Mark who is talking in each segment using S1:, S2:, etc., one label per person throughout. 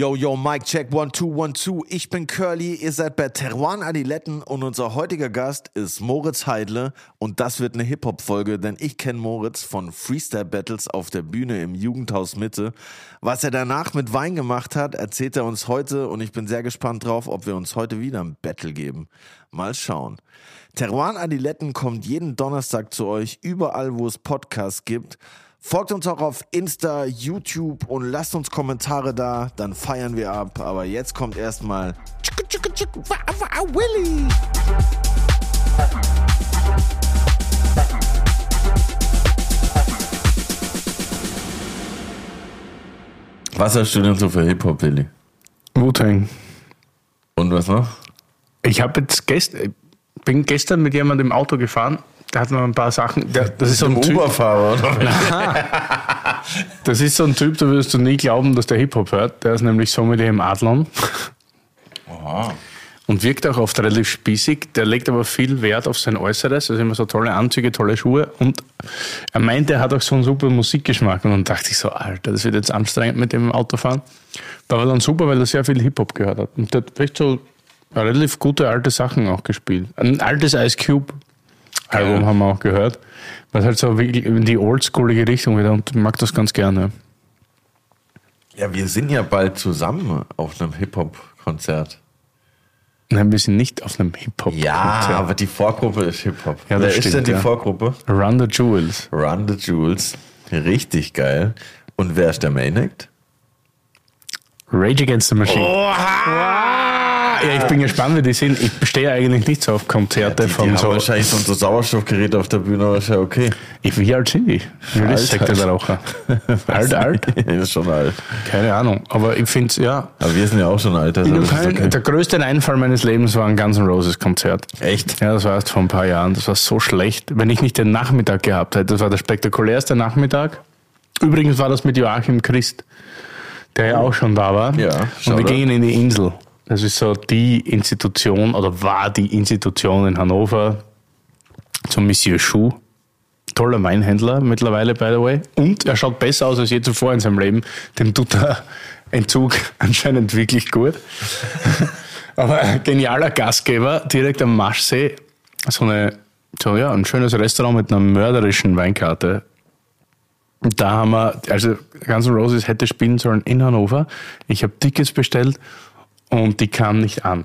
S1: Yo, yo, Mike, check, one, two, one, two. Ich bin Curly, ihr seid bei Teruan Adiletten und unser heutiger Gast ist Moritz Heidle und das wird eine Hip-Hop-Folge, denn ich kenne Moritz von Freestyle Battles auf der Bühne im Jugendhaus Mitte. Was er danach mit Wein gemacht hat, erzählt er uns heute und ich bin sehr gespannt drauf, ob wir uns heute wieder ein Battle geben. Mal schauen. Teruan Adiletten kommt jeden Donnerstag zu euch, überall wo es Podcasts gibt. Folgt uns auch auf Insta, YouTube und lasst uns Kommentare da, dann feiern wir ab. Aber jetzt kommt erstmal Willy. Was hast du denn so für Hip-Hop, Willy?
S2: Wu-Tang.
S1: Und was noch?
S2: Ich habe jetzt gestern, bin gestern mit jemandem im Auto gefahren da hat man ein paar Sachen. Der, das ist so ein typ,
S1: Uberfahrer, oder?
S2: das ist so ein Typ, da würdest du nie glauben, dass der Hip-Hop hört. Der ist nämlich so mit dem Adlon.
S1: Aha.
S2: Und wirkt auch oft relativ spießig. Der legt aber viel Wert auf sein Äußeres. Also immer so tolle Anzüge, tolle Schuhe. Und er meint, er hat auch so einen super Musikgeschmack. Und dann dachte ich so, Alter, das wird jetzt anstrengend mit dem Autofahren. Da war dann super, weil er sehr viel Hip-Hop gehört hat. Und der hat echt so relativ gute alte Sachen auch gespielt. Ein altes Ice Cube Album haben wir auch gehört. Was halt so in die oldschoolige Richtung wieder und mag das ganz gerne.
S1: Ja, wir sind ja bald zusammen auf einem Hip-Hop-Konzert.
S2: Nein, wir sind nicht auf einem Hip-Hop-Konzert.
S1: Ja, aber die Vorgruppe ist Hip-Hop.
S2: Ja,
S1: Wer
S2: stimmt,
S1: ist denn die
S2: ja.
S1: Vorgruppe?
S2: Run the Jewels.
S1: Run the Jewels. Richtig geil. Und wer ist der Main Act?
S2: Rage Against the Machine. Ja, ich bin gespannt, wie die sind. Ich stehe eigentlich nicht so auf Konzerte
S1: Die, die
S2: von so.
S1: wahrscheinlich so ein Sauerstoffgerät auf der Bühne, aber ist ja okay.
S2: Ich, wie alt sind die? Wie alt sagt der Raucher? alt, alt?
S1: ist schon alt.
S2: Keine Ahnung. Aber ich finde es, ja.
S1: Aber wir sind ja auch schon alt. Also
S2: Köln,
S1: okay.
S2: Der größte Einfall meines Lebens war ein Guns N' Roses Konzert.
S1: Echt?
S2: Ja, das war erst vor ein paar Jahren. Das war so schlecht. Wenn ich nicht den Nachmittag gehabt hätte, das war der spektakulärste Nachmittag. Übrigens war das mit Joachim Christ, der ja auch schon da war.
S1: Ja,
S2: Und wir
S1: Shoutout.
S2: gingen in die Insel. Das ist so die Institution oder war die Institution in Hannover zum Monsieur Chou. Toller Weinhändler mittlerweile, by the way. Und er schaut besser aus als je zuvor in seinem Leben. Dem tut der Entzug anscheinend wirklich gut. Aber genialer Gastgeber, direkt am Maschsee. So, eine, so ja, ein schönes Restaurant mit einer mörderischen Weinkarte. Da haben wir, also Guns Roses hätte spielen sollen in Hannover. Ich habe Tickets bestellt und die kamen nicht an.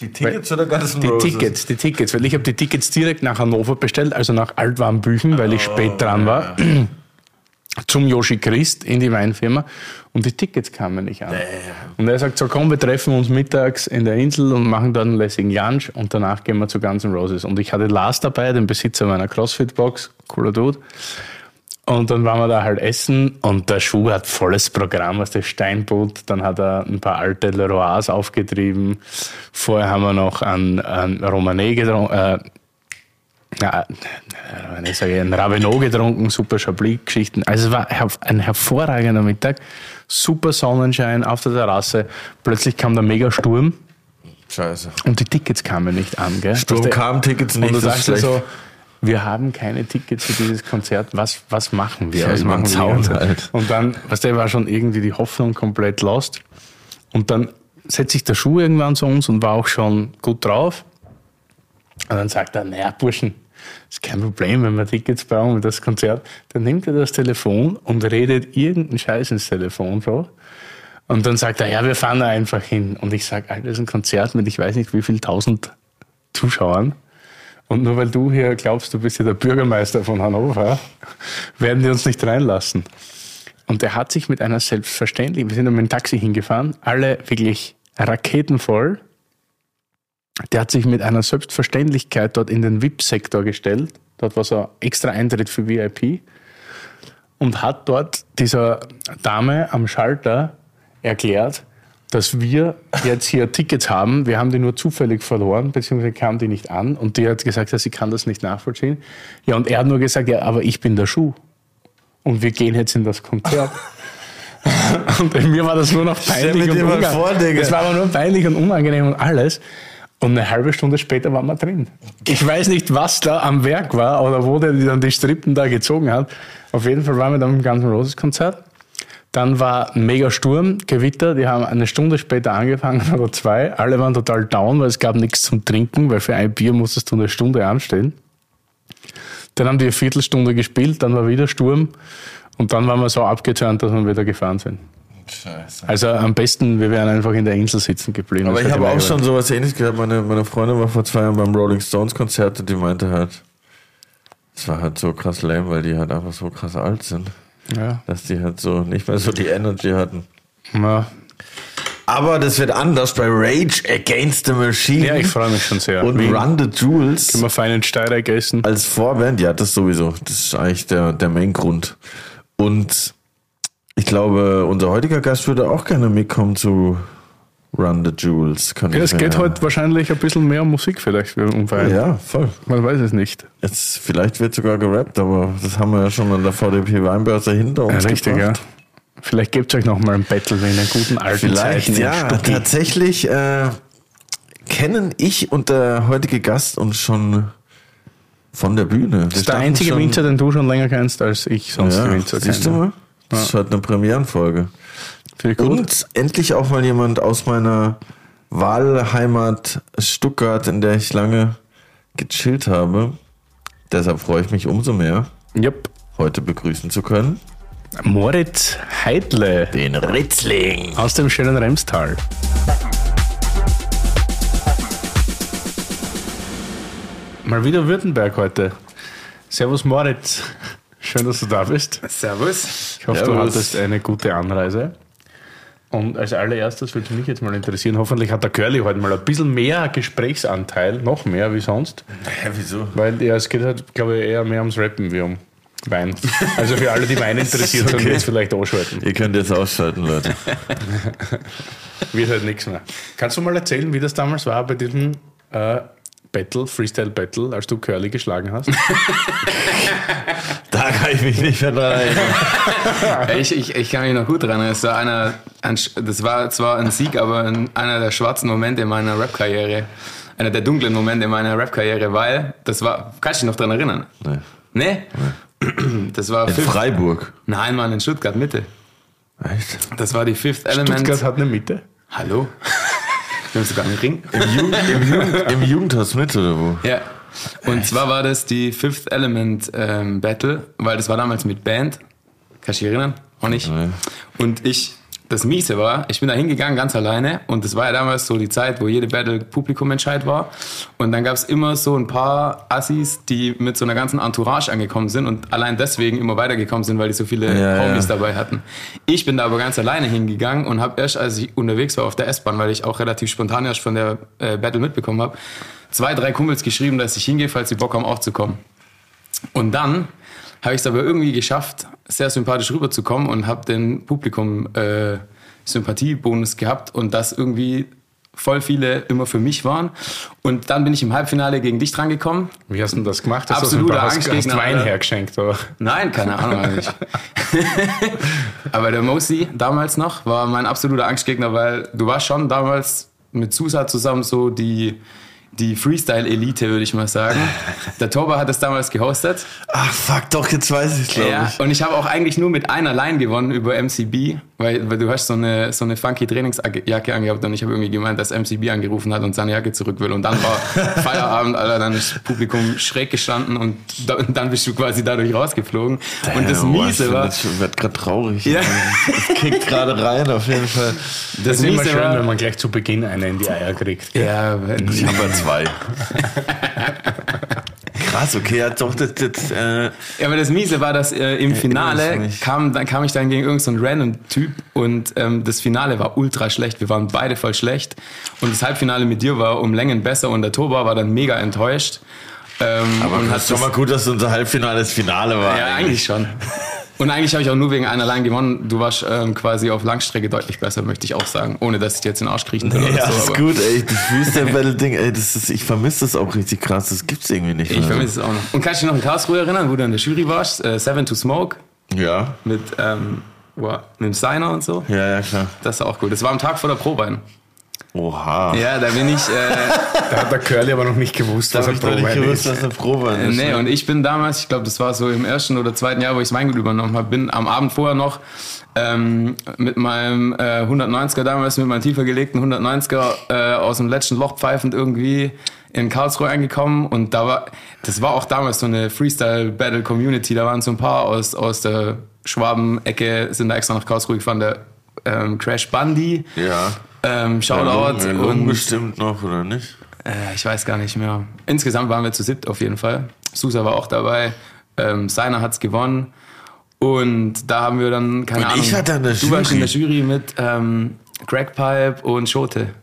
S1: Die Tickets oder Guns N'
S2: Die
S1: Roses?
S2: Tickets, die Tickets, weil ich habe die Tickets direkt nach Hannover bestellt, also nach Altwarmbüchen, weil ich spät dran war, zum Yoshi Christ in die Weinfirma und die Tickets kamen nicht an. Und er sagt so, komm, wir treffen uns mittags in der Insel und machen dann einen lässigen Lunch und danach gehen wir zu Guns N' Roses. Und ich hatte Lars dabei, den Besitzer meiner Crossfit-Box, cooler Dude. Und dann waren wir da halt essen und der Schuh hat volles Programm aus der Steinbutt. Dann hat er ein paar alte Leroys aufgetrieben. Vorher haben wir noch ein, ein Romané getrunken, äh, ja, äh, ich sage, ein Ravenot getrunken, super Chablis-Geschichten. Also es war ein hervorragender Mittag. Super Sonnenschein auf der Terrasse. Plötzlich kam der Megasturm
S1: Scheiße.
S2: und die Tickets kamen nicht an. Gell?
S1: Sturm
S2: Weißt du,
S1: kam, Tickets nicht,
S2: Und du
S1: schlecht.
S2: so, wir haben keine Tickets für dieses Konzert. Was, was machen wir?
S1: Ja,
S2: was machen wir?
S1: Zaun
S2: Und-
S1: halt.
S2: Und dann, weißt du, war schon irgendwie die Hoffnung komplett lost. Und dann setzt sich der Schuh irgendwann zu uns und war auch schon gut drauf. Und dann sagt er, naja, Burschen, ist kein Problem, wenn wir Tickets brauchen für das Konzert. Dann nimmt er das Telefon und redet irgendeinen Scheiß ins Telefon so. Und dann sagt er, ja, wir fahren da einfach hin. Und ich sage, Alter, das ist ein Konzert mit ich weiß nicht wie viel tausend Zuschauern. Und nur weil du hier glaubst, du bist ja der Bürgermeister von Hannover, werden die uns nicht reinlassen. Und er hat sich mit einer Selbstverständlichkeit, wir sind mit dem Taxi hingefahren, alle wirklich raketenvoll. Der hat sich mit einer Selbstverständlichkeit dort in den VIP-Sektor gestellt. Dort war so extra Eintritt für VIP. Und hat dort dieser Dame am Schalter erklärt, dass wir jetzt hier Tickets haben. Wir haben die nur zufällig verloren, beziehungsweise kam die nicht an. Und die hat gesagt, ja, sie kann das nicht nachvollziehen. Ja, und er hat nur gesagt, ja, aber ich bin der Schuh. Und wir gehen jetzt in das Konzert. und mir war das nur noch peinlich und unangenehm.
S1: vor.
S2: Das war aber nur peinlich und unangenehm und alles. Und eine halbe Stunde später waren wir drin. Ich weiß nicht, was da am Werk war oder wo der die dann die Strippen da gezogen hat. Auf jeden Fall waren wir dann im ganzen Roses Konzert. Dann war ein mega Sturm, Gewitter, die haben eine Stunde später angefangen oder zwei. Alle waren total down, weil es gab nichts zum Trinken, weil für ein Bier musstest du eine Stunde anstehen. Dann haben die eine Viertelstunde gespielt, dann war wieder Sturm und dann waren wir so abgeturnt, dass wir wieder gefahren sind.
S1: Scheiße.
S2: Also am besten, wir wären einfach in der Insel sitzen geblieben.
S1: Aber ich habe auch schon sowas ähnliches gehört. Meine, meine Freundin war vor zwei Jahren beim Rolling Stones Konzert und die meinte halt, es war halt so krass lame, weil die halt einfach so krass alt sind,
S2: Ja.
S1: dass die halt so nicht mehr so die Energy hatten.
S2: Ja.
S1: Aber das wird anders bei Rage Against the Machine
S2: ja, ich freue mich schon sehr.
S1: und
S2: Wien.
S1: Run the Jewels
S2: Können wir feinen Steireck essen?
S1: als Vorband. Ja, das sowieso. Das ist eigentlich der, der Main-Grund. Und ich glaube, unser heutiger Gast würde auch gerne mitkommen zu Run the Jewels. Kann
S2: Ja,
S1: ich
S2: es geht heute wahrscheinlich ein bisschen mehr um Musik vielleicht. Um.
S1: Ja, voll.
S2: Man weiß es nicht.
S1: Jetzt, vielleicht wird sogar gerappt, aber das haben wir ja schon an der VDP Weinbörse hinter uns
S2: Ja, richtig, ja.
S1: gebracht.
S2: Vielleicht gibt es euch noch mal ein Battle in den guten alten
S1: Vielleicht,
S2: Zeiten.
S1: ja.
S2: Stucki.
S1: Tatsächlich äh, kennen ich und der heutige Gast uns schon von der Bühne.
S2: Das ist der einzige Winzer, den du schon länger kennst, als ich sonst die
S1: ja,
S2: Winzer
S1: siehst du
S2: kenne.
S1: mal? Das ist halt eine Premierenfolge. Und endlich auch mal jemand aus meiner Wahlheimat Stuttgart, in der ich lange gechillt habe. Deshalb freue ich mich umso mehr,
S2: Yep.
S1: heute begrüßen zu können.
S2: Moritz Heidle
S1: Den Ritzling.
S2: aus dem schönen Remstal. Mal wieder Württemberg heute. Servus Moritz. Schön, dass du da bist.
S3: Servus.
S2: Ich hoffe, du
S1: Servus.
S2: hattest eine gute Anreise. Und als allererstes würde mich jetzt mal interessieren, hoffentlich hat der Curly heute mal ein bisschen mehr Gesprächsanteil, noch mehr wie sonst.
S1: Hä, wieso?
S2: Weil ja, es geht halt, glaube ich, eher mehr ums Rappen wie um Wein. Also für alle, die Wein interessiert sind,
S1: Okay.
S2: jetzt vielleicht ausschalten.
S1: Ihr könnt jetzt ausschalten, Leute.
S2: Wird halt nichts mehr. Kannst du mal erzählen, wie das damals war bei diesem äh, Battle, Freestyle Battle, als du Curly geschlagen hast?
S1: Da kann ich mich nicht erinnern.
S3: Ich, ich, ich kann mich noch gut dran erinnern. Es war einer, ein, das war zwar ein Sieg, aber ein, einer der schwarzen Momente meiner Rap-Karriere. Einer der dunklen Momente meiner Rap-Karriere, weil das war, kannst du dich noch dran erinnern?
S1: Nee.
S3: Nee? Das war
S1: In
S3: Fifth,
S1: Freiburg.
S3: Nein, Mann, in Stuttgart Mitte.
S1: Echt?
S3: Das war die Fifth Element.
S2: Stuttgart hat eine Mitte.
S3: Hallo? Wir haben sogar einen Ring.
S1: Im, Jugend, im, Jugend, Im Jugendhaus mit oder wo?
S3: Ja. Und zwar war das die Fifth Element ähm, Battle, weil das war damals mit Band. Kannst du dich erinnern? Auch nicht. Und ich, das Miese war, ich bin da hingegangen ganz alleine und das war ja damals so die Zeit, wo jede Battle Publikumentscheid war. Und dann gab es immer so ein paar Assis, die mit so einer ganzen Entourage angekommen sind und allein deswegen immer weitergekommen sind, weil die so viele
S1: Ja,
S3: Homies
S1: ja.
S3: dabei hatten. Ich bin da aber ganz alleine hingegangen und habe erst, als ich unterwegs war auf der S-Bahn, weil ich auch relativ spontan erst von der äh, Battle mitbekommen habe, zwei, drei Kumpels geschrieben, dass ich hingehe, falls sie Bock haben aufzukommen. Und dann habe ich es aber irgendwie geschafft, sehr sympathisch rüberzukommen und habe den Publikum äh, Sympathiebonus gehabt und das irgendwie voll viele immer für mich waren. Und dann bin ich im Halbfinale gegen dich drangekommen.
S2: Wie hast du denn das gemacht?
S3: Absoluter
S2: du hast, hast
S3: Angstgegner,
S2: Wein
S3: Alter.
S2: hergeschenkt, oder?
S3: Nein, keine Ahnung eigentlich. Aber der Mosi damals noch war mein absoluter Angstgegner, weil du warst schon damals mit Susa zusammen so die, die Freestyle-Elite, würde ich mal sagen. Der Toba hat es damals gehostet.
S1: Ach, fuck, doch, jetzt weiß ich glaube
S3: Ja,
S1: ich.
S3: und ich habe auch eigentlich nur mit einer Line gewonnen über MCB, weil, weil du hast so eine, so eine funky Trainingsjacke angehabt und ich habe irgendwie gemeint, dass MCB angerufen hat und seine Jacke zurück will. Und dann war Feierabend, Alter, dann ist das Publikum schräg gestanden und, da, und dann bist du quasi dadurch rausgeflogen. und das
S1: boah,
S3: Miese
S1: ich
S3: war,
S1: Ich werde gerade traurig.
S3: Ja.
S1: Es kickt gerade rein, auf jeden Fall.
S2: Das
S3: das
S2: ist immer schön, wenn
S3: war,
S2: man gleich zu Beginn eine in die Eier kriegt.
S3: ja, wenn,
S1: Ich habe zwei. Krass, okay, ja, doch, das, das äh,
S3: Ja, aber das Miese war, dass äh, im Finale kam, dann kam ich dann gegen irgendeinen so random Typ und ähm, das Finale war ultra schlecht. Wir waren beide voll schlecht und das Halbfinale mit dir war um Längen besser und der Toba war dann mega enttäuscht. Ähm,
S1: aber
S3: und hat
S1: ist schon mal gut, dass unser Halbfinale das Finale war.
S3: ja, eigentlich schon. Und eigentlich habe ich auch nur wegen einer Line gewonnen. Du warst ähm, quasi auf Langstrecke deutlich besser, möchte ich auch sagen. Ohne dass ich dir jetzt in den Arsch kriechen will
S1: Ja,
S3: so.
S1: ist gut, ey. Das Freestyle-Battle-Ding, ey, das ist, ich vermisse das auch richtig krass. Das gibt's irgendwie nicht
S3: Ich
S1: mehr.
S3: vermisse es auch noch. Und kannst du dich noch an Karlsruhe erinnern, wo du in der Jury warst? Äh, Seven to Smoke
S1: Ja,
S3: mit, ähm, wow, mit dem Signer und so.
S1: ja, ja, klar.
S3: Das ist auch gut. Das war am Tag vor der Probein.
S1: Oha.
S3: Ja, da bin ich. Äh,
S2: Da hat der Curly aber noch nicht gewusst,
S1: Da
S2: was ein
S1: nicht
S2: Prowein
S1: gewusst,
S2: ist.
S1: dass eine Prowein ist.
S3: nee,
S1: ne?
S3: und ich bin damals, ich glaube, das war so im ersten oder zweiten Jahr, wo ich das Weingut übernommen habe, bin am Abend vorher noch ähm, mit meinem äh, 190er damals, mit meinem tiefer gelegten 190er äh, aus dem letzten Loch pfeifend irgendwie in Karlsruhe angekommen und da war, das war auch damals so eine Freestyle-Battle-Community, da waren so ein paar aus, aus der Schwaben-Ecke, sind da extra nach Karlsruhe gefahren, der ähm, Crash Bundy,
S1: ja.
S3: Ähm, Shoutout
S1: Ja,
S3: und
S1: bestimmt noch, oder nicht?
S3: äh, ich weiß gar nicht mehr. Insgesamt waren wir zu siebt auf jeden Fall. Susa war auch dabei. Ähm, Seiner hat's gewonnen. Und da haben wir dann, keine
S1: Und
S3: Ahnung.
S1: ich da in der
S3: du warst in der
S1: Jury.
S3: Jury mit ähm, Crackpipe und Schote.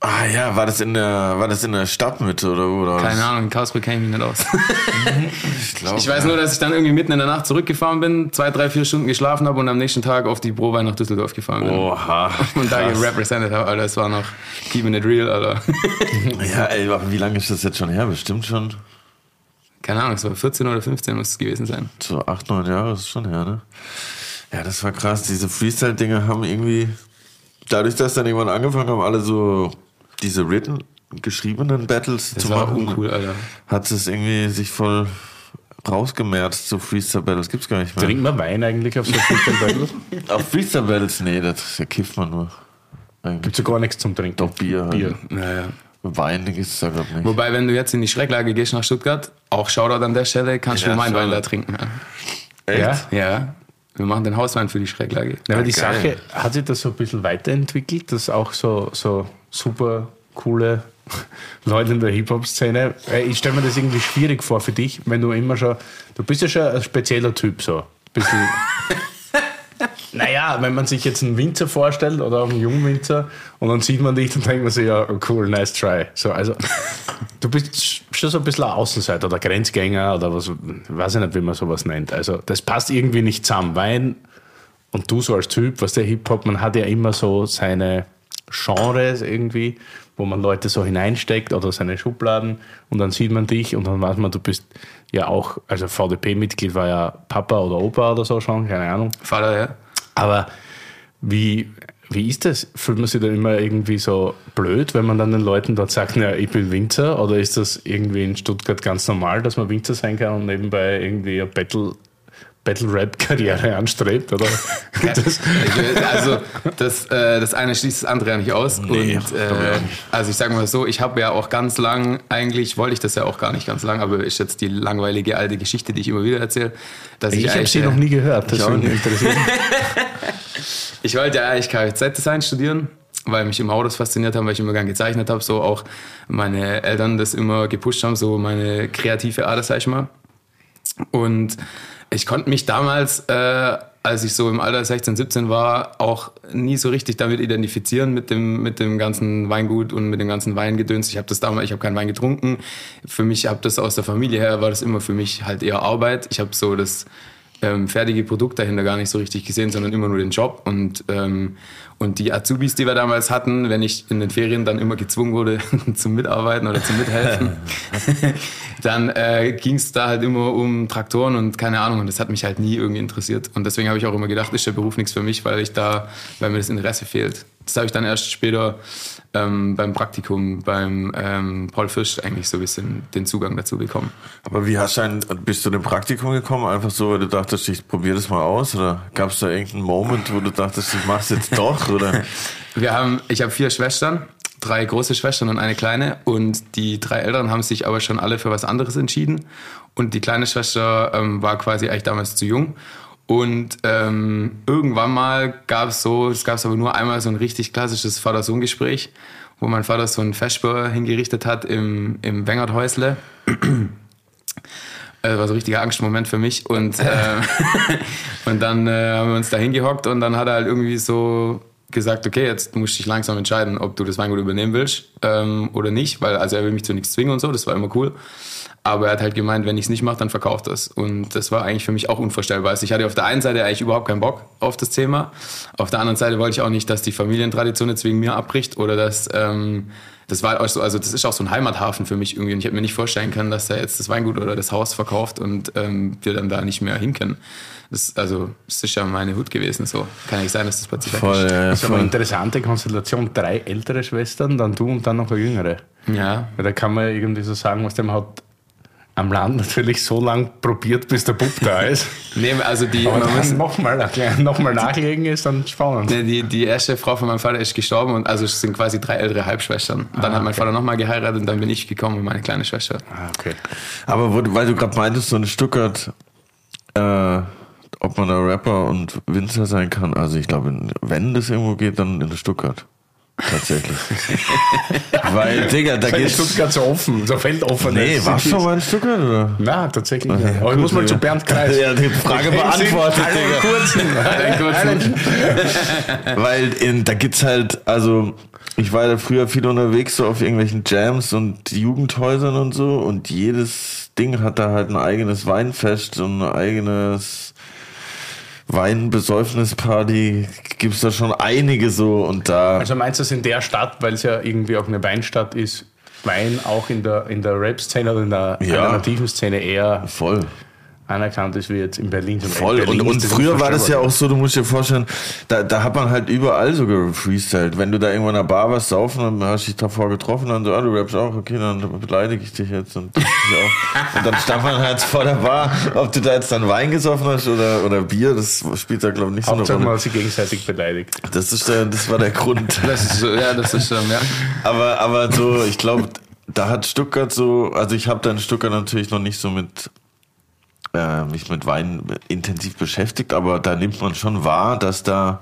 S1: Ah ja, war das in der, war das in der Stadtmitte oder wo? Oder
S3: Keine Ahnung, in Karlsruhe kenne ich mich nicht aus.
S1: Ich, glaub,
S3: Ich weiß
S1: ja.
S3: nur, dass ich dann irgendwie mitten in der Nacht zurückgefahren bin, zwei, drei, vier Stunden geschlafen habe und am nächsten Tag auf die Prowein nach Düsseldorf gefahren bin.
S1: Oha.
S3: Und da gerepresented habe, Alter, es war noch keeping it real, Alter.
S1: Ja, ey, wie lange ist das jetzt schon her? Bestimmt schon
S3: Keine Ahnung, es war 14 oder 15 muss es gewesen sein.
S1: so acht, neun Jahre ist schon her, ne? Ja, das war krass. Diese Freestyle-Dinge haben irgendwie, dadurch, dass dann irgendwann angefangen haben, alle so diese written, geschriebenen Battles
S3: Das
S1: zu
S3: war
S1: machen,
S3: uncool, Alter.
S1: hat es irgendwie sich voll rausgemerzt zu Freestyle-Battles. Gibt's gar nicht mehr.
S2: Trinkt man Wein eigentlich auf so Freestyle-Battles?
S1: Auf Freestyle-Battles, nee, das kifft man nur. Eigentlich.
S2: Gibt ja gar nichts zum Trinken.
S1: Doch Bier. halt.
S2: Bier.
S3: Naja.
S1: Wein gibt's da, glaub ich, nicht.
S3: Wobei, wenn du jetzt in die Schräglage gehst nach Stuttgart, auch Shoutout an der Stelle, kannst
S1: Ja,
S3: du meinen Wein da trinken.
S1: Echt?
S2: Ja?
S3: Ja, wir machen den Hauswein für die Schräglage.
S2: Ja, aber die
S1: geil.
S2: Sache hat sich das so ein bisschen weiterentwickelt, dass auch so, so super coole Leute in der Hip-Hop-Szene. Äh, Ich stelle mir das irgendwie schwierig vor für dich, wenn du immer schon. Du bist ja schon ein spezieller Typ, so. Bisschen. naja, wenn man sich jetzt einen Winzer vorstellt oder auch einen Jungwinzer und dann sieht man dich, dann denkt man sich, ja, oh, cool, nice try. So, also, du bist schon so ein bisschen ein Außenseiter oder Grenzgänger oder was, weiß ich nicht, wie man sowas nennt. Also, das passt irgendwie nicht zusammen. Wein und du so als Typ, was der Hip-Hop, man hat ja immer so seine Genres irgendwie, wo man Leute so hineinsteckt oder seine Schubladen und dann sieht man dich und dann weiß man, du bist ja auch, also VDP-Mitglied war ja Papa oder Opa oder so schon, keine Ahnung.
S3: Vater, ja.
S2: Aber wie, wie ist das? Fühlt man sich da immer irgendwie so blöd, wenn man dann den Leuten dort sagt, ja, ich bin Winzer? Oder ist das irgendwie in Stuttgart ganz normal, dass man Winzer sein kann und nebenbei irgendwie eine Battle, Battle-Rap-Karriere anstrebt? Oder? das,
S3: Also das, äh, das eine schließt das andere ja nicht aus.
S1: Nee,
S3: und, äh, also ich sage mal so, ich habe ja auch ganz lang, eigentlich wollte ich das ja auch gar nicht ganz lang, aber ist jetzt die langweilige alte Geschichte, die ich immer wieder erzähle. Dass ich,
S2: ich habe sie
S3: äh,
S2: noch nie gehört,
S3: nicht.
S2: interessiert mich.
S3: Ich wollte ja eigentlich Kfz-Design studieren, weil mich immer Autos fasziniert haben, weil ich immer gern gezeichnet habe, so auch meine Eltern das immer gepusht haben, so meine kreative Ader, sag ich mal. Und ich konnte mich damals, äh, als ich so im Alter 16, 17 war, auch nie so richtig damit identifizieren mit dem mit dem ganzen Weingut und mit dem ganzen Weingedöns. Ich habe das damals, ich habe keinen Wein getrunken. Für mich habe das aus der Familie her war das immer für mich halt eher Arbeit. Ich habe so das ähm, fertige Produkt dahinter gar nicht so richtig gesehen, sondern immer nur den Job. Und, ähm, und die Azubis, die wir damals hatten, wenn ich in den Ferien dann immer gezwungen wurde zum Mitarbeiten oder zum Mithelfen, dann äh, ging es da halt immer um Traktoren und keine Ahnung. Und das hat mich halt nie irgendwie interessiert. Und deswegen habe ich auch immer gedacht, ist der Beruf nichts für mich, weil ich da, weil mir das Interesse fehlt. Das habe ich dann erst später ähm, beim Praktikum beim ähm, Paul Fisch eigentlich so ein bisschen den Zugang dazu bekommen.
S1: Aber wie hast du ein, bist du dem Praktikum gekommen? Einfach so, weil du dachtest, ich probiere das mal aus? Oder gab es da irgendeinen Moment, wo du dachtest, ich mach's jetzt doch? Oder?
S3: Wir haben, ich habe vier Schwestern, drei große Schwestern und eine kleine. Und die drei Älteren haben sich aber schon alle für was anderes entschieden. Und die kleine Schwester ähm, war quasi eigentlich damals zu jung. Und ähm, irgendwann mal gab es so, es gab aber nur einmal so ein richtig klassisches Vater-Sohn-Gespräch, wo mein Vater so ein Vesper hingerichtet hat im, im Wengerthäusle. Das war so ein richtiger Angstmoment für mich. Und, äh, und dann äh, haben wir uns da hingehockt und dann hat er halt irgendwie so gesagt, okay, jetzt musst du dich langsam entscheiden, ob du das Weingut übernehmen willst ähm, oder nicht, weil also er will mich zu nichts zwingen und so, das war immer cool. Aber er hat halt gemeint, wenn ich es nicht mache, dann verkauft das. Und das war eigentlich für mich auch unvorstellbar. Also ich hatte auf der einen Seite eigentlich überhaupt keinen Bock auf das Thema. Auf der anderen Seite wollte ich auch nicht, dass die Familientradition jetzt wegen mir abbricht oder dass, ähm, das war auch so, also das ist auch so ein Heimathafen für mich irgendwie. Und ich hätte mir nicht vorstellen können, dass er jetzt das Weingut oder das Haus verkauft und ähm, wir dann da nicht mehr hin können. Das, also, das ist ja meine Hut gewesen. So kann nicht sein, dass das plötzlich
S1: Voll,
S3: weg ist.
S1: ja,
S2: Das ist aber eine
S1: voll.
S2: interessante Konstellation. Drei ältere Schwestern, dann du und dann noch eine jüngere.
S3: Ja,
S2: Weil da kann man irgendwie so sagen, was dem hat am Land natürlich so lange probiert, bis der Bub da ist.
S3: nee, also die,
S2: Aber
S3: man muss,
S2: nochmal noch mal nachlegen ist dann spannend.
S3: Nee, Die, die erste Frau von meinem Vater ist gestorben und also es sind quasi drei ältere Halbschwestern. Und dann hat mein Vater nochmal geheiratet und dann bin ich gekommen und meine kleine Schwester.
S2: Ah, okay.
S1: Aber wo, weil du gerade meintest, so ein Stuttgart, äh, ob man da Rapper und Winzer sein kann, also ich glaube, wenn das irgendwo geht, dann in Stuttgart. Tatsächlich. weil, Digga, da geht's.
S2: ist Stuttgart so offen, so feldoffen.
S1: Nee,
S2: ist.
S1: warst du mal in Stuttgart, oder?
S2: Na, tatsächlich nicht. Aber ich muss mal zu Bernd Kreis.
S1: Ja, die Frage beantwortet, Digga.
S2: kurzen.
S3: Einen kurzen.
S1: Weil in, da gibt's halt, also ich war ja früher viel unterwegs, so auf irgendwelchen Jams und Jugendhäusern und so und jedes Ding hat da halt ein eigenes Weinfest und ein eigenes Weinbesäufnisparty. Gibt's da schon einige so und da.
S2: Also meinst du, dass in der Stadt, weil es ja irgendwie auch eine Weinstadt ist, Wein auch in der, in der Rap-Szene oder in der
S1: Ja.
S2: alternativen Szene eher
S1: Voll.
S2: Anerkannt ist wie jetzt in Berlin. Zum
S1: Voll.
S2: Berlin
S1: Und, und früher war das ja auch so, du musst dir vorstellen, da, da hat man halt überall so gefreestylt. Wenn du da irgendwo in einer Bar warst, saufen, dann hast du dich davor getroffen, dann so, ah, du rappst auch, okay, dann beleidige ich dich jetzt. Und, und dann stand man halt vor der Bar, ob du da jetzt dann Wein gesoffen hast oder, oder Bier, das spielt da, glaube ich, nicht so eine
S2: Hauptsache
S1: Rolle.
S2: man sich gegenseitig beleidigt.
S1: Das, ist der, das war der Grund.
S3: Das ist ja, das ist schon, ja.
S1: Aber, aber so, ich glaube, da hat Stuttgart so, also ich habe da in Stuttgart natürlich noch nicht so mit äh, mich mit Wein intensiv beschäftigt, aber da nimmt man schon wahr, dass da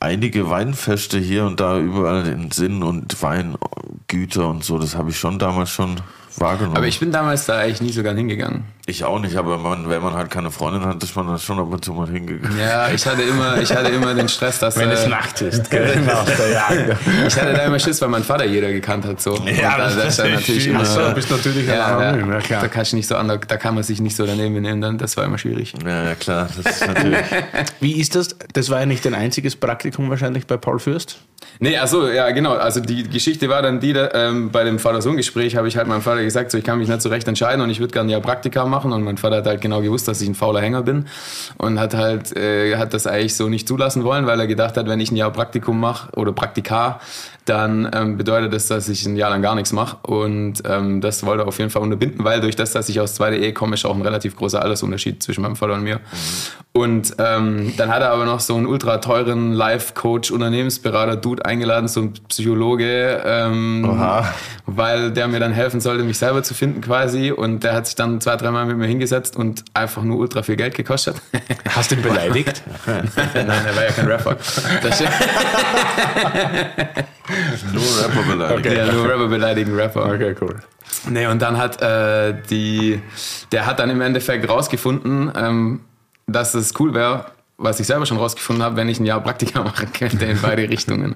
S1: einige Weinfeste hier und da überall in Sinn und Weingüter und so, das habe ich schon damals schon wahrgenommen.
S3: Aber ich bin damals da eigentlich nie so gern hingegangen.
S1: ich auch nicht, aber man, wenn man halt keine Freundin hat, ist man da schon ab und zu mal hingegangen.
S3: Ja, ich hatte immer, ich hatte immer den Stress, dass
S2: Wenn es
S3: äh,
S2: nachts ist, gell? Nach der Jagd.
S3: ich hatte da immer Schiss, weil mein Vater jeder gekannt hat so.
S1: Ja,
S3: Und da-
S1: das
S3: ist dann natürlich immer.
S2: Ach so, du bist natürlich ein
S3: ja,
S2: Anonym,
S3: ja,
S2: ja, klar.
S3: Da kannst du nicht so an, da kann man sich nicht so daneben nehmen, dann das war immer schwierig.
S1: Ja, ja, klar, das ist natürlich.
S2: Wie ist das? Das war ja nicht dein einziges Praktikum wahrscheinlich bei Paul Fürst.
S3: Nee, ach so, ja, genau. Also die Geschichte war dann die, da, ähm, bei dem Vater-Sohn-Gespräch habe ich halt meinem Vater gesagt, so ich kann mich nicht so recht entscheiden und ich würde gerne ja Praktika machen. Und mein Vater hat halt genau gewusst, dass ich ein fauler Hänger bin und hat halt äh, hat das eigentlich so nicht zulassen wollen, weil er gedacht hat, wenn ich ein Jahr Praktikum mache oder Praktika, dann ähm, bedeutet das, dass ich ein Jahr lang gar nichts mache. Und ähm, das wollte er auf jeden Fall unterbinden, weil durch das, dass ich aus zweiter Ehe komme, ist auch ein relativ großer Altersunterschied zwischen meinem Vater und mir. Und ähm, dann hat er aber noch so einen ultra teuren Life-Coach, Unternehmensberater, Dude eingeladen, so ein Psychologe, ähm, weil der mir dann helfen sollte, mich selber zu finden quasi. Und der hat sich dann zwei, dreimal mit mir hingesetzt und einfach nur ultra viel Geld gekostet.
S2: Hast du ihn beleidigt?
S3: Nein, er war ja kein Rapper.
S1: Nur Rapper beleidigt.
S3: ja, nur Rapper beleidigen Rapper.
S2: Okay, cool.
S3: Nee, und dann hat äh, die, der hat dann im Endeffekt rausgefunden, ähm, dass es cool wäre, was ich selber schon rausgefunden habe, wenn ich ein Jahr Praktika machen könnte in beide Richtungen.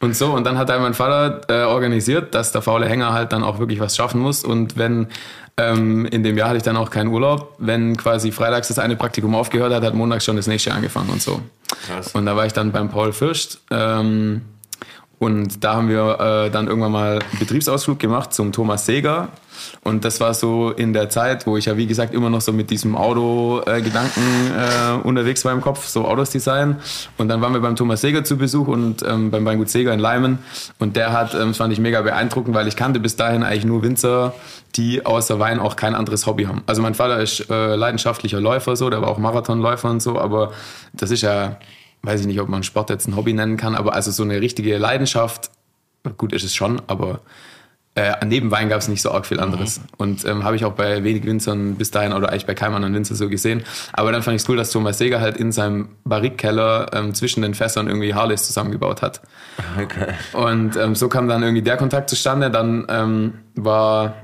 S3: Und so, und dann hat dann mein Vater äh, organisiert, dass der faule Hänger halt dann auch wirklich was schaffen muss. Und wenn ähm, in dem Jahr hatte ich dann auch keinen Urlaub, wenn quasi freitags das eine Praktikum aufgehört hat, hat montags schon das nächste angefangen und so.
S1: Krass.
S3: Und da war ich dann beim Paul Fürst. Ähm, und da haben wir äh, dann irgendwann mal einen Betriebsausflug gemacht zum Thomas Seger. Und das war so in der Zeit, wo ich ja wie gesagt immer noch so mit diesem Auto-Gedanken äh, unterwegs war im Kopf, so Autos design. Und dann waren wir beim Thomas Seger zu Besuch und ähm, beim Weingut Seger in Leimen. Und der hat, ähm, das fand ich mega beeindruckend, weil ich kannte bis dahin eigentlich nur Winzer, die außer Wein auch kein anderes Hobby haben. Also mein Vater ist äh, leidenschaftlicher Läufer, so, der war auch Marathonläufer und so, aber das ist ja weiß ich nicht, ob man Sport jetzt ein Hobby nennen kann, aber also so eine richtige Leidenschaft, gut ist es schon, aber äh, neben Wein gab es nicht so arg viel anderes. Und ähm, habe ich auch bei wenig Winzern bis dahin oder eigentlich bei keinem anderen Winzer so gesehen. Aber dann fand ich es cool, dass Thomas Seger halt in seinem Barrikkeller ähm, zwischen den Fässern irgendwie Harleys zusammengebaut hat.
S1: Okay.
S3: Und ähm, so kam dann irgendwie der Kontakt zustande. Dann ähm, war,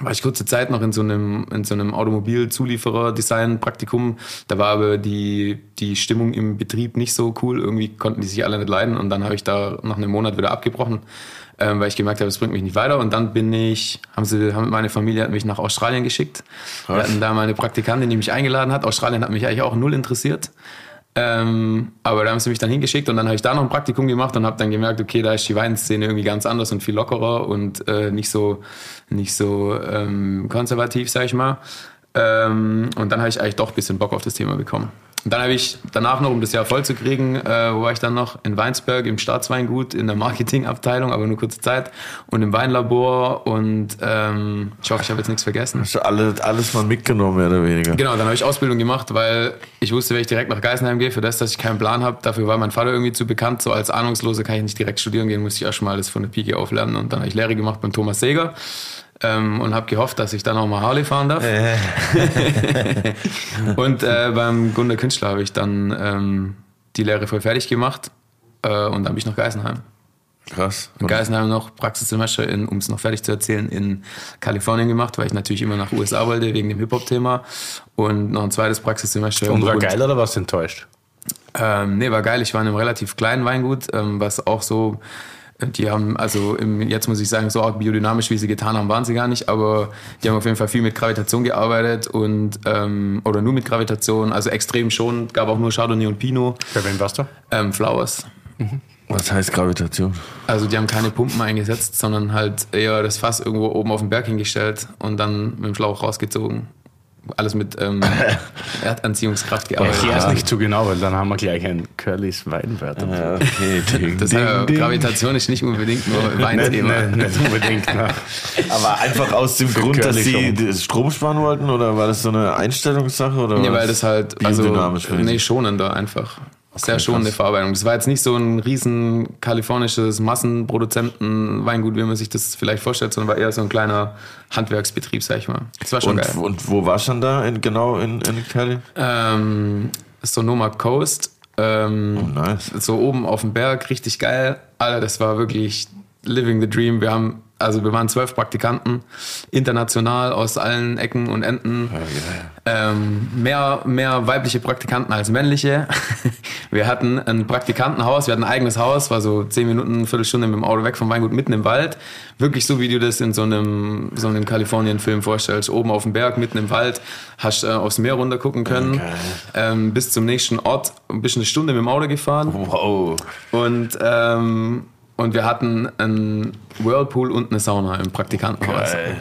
S3: war ich kurze Zeit noch in so einem, in so einem Automobilzulieferer-Design-Praktikum. Da war aber die, die Stimmung im Betrieb nicht so cool. Irgendwie konnten die sich alle nicht leiden. Und dann habe ich da nach einem Monat wieder abgebrochen, ähm, weil ich gemerkt habe, es bringt mich nicht weiter. Und dann bin ich, haben sie, haben meine Familie hat mich nach Australien geschickt. Wir hatten da meine Praktikantin, die mich eingeladen hat. Australien hat mich eigentlich auch null interessiert. Ähm, aber da haben sie mich dann hingeschickt und dann habe ich da noch ein Praktikum gemacht und habe dann gemerkt, okay, da ist die Weinszene irgendwie ganz anders und viel lockerer und äh, nicht so, nicht so ähm, konservativ, sag ich mal. Ähm, und dann habe ich eigentlich doch ein bisschen Bock auf das Thema bekommen. Und dann habe ich danach noch, um das Jahr voll zu kriegen, äh, wo war ich dann noch? In Weinsberg im Staatsweingut in der Marketingabteilung, aber nur kurze Zeit und im Weinlabor und ähm, ich hoffe, ich habe jetzt nichts vergessen.
S1: Hast du alles, alles mal mitgenommen, mehr oder weniger?
S3: Genau, dann habe ich Ausbildung gemacht, weil ich wusste, wenn ich direkt nach Geisenheim gehe, für das, dass ich keinen Plan habe, dafür war mein Vater irgendwie zu bekannt. So als Ahnungslose kann ich nicht direkt studieren gehen, musste ich erst mal alles von der Pike auflernen. Und dann habe ich Lehre gemacht beim Thomas Seger ähm, und habe gehofft, dass ich dann auch mal Harley fahren darf. und äh, beim Gunter Künstler habe ich dann ähm, die Lehre voll fertig gemacht äh, und dann bin ich nach Geisenheim.
S1: Krass.
S3: In Geisenheim noch Praxissemester, um es noch fertig zu erzählen, in Kalifornien gemacht, weil ich natürlich immer nach USA wollte, wegen dem Hip-Hop-Thema. Und noch ein zweites Praxissemester.
S2: Und war geil oder warst du enttäuscht?
S3: Ähm, nee, war geil. Ich war in einem relativ kleinen Weingut, ähm, was auch so, die haben, also im, jetzt muss ich sagen, so arg biodynamisch, wie sie getan haben, waren sie gar nicht, aber die haben auf jeden Fall viel mit Gravitation gearbeitet und, ähm, oder nur mit Gravitation, also extrem schon, gab auch nur Chardonnay und Pinot,
S2: Bei wem warst du?
S3: ähm, Flowers.
S1: Was heißt Gravitation?
S3: Also die haben keine Pumpen eingesetzt, sondern halt eher das Fass irgendwo oben auf den Berg hingestellt und dann mit dem Schlauch rausgezogen. Alles mit ähm, Erdanziehungskraft gearbeitet.
S2: Ich erst nicht zu genau, weil dann haben wir gleich ein Curlys Weinwörter.
S1: Ja, okay, ding,
S3: Das äh, Gravitation ist nicht unbedingt nur Weinthema.
S2: nicht, nicht unbedingt. Ne.
S1: Aber einfach aus dem Grund, dass
S2: Curly
S1: sie Strom sparen wollten oder war das so eine Einstellungssache? Oder
S3: Nee,
S1: was?
S3: weil das halt, also,
S1: für
S3: nee, schonender einfach. Sehr
S1: krass.
S3: schonende Verarbeitung. Das war jetzt nicht so ein riesen kalifornisches Massenproduzenten-Weingut, wie man sich das vielleicht vorstellt, sondern war eher so ein kleiner Handwerksbetrieb, sag ich mal. Das war schon geil.
S1: Und, und wo war schon da? In, genau in, in Cali?
S3: Ähm, Sonoma Coast. Ähm,
S1: Oh, nice.
S3: So oben auf dem Berg, richtig geil. Alter, das war wirklich living the dream. Wir haben, also wir waren zwölf Praktikanten, international aus allen Ecken und Enden. Ähm, mehr, mehr weibliche Praktikanten als männliche. Wir hatten ein Praktikantenhaus, wir hatten ein eigenes Haus, war so zehn Minuten, eine Viertelstunde mit dem Auto weg vom Weingut, mitten im Wald. Wirklich so, wie du das in so einem, so einem Kalifornien-Film vorstellst. Oben auf dem Berg, mitten im Wald, hast äh, aufs Meer runter gucken können. Ähm, bis zum nächsten Ort, ein bisschen eine Stunde mit dem Auto gefahren.
S1: Wow.
S3: Und, ähm, und wir hatten einen Whirlpool und eine Sauna im Praktikantenhaus.
S1: Geil.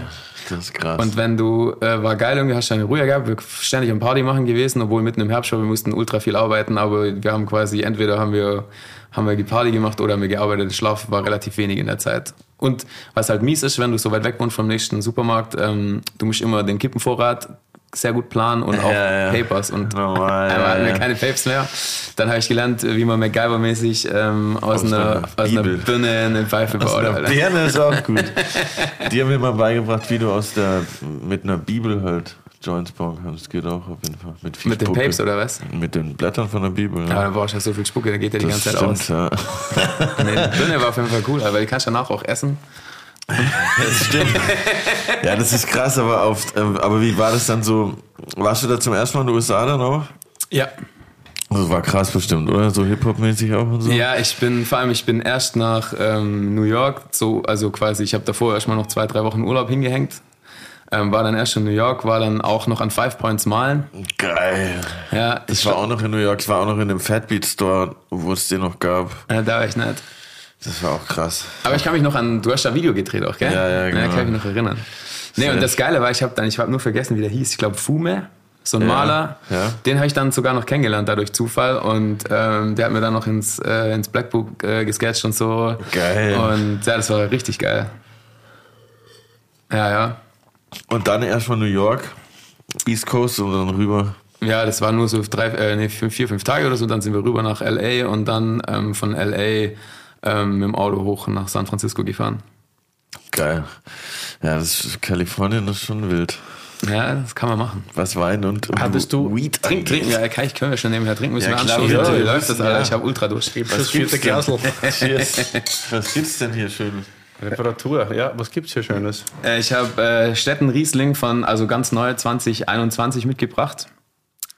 S1: Das ist krass.
S3: Und wenn du, äh, war geil, irgendwie hast du eine Ruhe gehabt, wir ständig am Party machen gewesen, obwohl mitten im Herbst schon, wir mussten ultra viel arbeiten, aber wir haben quasi, entweder haben wir, haben wir die Party gemacht oder haben wir gearbeitet, der Schlaf war relativ wenig in der Zeit. Und was halt mies ist, wenn du so weit weg wohnst vom nächsten Supermarkt, ähm, du musst immer den Kippenvorrat sehr gut planen und auch
S1: Ja, ja.
S3: Papers und
S1: Normal,
S3: einmal hatten
S1: ja,
S3: wir
S1: ja.
S3: keine Papes mehr. Dann habe ich gelernt, wie man MacGyver-mäßig ähm, aus,
S1: Aus
S3: einer,
S1: einer
S3: aus einer. Birne eine Pfeife
S1: Aus
S3: baut.
S1: einer
S3: Alter.
S1: Birne ist auch gut. Die haben mir mal beigebracht, wie du aus der, mit einer Bibel halt Joints bauen kannst. Geht auch auf jeden Fall. Mit, viel
S3: Mit den. Papes oder was?
S1: Mit den Blättern von der Bibel.
S3: Aber dann brauchst du ja so viel Spucke, dann geht der die
S1: das
S3: ganze Zeit aus.
S1: stimmt, ja.
S3: Nee, die Birne war auf jeden Fall cool, aber die kannst du danach auch essen.
S1: Das stimmt. Ja, das ist krass, aber, auf, ähm, aber wie war das dann so? Warst du da zum ersten Mal in den USA dann auch?
S3: Ja.
S1: Das war krass bestimmt, oder? So Hip-Hop-mäßig auch und so?
S3: Ja, ich bin, vor allem, ich bin erst nach ähm, New York, so, also quasi, ich habe davor erstmal noch zwei, drei Wochen Urlaub hingehängt. Ähm, war dann erst in New York, war dann auch noch an Five Points malen.
S1: Geil.
S3: Ja,
S1: Ich war auch noch in New York, ich war auch noch in dem Fat Beat Store, wo es den noch gab.
S3: äh, da war ich nicht.
S1: Das war auch krass.
S3: Aber ich kann mich noch an, du hast da Video gedreht auch, gell?
S1: Ja, ja, genau.
S3: Ja, kann ich mich noch erinnern. Nee,
S1: Sehr
S3: und das Geile war, ich habe dann, ich habe nur vergessen, wie der hieß. Ich glaube Fume, so ein
S1: Ja,
S3: Maler.
S1: ja.
S3: Den habe ich dann sogar noch kennengelernt, dadurch Zufall. Und ähm, der hat mir dann noch ins, äh, ins Blackbook äh, gesketcht und so.
S1: Geil.
S3: Und ja, das war richtig geil. Ja, ja.
S1: Und dann erst von New York, East Coast und dann rüber.
S3: Ja, das war nur so drei, äh, nee, vier, fünf Tage oder so. Dann sind wir rüber nach L.A. und dann ähm, von L.A. Ähm, mit dem Auto hoch nach San Francisco gefahren.
S1: Geil. Ja, das ist, Kalifornien ist schon wild.
S3: Ja, das kann man machen.
S1: Was Wein und
S2: Hattest du-
S1: Weed
S3: Trinken, trinken, ja, kann ich, können wir schon nebenher trinken, müssen
S1: Ja,
S3: wir
S1: ja,
S3: Wie läuft das, Alter?
S1: ja.
S3: Ich habe ultra.
S2: Das vierte Glasl.
S1: Cheers. Was gibt's denn hier schön?
S2: Reparatur, ja, was gibt's hier Schönes?
S3: Äh, Ich habe äh, Stetten Riesling von, also ganz neu 2021 mitgebracht.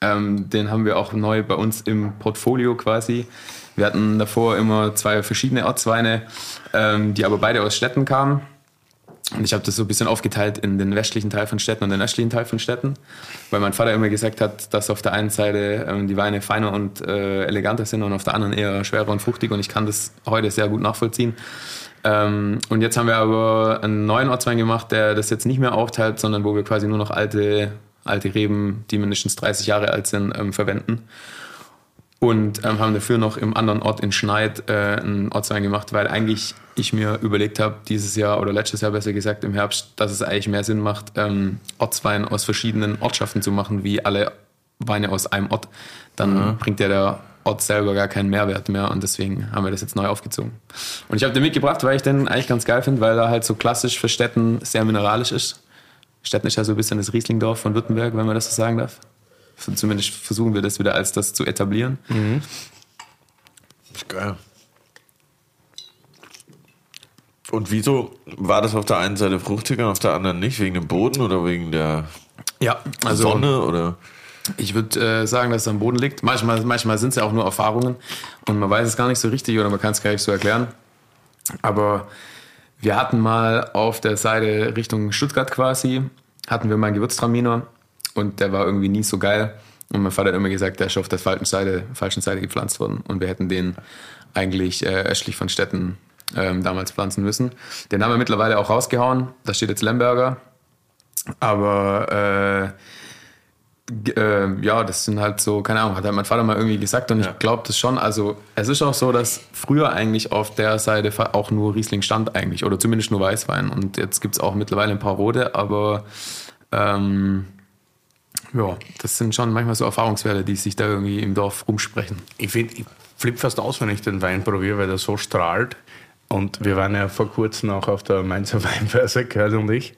S3: Ähm, den haben wir auch neu bei uns im Portfolio quasi. Wir hatten davor immer zwei verschiedene Ortsweine, ähm, die aber beide aus Städten kamen. Und ich habe das so ein bisschen aufgeteilt in den westlichen Teil von Städten und den östlichen Teil von Städten, weil mein Vater immer gesagt hat, dass auf der einen Seite ähm, die Weine feiner und äh, eleganter sind und auf der anderen eher schwerer und fruchtig und ich kann das heute sehr gut nachvollziehen. Ähm, und jetzt haben wir aber einen neuen Ortswein gemacht, der das jetzt nicht mehr aufteilt, sondern wo wir quasi nur noch alte, alte Reben, die mindestens 30 Jahre alt sind, ähm, verwenden und ähm, haben dafür noch im anderen Ort in Schneid äh, einen Ortswein gemacht, weil eigentlich ich mir überlegt habe, dieses Jahr oder letztes Jahr besser gesagt im Herbst, dass es eigentlich mehr Sinn macht, ähm, Ortswein aus verschiedenen Ortschaften zu machen, wie alle Weine aus einem Ort. Dann mhm. bringt ja der Ort selber gar keinen Mehrwert mehr und deswegen haben wir das jetzt neu aufgezogen. Und ich habe den mitgebracht, weil ich den eigentlich ganz geil finde, weil er halt so klassisch für Städten sehr mineralisch ist. Städten ist ja so ein bisschen das Rieslingdorf von Württemberg, wenn man das so sagen darf. Zumindest versuchen wir das wieder als das zu etablieren. Mhm.
S1: Geil. Und wieso war das auf der einen Seite fruchtiger und auf der anderen nicht? Wegen dem Boden oder wegen der
S3: ja, also, Sonne? Oder? Ich würde äh, sagen, dass es am Boden liegt. Manchmal, manchmal sind es ja auch nur Erfahrungen und man weiß es gar nicht so richtig oder man kann es gar nicht so erklären. Aber wir hatten mal auf der Seite Richtung Stuttgart quasi, hatten wir mal einen Gewürztraminer und der war irgendwie nie so geil. Und mein Vater hat immer gesagt, der ist auf der falschen Seite, falschen Seite gepflanzt worden. Und wir hätten den eigentlich äh, östlich von Städten ähm, damals pflanzen müssen. Den haben wir mittlerweile auch rausgehauen. Da steht jetzt Lemberger. Aber äh, äh, ja, das sind halt so, keine Ahnung, hat halt mein Vater mal irgendwie gesagt und ja. ich glaube das schon. Also es ist auch so, dass früher eigentlich auf der Seite auch nur Riesling stand eigentlich oder zumindest nur Weißwein. Und jetzt gibt es auch mittlerweile ein paar rote, aber ähm, ja, das sind schon manchmal so Erfahrungswerte, die sich da irgendwie im Dorf rumsprechen.
S2: Ich finde, ich flippe fast aus, wenn ich den Wein probiere, weil der so strahlt. Und wir waren ja vor kurzem auch auf der Mainzer Weinbörse, Curly und ich.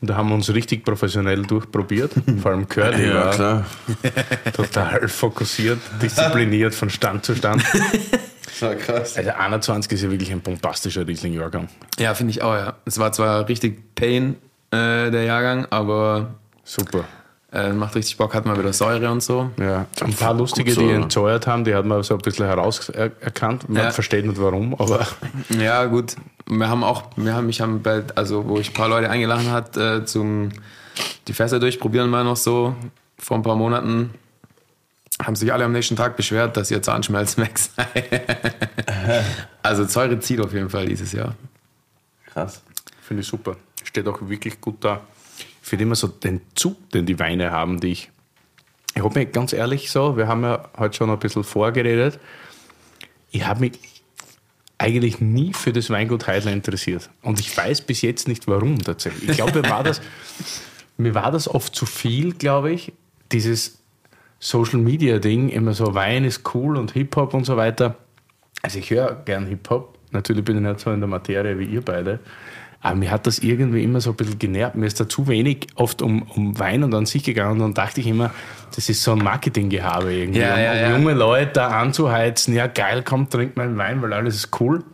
S2: Und da haben wir uns richtig professionell durchprobiert. Vor allem Curly ja, war klar. total fokussiert, diszipliniert von Stand zu Stand. So krass. Also 21 ist ja wirklich ein bombastischer Riesling-Jahrgang.
S3: Ja, finde ich auch, ja. Es war zwar richtig Pain, äh, der Jahrgang, aber
S2: super.
S3: Äh, macht richtig Bock, hat mal wieder Säure und so.
S2: Ja, ein paar lustige, so, die entsäuert haben, die hat man so ein bisschen herauserkannt. Man ja. versteht nicht warum, aber.
S3: Ja, gut. Wir haben auch, wir haben mich haben bei, also wo ich ein paar Leute eingeladen hat, äh, zum die Fässer durchprobieren mal noch so vor ein paar Monaten, haben sich alle am nächsten Tag beschwert, dass ihr Zahnschmelz weg sei. also Säure zieht auf jeden Fall dieses Jahr.
S2: Krass. Finde ich super. Steht auch wirklich gut da finde immer so den Zug, den die Weine haben, die ich. Ich habe mich ganz ehrlich so, wir haben ja heute schon ein bisschen vorgeredet. Ich habe mich eigentlich nie für das Weingut Heidler interessiert. Und ich weiß bis jetzt nicht warum tatsächlich. Ich glaube, mir war das, mir war das oft zu viel, glaube ich. Dieses Social Media Ding, immer so Wein ist cool und Hip-Hop und so weiter. Also ich höre gern Hip-Hop. Natürlich bin ich nicht so in der Materie wie ihr beide. Aber mir hat das irgendwie immer so ein bisschen genervt. Mir ist da zu wenig oft um, um Wein und an sich gegangen. Und dann dachte ich immer, das ist so ein Marketinggehabe irgendwie. Ja, ja, um ja. junge Leute da anzuheizen, ja geil, komm, trink mal Wein, weil alles ist cool.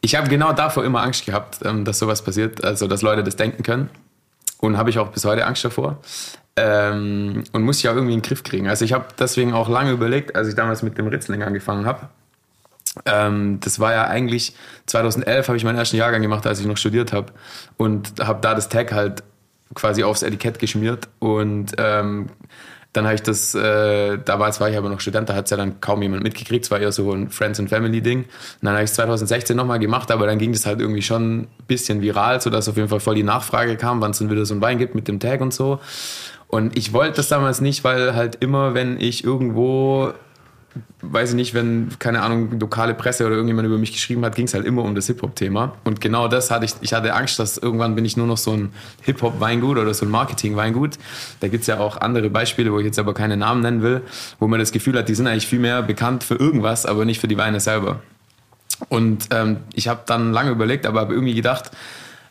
S3: Ich habe genau davor immer Angst gehabt, ähm, dass sowas passiert, also dass Leute das denken können. Und habe ich auch bis heute Angst davor. Ähm, und muss ich auch irgendwie in den Griff kriegen. Also ich habe deswegen auch lange überlegt, als ich damals mit dem Ritzling angefangen habe, ähm, das war ja eigentlich 2011 habe ich meinen ersten Jahrgang gemacht, als ich noch studiert habe und habe da das Tag halt quasi aufs Etikett geschmiert und ähm, dann habe ich das, äh, damals war ich aber noch Student, da hat es ja dann kaum jemand mitgekriegt, es war eher so ein Friends and Family Ding. Und dann habe ich es 2016 nochmal gemacht, aber dann ging das halt irgendwie schon ein bisschen viral, sodass auf jeden Fall voll die Nachfrage kam, wann es dann wieder so ein Wein gibt mit dem Tag und so. Und ich wollte das damals nicht, weil halt immer, wenn ich irgendwo weiß ich nicht, wenn, keine Ahnung, lokale Presse oder irgendjemand über mich geschrieben hat, ging es halt immer um das Hip-Hop-Thema. Und genau das hatte ich, ich hatte Angst, dass irgendwann bin ich nur noch so ein Hip-Hop-Weingut oder so ein Marketing-Weingut. Da gibt es ja auch andere Beispiele, wo ich jetzt aber keine Namen nennen will, wo man das Gefühl hat, die sind eigentlich viel mehr bekannt für irgendwas, aber nicht für die Weine selber. Und ähm, ich habe dann lange überlegt, aber habe irgendwie gedacht,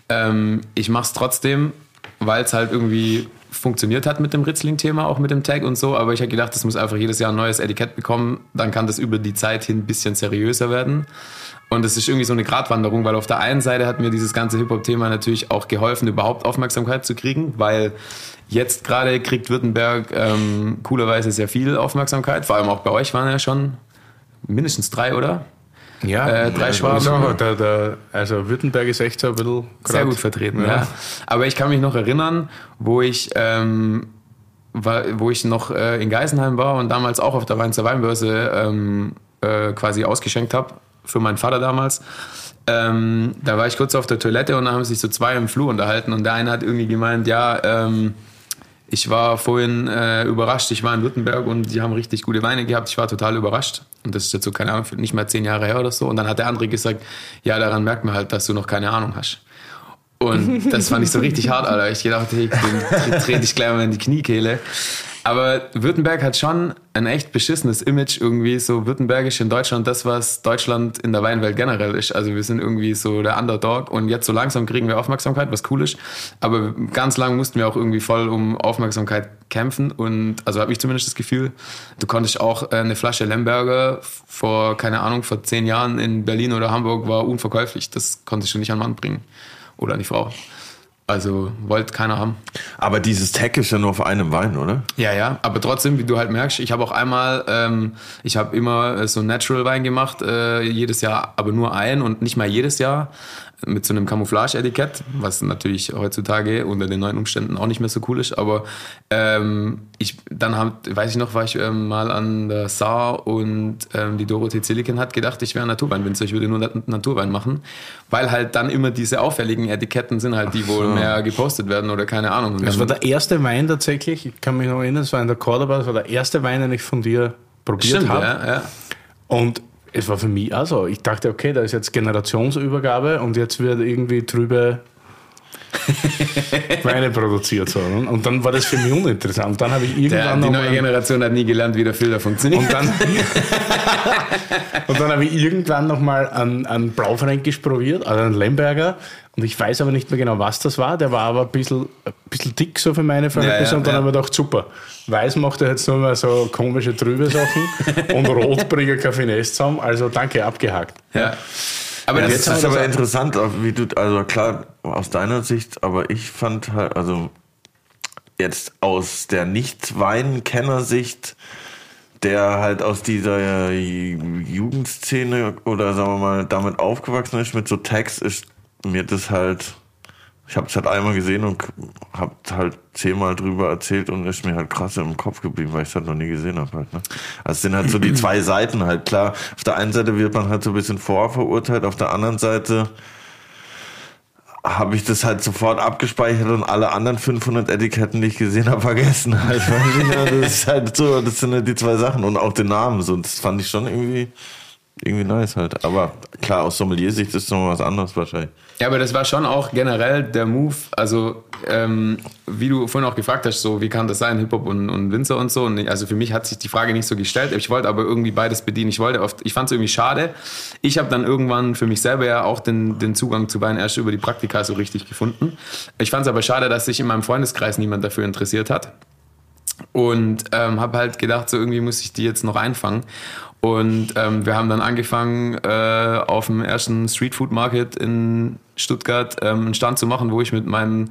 S3: ähm, ich mache es trotzdem, weil es halt irgendwie funktioniert hat mit dem Ritzling-Thema, auch mit dem Tag und so. Aber ich habe gedacht, das muss einfach jedes Jahr ein neues Etikett bekommen. Dann kann das über die Zeit hin ein bisschen seriöser werden. Und es ist irgendwie so eine Gratwanderung, weil auf der einen Seite hat mir dieses ganze Hip-Hop-Thema natürlich auch geholfen, überhaupt Aufmerksamkeit zu kriegen, weil jetzt gerade kriegt Württemberg ähm, coolerweise sehr viel Aufmerksamkeit. Vor allem auch bei euch waren ja schon mindestens drei, oder?
S2: Ja,
S3: äh, drei
S2: also,
S3: Schwaben.
S2: sag, der, der, also Württemberg ist echt so ein bisschen
S3: Sehr
S2: grad-
S3: gut vertreten, ja.
S2: Ja.
S3: Aber ich kann mich noch erinnern, wo ich, ähm, war, wo ich noch äh, in Geisenheim war und damals auch auf der Wein zur Weinbörse ähm, äh, quasi ausgeschenkt habe für meinen Vater damals. Ähm, da war ich kurz auf der Toilette und da haben sich so zwei im Flur unterhalten und der eine hat irgendwie gemeint, ja, ähm, ich war vorhin äh, überrascht, ich war in Württemberg und die haben richtig gute Weine gehabt. Ich war total überrascht. Und das ist jetzt so, keine Ahnung, nicht mal zehn Jahre her oder so. Und dann hat der andere gesagt, ja, daran merkt man halt, dass du noch keine Ahnung hast. Und das fand ich so richtig hart, Alter. Ich gedacht, hey, den trete ich gleich mal in die Kniekehle. Aber Württemberg hat schon ein echt beschissenes Image irgendwie, so württembergisch in Deutschland, das, was Deutschland in der Weinwelt generell ist. Also wir sind irgendwie so der Underdog und jetzt so langsam kriegen wir Aufmerksamkeit, was cool ist. Aber ganz lang mussten wir auch irgendwie voll um Aufmerksamkeit kämpfen und also habe ich zumindest das Gefühl, du konntest auch äh, eine Flasche Lemberger vor, keine Ahnung, vor zehn Jahren in Berlin oder Hamburg war unverkäuflich. Das konntest du nicht an Mann bringen. Oder an die Frau. Also wollte keiner haben.
S1: Aber dieses Tag ist ja nur auf einem Wein, oder?
S3: Ja, ja, aber trotzdem, wie du halt merkst, ich habe auch einmal, ähm, ich habe immer äh, so Natural Wein gemacht, äh, jedes Jahr, aber nur ein und nicht mal jedes Jahr mit so einem Camouflage-Etikett, was natürlich heutzutage unter den neuen Umständen auch nicht mehr so cool ist, aber ähm, ich, dann hab, weiß ich noch, war ich ähm, mal an der Saar und ähm, die Dorothee Zilliken hat gedacht, ich wäre ein Naturweinwinzer, ich würde nur Nat- Naturwein machen, weil halt dann immer diese auffälligen Etiketten sind halt die, wo mehr gepostet werden oder keine Ahnung.
S2: Das war der erste Wein tatsächlich, ich kann mich noch erinnern, es war in der Cordoba, das war der erste Wein, den ich von dir probiert habe.
S3: ja, ja.
S2: Und es war für mich auch so. Ich dachte, okay, da ist jetzt Generationsübergabe und jetzt wird irgendwie drüber Weine produziert. So. ne? Und dann war das für mich uninteressant. Dann habe ich
S3: Der,
S2: irgendwann
S3: die
S2: noch
S3: neue Generation hat nie gelernt, wie der Filter funktioniert.
S2: und dann, und dann habe ich irgendwann nochmal einen, einen Blaufränkisch probiert, also einen Lemberger. Und ich weiß aber nicht mehr genau, was das war. Der war aber ein bisschen, ein bisschen dick so für meine Verhältnisse.
S3: Ja, ja,
S2: und dann
S3: ja.
S2: habe ich gedacht, super. Weiß macht er jetzt nur mal so komische trübe Sachen und rot bringt kein Finesse zusammen. Also danke, abgehakt.
S3: ja. Aber
S1: Ja,
S3: das
S2: haben
S1: ist aber interessant, wie du, also klar, aus deiner Sicht, aber ich fand halt, also jetzt aus der Nicht-Wein-Kenner-Sicht, der halt aus dieser Jugendszene oder sagen wir mal damit aufgewachsen ist mit so Tags, ist mir das halt, ich habe es halt einmal gesehen und habe halt zehnmal drüber erzählt und ist mir halt krass im Kopf geblieben, weil ich es halt noch nie gesehen habe halt. Ne? Also es sind halt so die zwei Seiten halt. Klar, auf der einen Seite wird man halt so ein bisschen vorverurteilt, auf der anderen Seite habe ich das halt sofort abgespeichert und alle anderen 500 Etiketten, die ich gesehen habe, vergessen. Halt, das ist halt so, das sind halt die zwei Sachen und auch den Namen so. Das fand ich schon irgendwie, irgendwie nice halt. Aber klar, aus Sommelier-Sicht ist es noch was anderes wahrscheinlich.
S3: Ja, aber das war schon auch generell der Move. Also, ähm, wie du vorhin auch gefragt hast, so wie kann das sein, Hip-Hop und, und Winzer und so. Und also für mich hat sich die Frage nicht so gestellt. Ich wollte aber irgendwie beides bedienen. Ich wollte oft, ich fand es irgendwie schade. Ich habe dann irgendwann für mich selber ja auch den, den Zugang zu Wein erst über die Praktika so richtig gefunden. Ich fand es aber schade, dass sich in meinem Freundeskreis niemand dafür interessiert hat. Und ähm, habe halt gedacht, so irgendwie muss ich die jetzt noch einfangen. Und ähm, wir haben dann angefangen, äh, auf dem ersten Street Food Market in Stuttgart ähm, einen Stand zu machen, wo ich mit meinem,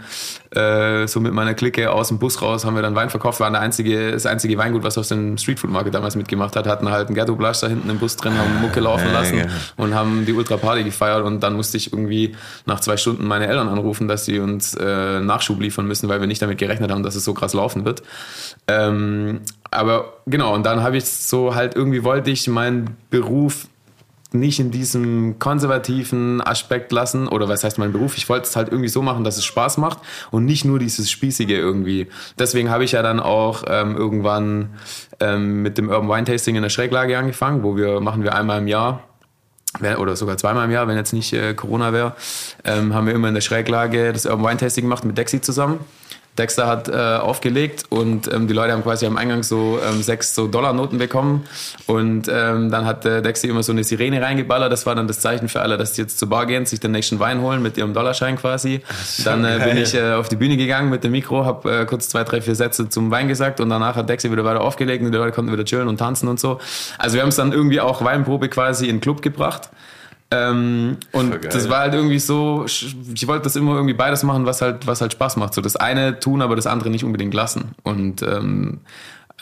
S3: äh, so mit meiner Clique aus dem Bus raus haben wir dann Wein verkauft. Wir waren der einzige, das einzige Weingut, was aus dem Street Food Market damals mitgemacht hat. Hatten halt einen Ghetto Blasch da hinten im Bus drin, haben Mucke laufen lassen
S1: ja.
S3: und haben die Ultra Party gefeiert. Und dann musste ich irgendwie nach zwei Stunden meine Eltern anrufen, dass sie uns äh, Nachschub liefern müssen, weil wir nicht damit gerechnet haben, dass es so krass laufen wird. Ähm, aber genau, und dann habe ich so halt irgendwie wollte ich meinen Beruf nicht in diesem konservativen Aspekt lassen, oder was heißt mein Beruf? Ich wollte es halt irgendwie so machen, dass es Spaß macht und nicht nur dieses Spießige irgendwie. Deswegen habe ich ja dann auch ähm, irgendwann ähm, mit dem Urban Wine Tasting in der Schräglage angefangen, wo wir machen wir einmal im Jahr oder sogar zweimal im Jahr, wenn jetzt nicht äh, Corona wäre, ähm, haben wir immer in der Schräglage das Urban Wine Tasting gemacht mit Dexy zusammen. Dexter hat äh, aufgelegt und ähm, die Leute haben quasi am Eingang so ähm, sechs so Dollarnoten bekommen und ähm, dann hat äh, Dexter immer so eine Sirene reingeballert. Das war dann das Zeichen für alle, dass die jetzt zur Bar gehen, sich den nächsten Wein holen mit ihrem Dollarschein quasi. Dann äh, bin ich äh, auf die Bühne gegangen mit dem Mikro, habe äh, kurz zwei, drei, vier Sätze zum Wein gesagt und danach hat Dexter wieder weiter aufgelegt und die Leute konnten wieder chillen und tanzen und so. Also wir haben es dann irgendwie auch Weinprobe quasi in den Club gebracht. Ähm, und das war halt irgendwie so, ich wollte das immer irgendwie beides machen, was halt, was halt Spaß macht. So das eine tun, aber das andere nicht unbedingt lassen. Und ähm,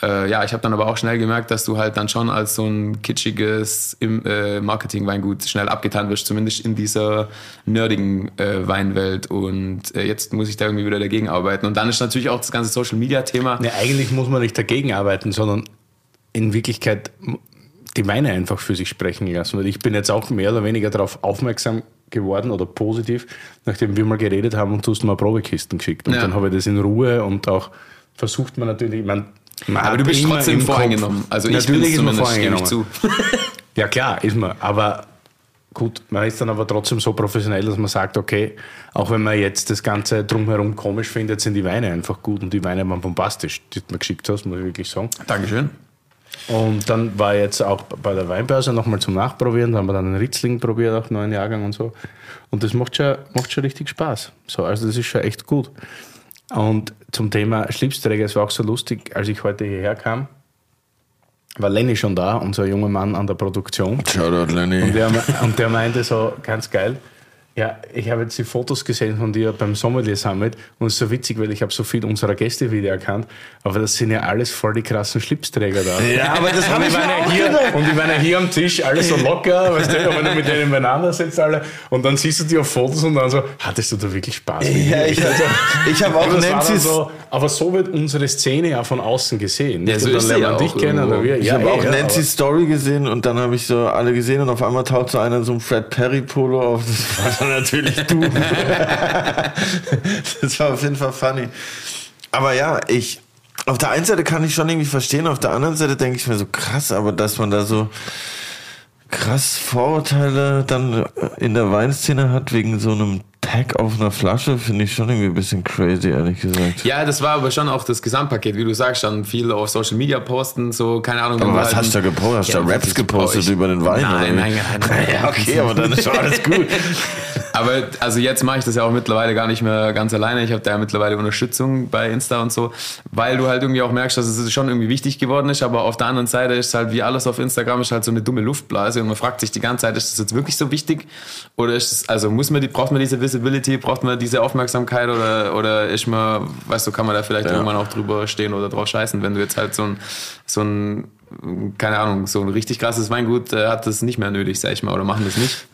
S3: äh, ja, ich habe dann aber auch schnell gemerkt, dass du halt dann schon als so ein kitschiges äh, Marketing-Weingut schnell abgetan wirst, zumindest in dieser nerdigen äh, Weinwelt. Und äh, jetzt muss ich da irgendwie wieder dagegen arbeiten. Und dann ist natürlich auch das ganze Social-Media-Thema.
S2: Nee, eigentlich muss man nicht dagegen arbeiten, sondern in Wirklichkeit die Weine einfach für sich sprechen lassen. Weil ich bin jetzt auch mehr oder weniger darauf aufmerksam geworden oder positiv, nachdem wir mal geredet haben und du hast mal Probekisten geschickt. Und
S3: Ja.
S2: dann habe ich das in Ruhe und auch versucht man natürlich, man, man
S3: Aber du bist trotzdem
S2: im Kopf-
S3: voreingenommen. Also ich
S2: Natürlich
S3: bin
S2: ist man
S3: zumindest, gebe ich zu.
S2: voreingenommen. Ja, klar, ist man. Aber gut, man ist dann aber trotzdem so professionell, dass man sagt, okay, auch wenn man jetzt das Ganze drumherum komisch findet, sind die Weine einfach gut und die Weine waren bombastisch, die du mir geschickt hast, muss ich wirklich sagen.
S3: Dankeschön.
S2: Und dann war ich jetzt auch bei der Weinbörse nochmal zum Nachprobieren. Da haben wir dann einen Ritzling probiert, auch neuen Jahrgang und so. Und das macht schon, macht schon richtig Spaß. So, also das ist schon echt gut. Und zum Thema Schlipsträger, es war auch so lustig, als ich heute hierher kam, war Lenny schon da, unser junger Mann an der Produktion.
S1: Shoutout, Lenny.
S2: Und der, und der meinte so ganz geil, ja, ich habe jetzt die Fotos gesehen von dir beim Sommelier Summit und es ist so witzig, weil ich habe so viel unserer Gäste wieder erkannt, aber das sind ja alles voll die krassen Schlipsträger da.
S1: Ja, aber das
S2: Und
S1: habe
S2: die
S1: ich
S2: waren
S1: mir
S2: ja
S1: auch
S2: hier,
S1: gedacht.
S2: und die waren ja hier am Tisch, alles so locker, weißt du, wenn du mit denen beieinander sitzt, alle, und dann siehst du die auf Fotos und dann so, hattest du da wirklich Spaß
S1: Ja, ich, ich habe auch Nancy's,
S2: so, aber so wird unsere Szene ja von außen gesehen.
S3: Ja,
S2: nicht?
S3: so
S2: und dann lernt man
S3: ja
S2: dich kennen. oder wir.
S1: ich
S2: ja,
S1: habe
S2: eh,
S1: auch
S2: ja,
S1: Nancy's Story gesehen und dann habe ich so alle gesehen und auf einmal taucht so einer in so einem Fred Perry Polo auf. Das natürlich du. das war auf jeden Fall funny. Aber ja, ich, auf der einen Seite kann ich schon irgendwie verstehen, auf der anderen Seite denke ich mir so krass, aber dass man da so krass Vorurteile dann in der Weinszene hat wegen so einem Tag auf einer Flasche, finde ich schon irgendwie ein bisschen crazy, ehrlich gesagt.
S3: Ja, das war aber schon auch das Gesamtpaket, wie du sagst, dann viel auf Social Media posten, so, keine Ahnung.
S1: Aber was
S3: halt
S1: hast du da gepostet? Hast du
S3: Ja,
S1: da Raps gepostet
S3: brauch ich-
S1: über den Wein?
S3: Nein, nein, nein, nein.
S1: Ja, okay, aber dann ist schon alles gut.
S3: Aber also jetzt mache ich das ja auch mittlerweile gar nicht mehr ganz alleine. Ich habe da ja mittlerweile Unterstützung bei Insta und so, weil du halt irgendwie auch merkst, dass es schon irgendwie wichtig geworden ist. Aber auf der anderen Seite ist halt wie alles auf Instagram ist halt so eine dumme Luftblase und man fragt sich die ganze Zeit, ist das jetzt wirklich so wichtig oder ist es, also muss man die, braucht man diese Visibility, braucht man diese Aufmerksamkeit oder oder ist man, weißt du, kann man da vielleicht
S1: Ja.
S3: irgendwann auch drüber stehen oder drauf scheißen, wenn du jetzt halt so ein so ein keine Ahnung, so ein richtig krasses Weingut äh, hat das nicht mehr nötig, sag ich mal, oder machen das nicht.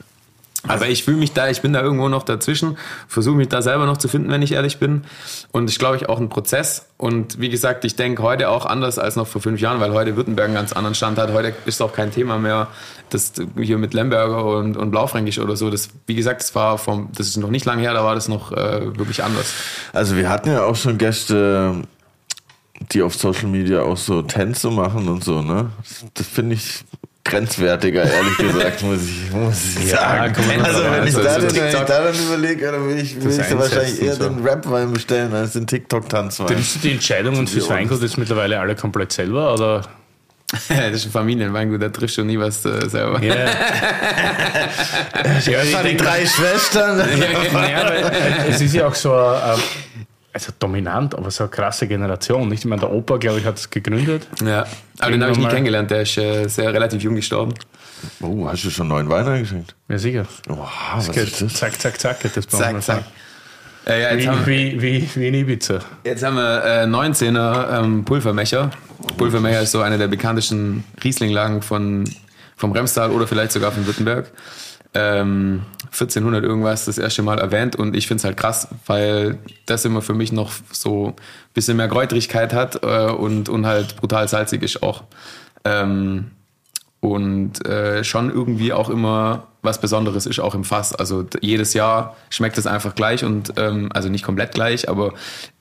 S3: Aber ich fühle mich da, ich bin da irgendwo noch dazwischen, versuche mich da selber noch zu finden, wenn ich ehrlich bin. Und ich glaube, ich auch ein Prozess. Und wie gesagt, ich denke heute auch anders als noch vor fünf Jahren, weil heute Württemberg einen ganz anderen Stand hat. Heute ist auch kein Thema mehr, das hier mit Lemberger und, und Blaufränkisch oder so. Das, wie gesagt, das war vom, das ist noch nicht lange her, da war das noch äh, wirklich anders.
S1: Also wir hatten ja auch schon Gäste, die auf Social Media auch so Tänze machen und so, ne? Das, das finde ich grenzwertiger, ehrlich gesagt, muss ich, muss ich
S2: Ja,
S1: sagen. also wenn ich,
S3: also
S1: da
S3: so
S1: dann, wenn ich
S3: TikTok-
S1: da dann überlege, dann will ich, will ich so wahrscheinlich eher
S2: so.
S1: den Rap-Wein bestellen als den TikTok-Tanzwein.
S2: Triffst du die Entscheidungen fürs Weingut jetzt mittlerweile alle komplett selber? Oder?
S3: das ist ein Familienweingut, da triffst du nie was äh, selber.
S2: Ja. ja,
S1: Das waren die drei Schwestern.
S2: Äh, es ist ja auch so äh, also dominant, aber so eine krasse Generation. Nicht? Ich meine, der Opa, glaube ich, hat es gegründet.
S3: Ja, aber den habe ich nie kennengelernt, der ist äh, sehr relativ jung gestorben.
S1: Oh, hast du schon neuen Wein eingeschenkt?
S2: Ja, sicher.
S1: Wow, was
S2: Geht,
S1: ist das?
S2: zack, zack, zack, geht das bei
S3: Zack, zack. Äh, ja, jetzt, haben,
S2: Wie, wie, wie, wie in Ibiza.
S3: jetzt haben wir äh, 19er ähm, Pulvermecher. Pulvermecher ist so eine der bekanntesten Rieslinglagen von, vom Remstal oder vielleicht sogar von Württemberg. Ähm, 1400 irgendwas das erste Mal erwähnt und ich finde es halt krass, weil das immer für mich noch so ein bisschen mehr Kräutrigkeit hat äh, und, und halt brutal salzig ist auch. Ähm, und äh, schon irgendwie auch immer was Besonderes ist, auch im Fass. Also jedes Jahr schmeckt es einfach gleich und ähm, also nicht komplett gleich, aber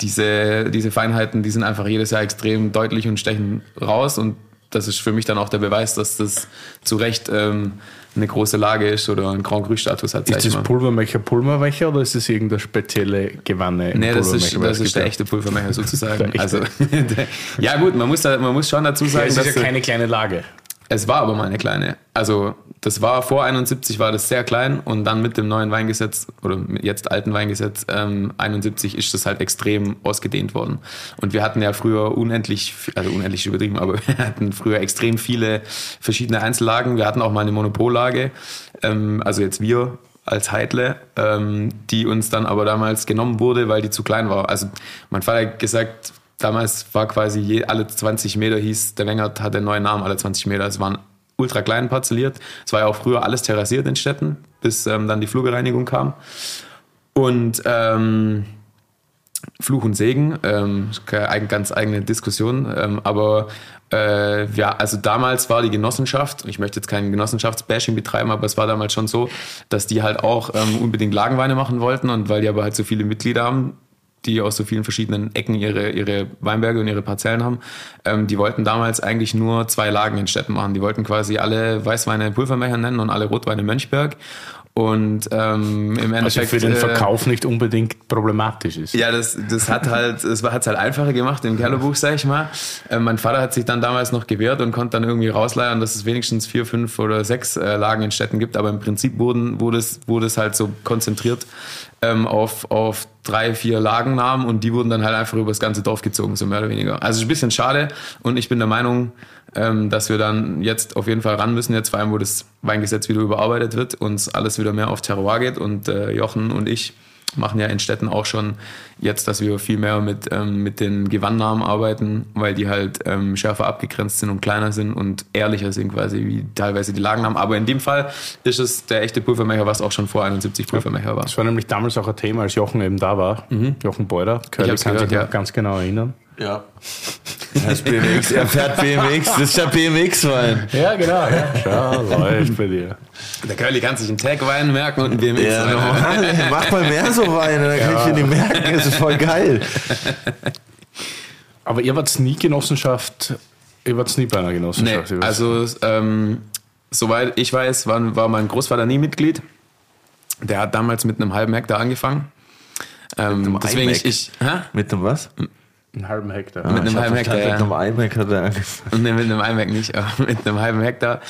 S3: diese, diese Feinheiten, die sind einfach jedes Jahr extrem deutlich und stechen raus und das ist für mich dann auch der Beweis, dass das zu Recht ähm, eine große Lage ist oder einen Grand Cru-Status hat.
S2: Ist das. Pulvermecher Pulvermecher oder ist das irgendeine spezielle Gewanne?
S3: Nee, das ist, das ist der echte Pulvermecher sozusagen.
S2: Der
S3: also,
S2: echte.
S3: ja gut, man muss, da, man muss schon dazu
S2: Ja,
S3: sagen,
S2: es ist
S3: dass
S2: ja keine kleine Lage.
S3: Es war aber mal eine kleine. Also das war vor 71 war das sehr klein und dann mit dem neuen Weingesetz oder jetzt alten Weingesetz ähm, 71 ist das halt extrem ausgedehnt worden. Und wir hatten ja früher unendlich, also unendlich übertrieben, aber wir hatten früher extrem viele verschiedene Einzellagen. Wir hatten auch mal eine Monopollage, ähm, also jetzt wir als Heidle, ähm, die uns dann aber damals genommen wurde, weil die zu klein war. Also mein Vater hat gesagt, damals war quasi je, alle 20 Meter hieß, der Wengert hat einen neuen Namen, alle 20 Meter. Es waren ultra klein parzelliert. Es war ja auch früher alles terrassiert in Städten, bis ähm, dann die Flurbereinigung kam. Und ähm, Fluch und Segen, ähm, ganz eigene Diskussion, ähm, aber äh, ja, also damals war die Genossenschaft, ich möchte jetzt kein Genossenschaftsbashing betreiben, aber es war damals schon so, dass die halt auch ähm, unbedingt Lagenweine machen wollten und weil die aber halt so viele Mitglieder haben, die aus so vielen verschiedenen Ecken ihre, ihre Weinberge und ihre Parzellen haben, ähm, die wollten damals eigentlich nur zwei Lagen in Städten machen. Die wollten quasi alle Weißweine Pulvermecher nennen und alle Rotweine Mönchberg. Und ähm, im Endeffekt.
S2: Also für den
S3: äh,
S2: Verkauf nicht unbedingt problematisch ist.
S3: ja, das, das hat halt, es hat es halt einfacher gemacht im Kellerbuch, sag ich mal. Äh, mein Vater hat sich dann damals noch gewehrt und konnte dann irgendwie rausleiern, dass es wenigstens vier, fünf oder sechs äh, Lagen in Städten gibt. Aber im Prinzip wurden, wurde, es, wurde es halt so konzentriert ähm, auf, auf drei, vier Lagennamen und die wurden dann halt einfach über das ganze Dorf gezogen, so mehr oder weniger. Also ist ein bisschen schade und ich bin der Meinung, ähm, dass wir dann jetzt auf jeden Fall ran müssen, jetzt vor allem, wo das Weingesetz wieder überarbeitet wird und alles wieder mehr auf Terroir geht und äh, Jochen und ich machen ja in Städten auch schon jetzt, dass wir viel mehr mit, ähm, mit den Gewannnamen arbeiten, weil die halt ähm, schärfer abgegrenzt sind und kleiner sind und ehrlicher sind quasi wie teilweise die Lagennamen. Aber in dem Fall ist es der echte Pulvermecher, was auch schon vor 71 Pulvermecher war.
S2: Das war nämlich damals auch ein Thema, als Jochen eben da war. Jochen Beuder. Curly kann
S3: gehört,
S2: sich
S3: ja.
S2: ganz genau erinnern.
S1: Ja. Das ist BMX, er fährt BMX, das ist ja BMX-Wein.
S2: Ja, genau. Ja. Schau, läuft bei dir.
S3: Der Curly kann sich einen Tag-Wein merken und einen BMX.
S1: Ja, normal. Mach mal mehr so Weine, dann kann ich mir die merken, das ist voll geil.
S2: Aber ihr wart nie Genossenschaft, ihr wart nie bei einer
S3: Nee,
S2: Genossenschaft. Wart-
S3: also ähm, soweit ich weiß, war, war mein Großvater nie Mitglied. Der hat damals mit einem halben Hektar angefangen. Ähm, deswegen ich,
S1: iMac.
S3: ich hä?
S1: Mit einem was?
S2: Einen halben Hektar.
S3: Mit einem halben Hektar, ja.
S1: Mit einem iMac hat er angefangen.
S3: Nee, mit einem iMac nicht, aber mit einem halben Hektar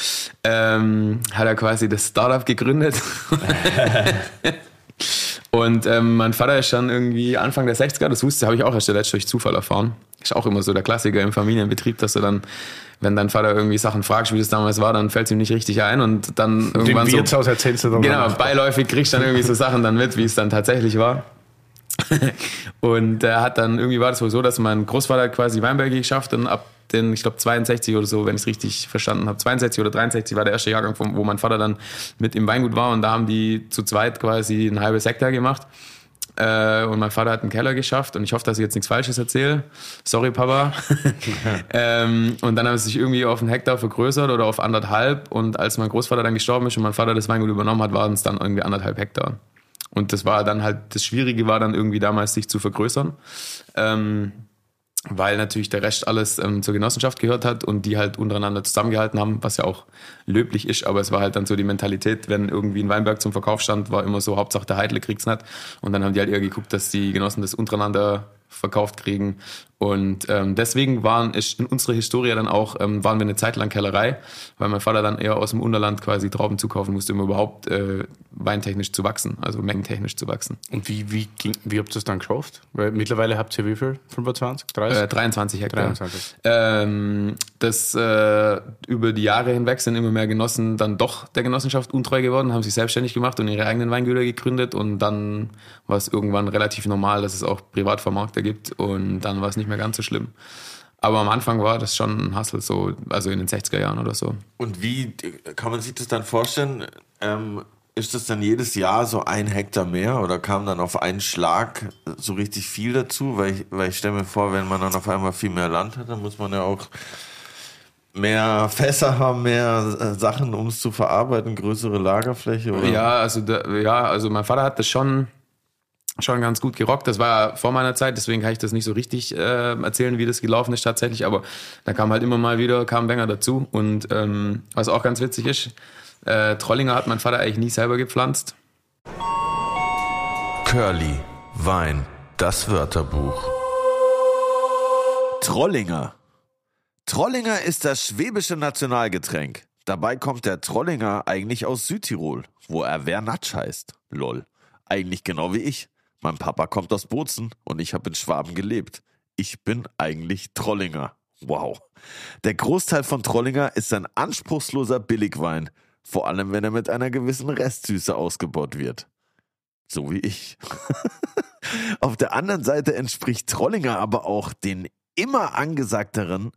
S3: ähm, hat er quasi das Startup gegründet. Und ähm, mein Vater ist schon irgendwie Anfang der 60er, das wusste, habe ich auch erst letztens durch Zufall erfahren. Ist auch immer so der Klassiker im Familienbetrieb, dass du dann, wenn dein Vater irgendwie Sachen fragst, wie das damals war, dann fällt es ihm nicht richtig ein und dann
S2: Dem
S3: irgendwann so,
S2: Wirtshaus erzählst du dann
S3: Genau, beiläufig kriegst du dann irgendwie so Sachen dann mit, wie es dann tatsächlich war. und er hat dann irgendwie war das wohl so, dass mein Großvater quasi Weinberge geschafft und ab den, ich glaube 62 oder so, wenn ich es richtig verstanden habe, 62 oder 63 war der erste Jahrgang, vom- wo mein Vater dann mit im Weingut war und da haben die zu zweit quasi ein halbes Hektar gemacht. Äh, und mein Vater hat einen Keller geschafft und ich hoffe, dass ich jetzt nichts Falsches erzähle. Sorry, Papa. ähm, und dann haben sie sich irgendwie auf einen Hektar vergrößert oder auf anderthalb. Und als mein Großvater dann gestorben ist und mein Vater das Weingut übernommen hat, waren es dann irgendwie anderthalb Hektar. Und das war dann halt, das Schwierige war dann irgendwie damals, sich zu vergrößern. Ähm, weil natürlich der Rest alles ähm, zur Genossenschaft gehört hat und die halt untereinander zusammengehalten haben, was ja auch löblich ist, aber es war halt dann so die Mentalität, wenn irgendwie ein Weinberg zum Verkauf stand, war immer so, Hauptsache der Heidle kriegt's nicht und dann haben die halt eher geguckt, dass die Genossen das untereinander verkauft kriegen und ähm, deswegen waren ist in unserer Historie dann auch, ähm, waren wir eine Zeit lang Kellerei, weil mein Vater dann eher aus dem Unterland quasi Trauben zukaufen musste, um überhaupt äh, weintechnisch zu wachsen, also mengentechnisch zu wachsen.
S2: Und wie, wie, ging, wie habt ihr das dann geschafft? Weil mittlerweile habt ihr wie viel? 25? 30?
S3: Äh, 23 Hektar.
S2: 23.
S3: Ähm, das äh, über die Jahre hinweg sind immer mehr Genossen dann doch der Genossenschaft untreu geworden, haben sich selbstständig gemacht und ihre eigenen Weingüter gegründet und dann war es irgendwann relativ normal, dass es auch Privatvermarkter gibt und dann war es nicht mehr ganz so schlimm. Aber am Anfang war das schon ein Hustle, so, also in den 60er Jahren oder so.
S1: Und wie kann man sich das dann vorstellen? Ähm, ist das dann jedes Jahr so ein Hektar mehr oder kam dann auf einen Schlag so richtig viel dazu? Weil ich, weil ich stelle mir vor, wenn man dann auf einmal viel mehr Land hat, dann muss man ja auch mehr Fässer haben, mehr äh, Sachen, um es zu verarbeiten, größere Lagerfläche oder?
S3: Ja, also da, ja, also mein Vater hat das schon schon ganz gut gerockt. Das war vor meiner Zeit, deswegen kann ich das nicht so richtig äh, erzählen, wie das gelaufen ist tatsächlich. Aber da kam halt immer mal wieder, kam Wenger dazu. Und ähm, was auch ganz witzig ist, äh, Trollinger hat mein Vater eigentlich nie selber gepflanzt.
S1: Curly, Wein, das Wörterbuch. Trollinger. Trollinger ist das schwäbische Nationalgetränk. Dabei kommt der Trollinger eigentlich aus Südtirol, wo er Wernatsch heißt. Lol. Eigentlich genau wie ich. Mein Papa kommt aus Bozen und ich habe in Schwaben gelebt. Ich bin eigentlich Trollinger. Wow. Der Großteil von Trollinger ist ein anspruchsloser Billigwein, vor allem wenn er mit einer gewissen Restsüße ausgebaut wird. So wie ich. Auf der anderen Seite entspricht Trollinger aber auch den immer angesagteren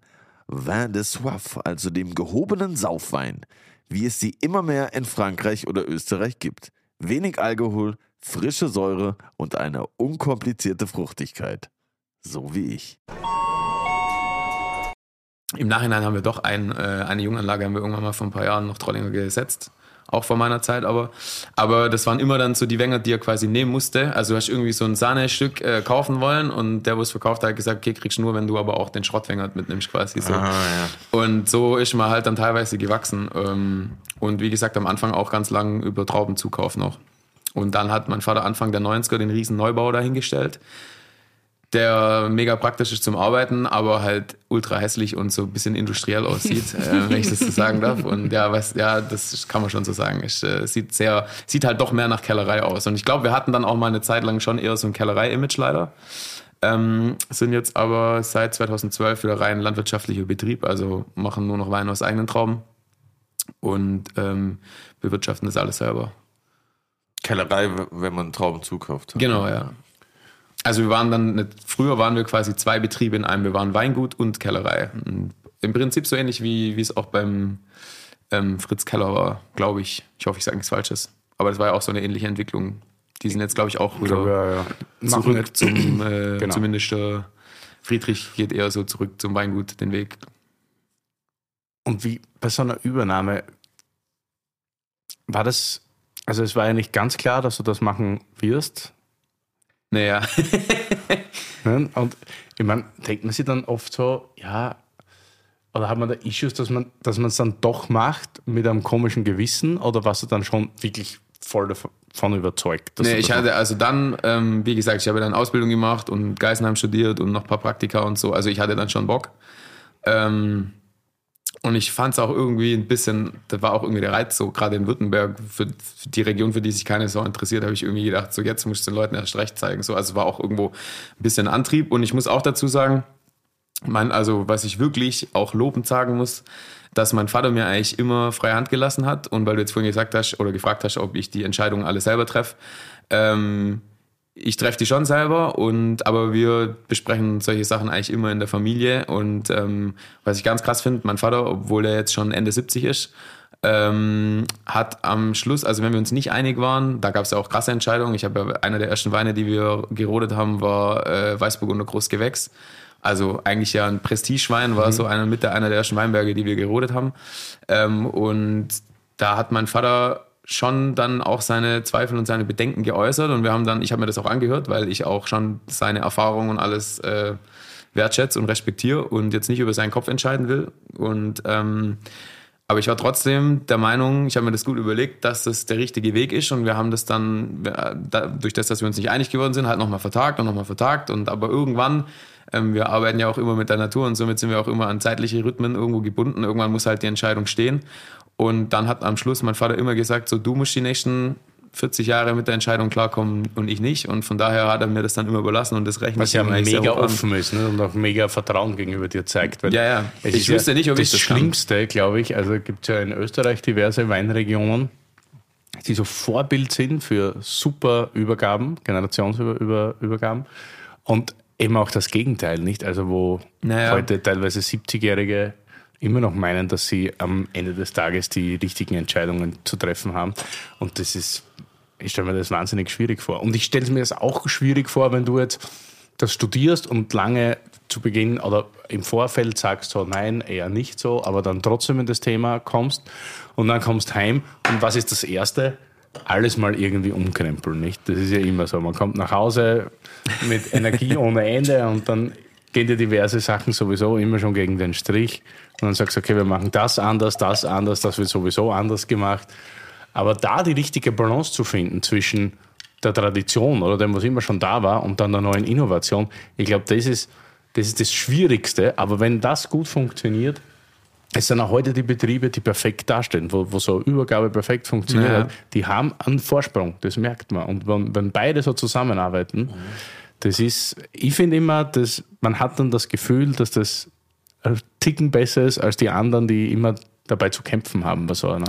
S1: Vin de Soif, also dem gehobenen Saufwein, wie es sie immer mehr in Frankreich oder Österreich gibt. Wenig Alkohol, frische Säure und eine unkomplizierte Fruchtigkeit. So wie ich.
S3: Im Nachhinein haben wir doch ein, äh, eine Junganlage haben wir irgendwann mal vor ein paar Jahren noch Trollinger gesetzt. Auch vor meiner Zeit, aber, aber das waren immer dann so die Wenger, die er quasi nehmen musste. Also du hast irgendwie so ein Sahnestück äh, kaufen wollen und der, wo es verkauft hat, hat gesagt, okay, kriegst du nur, wenn du aber auch den Schrottwenger mitnimmst quasi so.
S1: Ah, ja.
S3: Und so ist man halt dann teilweise gewachsen. Ähm, und wie gesagt, am Anfang auch ganz lang über Traubenzukauf noch. Und dann hat mein Vater Anfang der 90er den riesen Neubau dahingestellt der mega praktisch ist zum Arbeiten, aber halt ultra hässlich und so ein bisschen industriell aussieht, äh, wenn ich das so sagen darf. Und ja, was, ja, das kann man schon so sagen. Es äh, sieht sehr, sieht halt doch mehr nach Kellerei aus. Und ich glaube, wir hatten dann auch mal eine Zeit lang schon eher so ein Kellerei-Image leider. Ähm, sind jetzt aber seit 2012 wieder rein landwirtschaftlicher Betrieb, also machen nur noch Wein aus eigenen Trauben und ähm, bewirtschaften das alles selber.
S1: Kellerei, wenn man Trauben zukauft.
S3: Genau, ja. Also wir waren dann, nicht, früher waren wir quasi zwei Betriebe in einem. Wir waren Weingut und Kellerei. Und Im Prinzip so ähnlich wie, wie es auch beim ähm, Fritz Keller war, glaube ich. Ich hoffe, ich sage nichts Falsches. Aber das war ja auch so eine ähnliche Entwicklung. Die sind jetzt, glaube ich, auch wieder
S2: Ja, ja.
S3: Zurück
S2: nicht-
S3: zum, äh,
S2: Genau.
S3: zumindest der Friedrich geht eher so zurück zum Weingut den Weg.
S2: Und wie bei so einer Übernahme war das, also es war ja nicht ganz klar, dass du das machen wirst.
S3: Naja,
S2: Ne? Und ich meine, denkt man sich dann oft so, ja, oder hat man da Issues, dass man dass es dann doch macht mit einem komischen Gewissen oder warst du dann schon wirklich voll davon überzeugt? dass
S3: nee, ich hatte also dann, ähm, wie gesagt, ich habe dann Ausbildung gemacht und Geisenheim studiert und noch ein paar Praktika und so. Also ich hatte dann schon Bock. Ähm, und ich fand es auch irgendwie ein bisschen, das war auch irgendwie der Reiz, so gerade in Württemberg, für, für die Region, für die sich keine Sau interessiert, habe ich irgendwie gedacht, so jetzt muss ich den Leuten erst recht zeigen. So, also war auch irgendwo ein bisschen Antrieb. Und ich muss auch dazu sagen, mein, also was ich wirklich auch lobend sagen muss, dass mein Vater mir eigentlich immer freie Hand gelassen hat. Und weil du jetzt vorhin gesagt hast oder gefragt hast, ob ich die Entscheidungen alle selber treffe, ähm, ich treffe die schon selber und aber wir besprechen solche Sachen eigentlich immer in der Familie und ähm, was ich ganz krass finde, mein Vater, obwohl er jetzt schon Ende 70 ist, ähm, hat am Schluss, also wenn wir uns nicht einig waren, da gab es ja auch krasse Entscheidungen. Ich habe ja einer der ersten Weine, die wir gerodet haben, war äh, Weißburgunder Großgewächs. Also eigentlich ja ein Prestigewein, war so einer mit der einer der ersten Weinberge, die wir gerodet haben. Ähm, und da hat mein Vater schon dann auch seine Zweifel und seine Bedenken geäußert und wir haben dann, ich habe mir das auch angehört, weil ich auch schon seine Erfahrungen und alles äh, wertschätze und respektiere und jetzt nicht über seinen Kopf entscheiden will. Und ähm, aber ich war trotzdem der Meinung, ich habe mir das gut überlegt, dass das der richtige Weg ist und wir haben das dann, da- durch das, dass wir uns nicht einig geworden sind, halt nochmal vertagt und nochmal vertagt und aber irgendwann, ähm, wir arbeiten ja auch immer mit der Natur und somit sind wir auch immer an zeitliche Rhythmen irgendwo gebunden. Irgendwann muss halt die Entscheidung stehen und dann hat am Schluss mein Vater immer gesagt, so du musst die nächsten 40 Jahre mit der Entscheidung klarkommen und ich nicht und von daher hat er mir das dann immer überlassen und das rechnet
S2: Was ja mega
S3: an.
S2: offen ist ne? und auch mega Vertrauen gegenüber dir zeigt.
S3: Ja, ja. Ich wüsste nicht, ob
S2: das
S3: ich das.
S2: Schlimmste, glaube ich, also gibt es ja in Österreich diverse Weinregionen, die so Vorbild sind für super Übergaben, Generationsübergaben und eben auch das Gegenteil, nicht? Also wo
S3: Naja.
S2: heute teilweise 70-Jährige immer noch meinen, dass sie am Ende des Tages die richtigen Entscheidungen zu treffen haben und das ist ich stelle mir das wahnsinnig schwierig vor. Und ich stelle mir das auch schwierig vor, wenn du jetzt das studierst und lange zu Beginn oder im Vorfeld sagst so, nein, eher nicht so, aber dann trotzdem in das Thema kommst und dann kommst heim und was ist das Erste? Alles mal irgendwie umkrempeln, nicht? Das ist ja immer so. Man kommt nach Hause mit Energie ohne Ende und dann gehen dir diverse Sachen sowieso immer schon gegen den Strich und dann sagst du, okay, wir machen das anders, das anders, das wird sowieso anders gemacht. Aber da die richtige Balance zu finden zwischen der Tradition oder dem, was immer schon da war, und dann der neuen Innovation, ich glaube, das ist, das ist das Schwierigste. Aber wenn das gut funktioniert, es sind auch heute die Betriebe, die perfekt dastehen, wo, wo so eine Übergabe perfekt funktioniert
S3: Ja.
S2: hat, die haben einen Vorsprung, das merkt man. Und wenn, wenn beide so zusammenarbeiten, das ist, ich finde immer, dass man hat dann das Gefühl, dass das Ticken besser ist als die anderen, die immer dabei zu kämpfen haben bei so einer.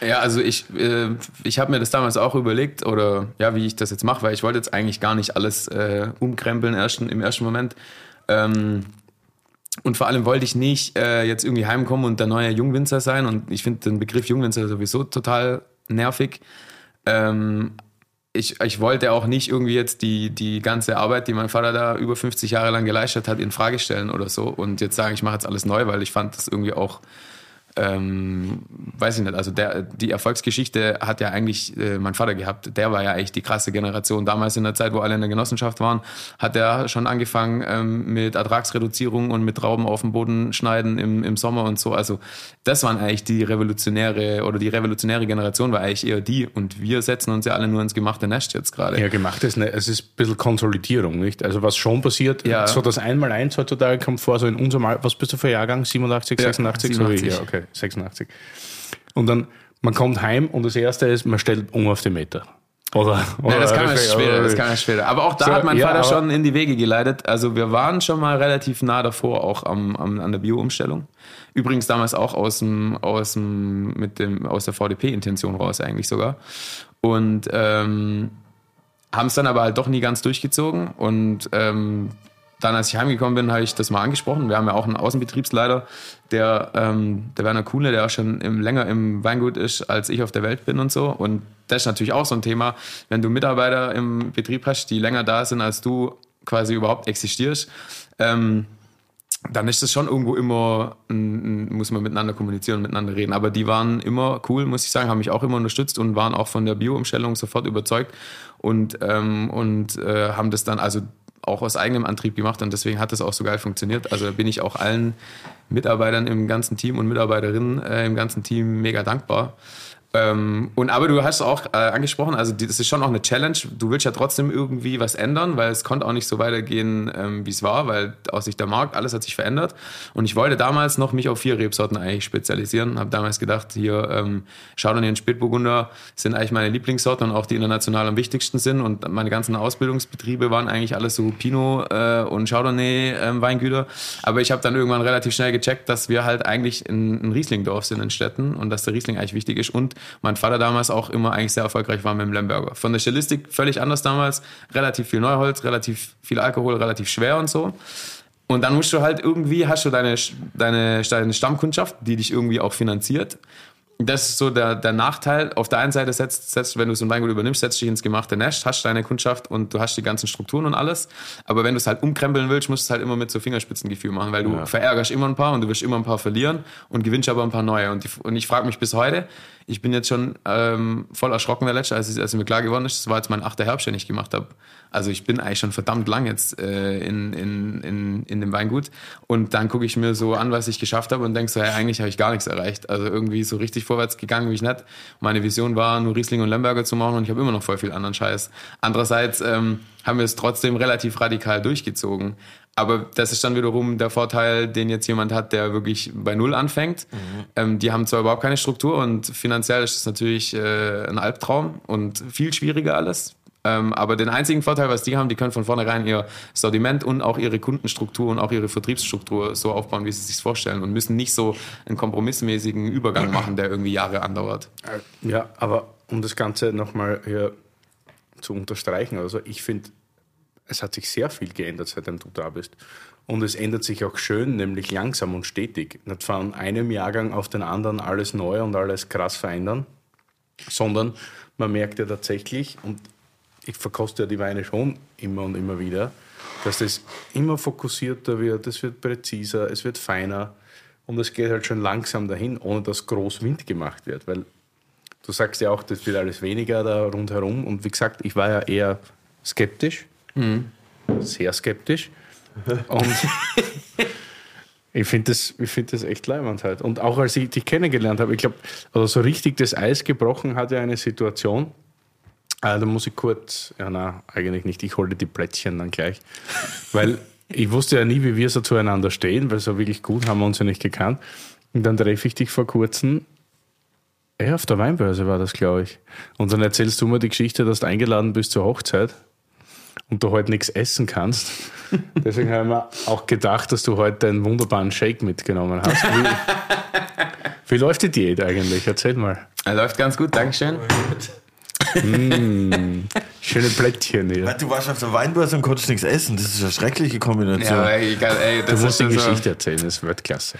S3: Ja, also ich, äh, ich habe mir das damals auch überlegt, oder ja, wie ich das jetzt mache, weil ich wollte jetzt eigentlich gar nicht alles äh, umkrempeln ersten, im ersten Moment. Ähm, Und vor allem wollte ich nicht äh, jetzt irgendwie heimkommen und der neue Jungwinzer sein. Und ich finde den Begriff Jungwinzer sowieso total nervig. Ähm, ich, ich wollte auch nicht irgendwie jetzt die, die ganze Arbeit, die mein Vater da über 50 Jahre lang geleistet hat, in Frage stellen oder so. Und jetzt sagen, ich mache jetzt alles neu, weil ich fand das irgendwie auch ähm, weiß ich nicht, also der, die Erfolgsgeschichte hat ja eigentlich äh, mein Vater gehabt. Der war ja echt die krasse Generation. Damals in der Zeit, wo alle in der Genossenschaft waren, hat er schon angefangen ähm, mit Ertragsreduzierung und mit Trauben auf dem Boden schneiden im, im Sommer und so. Also das waren eigentlich die revolutionäre oder die revolutionäre Generation war eigentlich eher die. Und wir setzen uns ja alle nur ins gemachte Nest jetzt gerade.
S2: Ja, gemacht ist, ne, es ist ein bisschen Konsolidierung, nicht? Also was schon passiert,
S3: Ja.
S2: so das Einmal-Eins heutzutage kommt vor, so in unserem, Al- was bist du für Jahrgang? 87,
S3: Ja,
S2: 86? So wie
S3: 87.
S2: hier, okay, 86. Und dann, man kommt heim und das Erste ist, man stellt um auf den Meter. Oder, oder
S3: Ja, das kam erst später, das kam erst später. Aber auch da
S2: So,
S3: hat mein
S2: ja,
S3: Vater schon in die Wege geleitet. Also wir waren schon mal relativ nah davor, auch am, am, an der Bio-Umstellung. Übrigens damals auch aus dem, aus dem, mit dem, aus der VDP-Intention raus eigentlich sogar. Und ähm, haben es dann aber halt doch nie ganz durchgezogen. Und ähm, dann, als ich heimgekommen bin, habe ich das mal angesprochen. Wir haben ja auch einen Außenbetriebsleiter, der, ähm, der Werner Kuhle, der auch schon im, länger im Weingut ist, als ich auf der Welt bin und so. Und das ist natürlich auch so ein Thema, wenn du Mitarbeiter im Betrieb hast, die länger da sind, als du quasi überhaupt existierst. Ähm, dann ist das schon irgendwo immer, muss man miteinander kommunizieren und miteinander reden. Aber die waren immer cool, muss ich sagen, haben mich auch immer unterstützt und waren auch von der Bio-Umstellung sofort überzeugt und, ähm, und äh, haben das dann also auch aus eigenem Antrieb gemacht und deswegen hat das auch so geil funktioniert. Also bin ich auch allen Mitarbeitern im ganzen Team und Mitarbeiterinnen äh, im ganzen Team mega dankbar. Ähm, und aber du hast auch äh, angesprochen, also das ist schon auch eine Challenge. Du willst ja trotzdem irgendwie was ändern, weil es konnte auch nicht so weitergehen, ähm, wie es war, weil aus Sicht der Markt alles hat sich verändert. Und ich wollte damals noch mich auf vier Rebsorten eigentlich spezialisieren. Habe damals gedacht, hier ähm, Chardonnay und Spätburgunder sind eigentlich meine Lieblingssorten und auch die international am wichtigsten sind. Und meine ganzen Ausbildungsbetriebe waren eigentlich alles so Pinot äh, und Chardonnay ähm, Weingüter. Aber ich habe dann irgendwann relativ schnell gecheckt, dass wir halt eigentlich ein, ein Rieslingdorf sind in Städten und dass der Riesling eigentlich wichtig ist. Und mein Vater damals auch immer eigentlich sehr erfolgreich war mit dem Lemberger. Von der Stilistik völlig anders damals. Relativ viel Neuholz, relativ viel Alkohol, relativ schwer und so. Und dann musst du halt irgendwie, hast du deine, deine, deine Stammkundschaft, die dich irgendwie auch finanziert. Das ist so der, der Nachteil. Auf der einen Seite setzt, setzt, wenn du so ein Weingut übernimmst, setzt dich ins gemachte Nest, hast deine Kundschaft und du hast die ganzen Strukturen und alles. Aber wenn du es halt umkrempeln willst, musst du es halt immer mit so Fingerspitzengefühl machen, weil du verärgerst immer ein paar und du wirst immer ein paar verlieren und gewinnst aber ein paar neue. Und, die, und ich frage mich bis heute, ich bin jetzt schon ähm, voll erschrocken der letzte, als, es- als mir klar geworden ist, das war jetzt mein achter Herbst, den ich gemacht habe. Also ich bin eigentlich schon verdammt lang jetzt äh, in, in, in, in dem Weingut. Und dann gucke ich mir so an, was ich geschafft habe und denke so, hey, eigentlich habe ich gar nichts erreicht. Also irgendwie so richtig vorwärts gegangen bin ich nicht. Meine Vision war, nur Riesling und Lemberger zu machen und ich habe immer noch voll viel anderen Scheiß. Andererseits ähm, haben wir es trotzdem relativ radikal durchgezogen. Aber das ist dann wiederum der Vorteil, den jetzt jemand hat, der wirklich bei Null anfängt. Ähm, die haben zwar überhaupt keine Struktur und finanziell ist es natürlich äh, ein Albtraum und viel schwieriger alles. Ähm, aber den einzigen Vorteil, was die haben, die können von vornherein ihr Sortiment und auch ihre Kundenstruktur und auch ihre Vertriebsstruktur so aufbauen, wie sie sich vorstellen und müssen nicht so einen kompromissmäßigen Übergang machen, der irgendwie Jahre andauert.
S2: Ja, aber um das Ganze nochmal hier zu unterstreichen, also ich finde, es hat sich sehr viel geändert, seitdem du da bist. Und es ändert sich auch schön, nämlich langsam und stetig. Nicht von einem Jahrgang auf den anderen alles neu und alles krass verändern, sondern man merkt ja tatsächlich, und ich verkoste ja die Weine schon immer und immer wieder, dass das immer fokussierter wird, es wird präziser, es wird feiner und es geht halt schon langsam dahin, ohne dass groß Wind gemacht wird, weil Du sagst ja auch, das wird alles weniger da rundherum. Und wie gesagt, ich war ja eher skeptisch, sehr skeptisch. Und ich finde das, find das echt leibend halt. Und auch als ich dich kennengelernt habe, ich glaube, also so richtig das Eis gebrochen hat ja eine Situation. Äh, da muss ich kurz, ja, na, eigentlich nicht, ich hole die Plättchen dann gleich. Weil ich wusste ja nie, wie wir so zueinander stehen, weil so wirklich gut haben wir uns ja nicht gekannt. Und dann treffe ich dich vor kurzem ja, auf der Weinbörse war das, glaube ich. Und dann erzählst du mir die Geschichte, dass du eingeladen bist zur Hochzeit und du heute nichts essen kannst. Deswegen habe ich mir auch gedacht, dass du heute einen wunderbaren Shake mitgenommen hast. Wie, wie läuft die Diät eigentlich? Erzähl mal.
S3: Er läuft ganz gut, Dankeschön.
S2: Schöne Plättchen hier.
S1: Du warst auf der Weinbörse und konntest nichts essen. Das ist eine schreckliche Kombination.
S3: Ja, egal, ey,
S2: Du
S3: das
S2: musst die
S3: ist schon so
S2: Geschichte erzählen, das ist Weltklasse.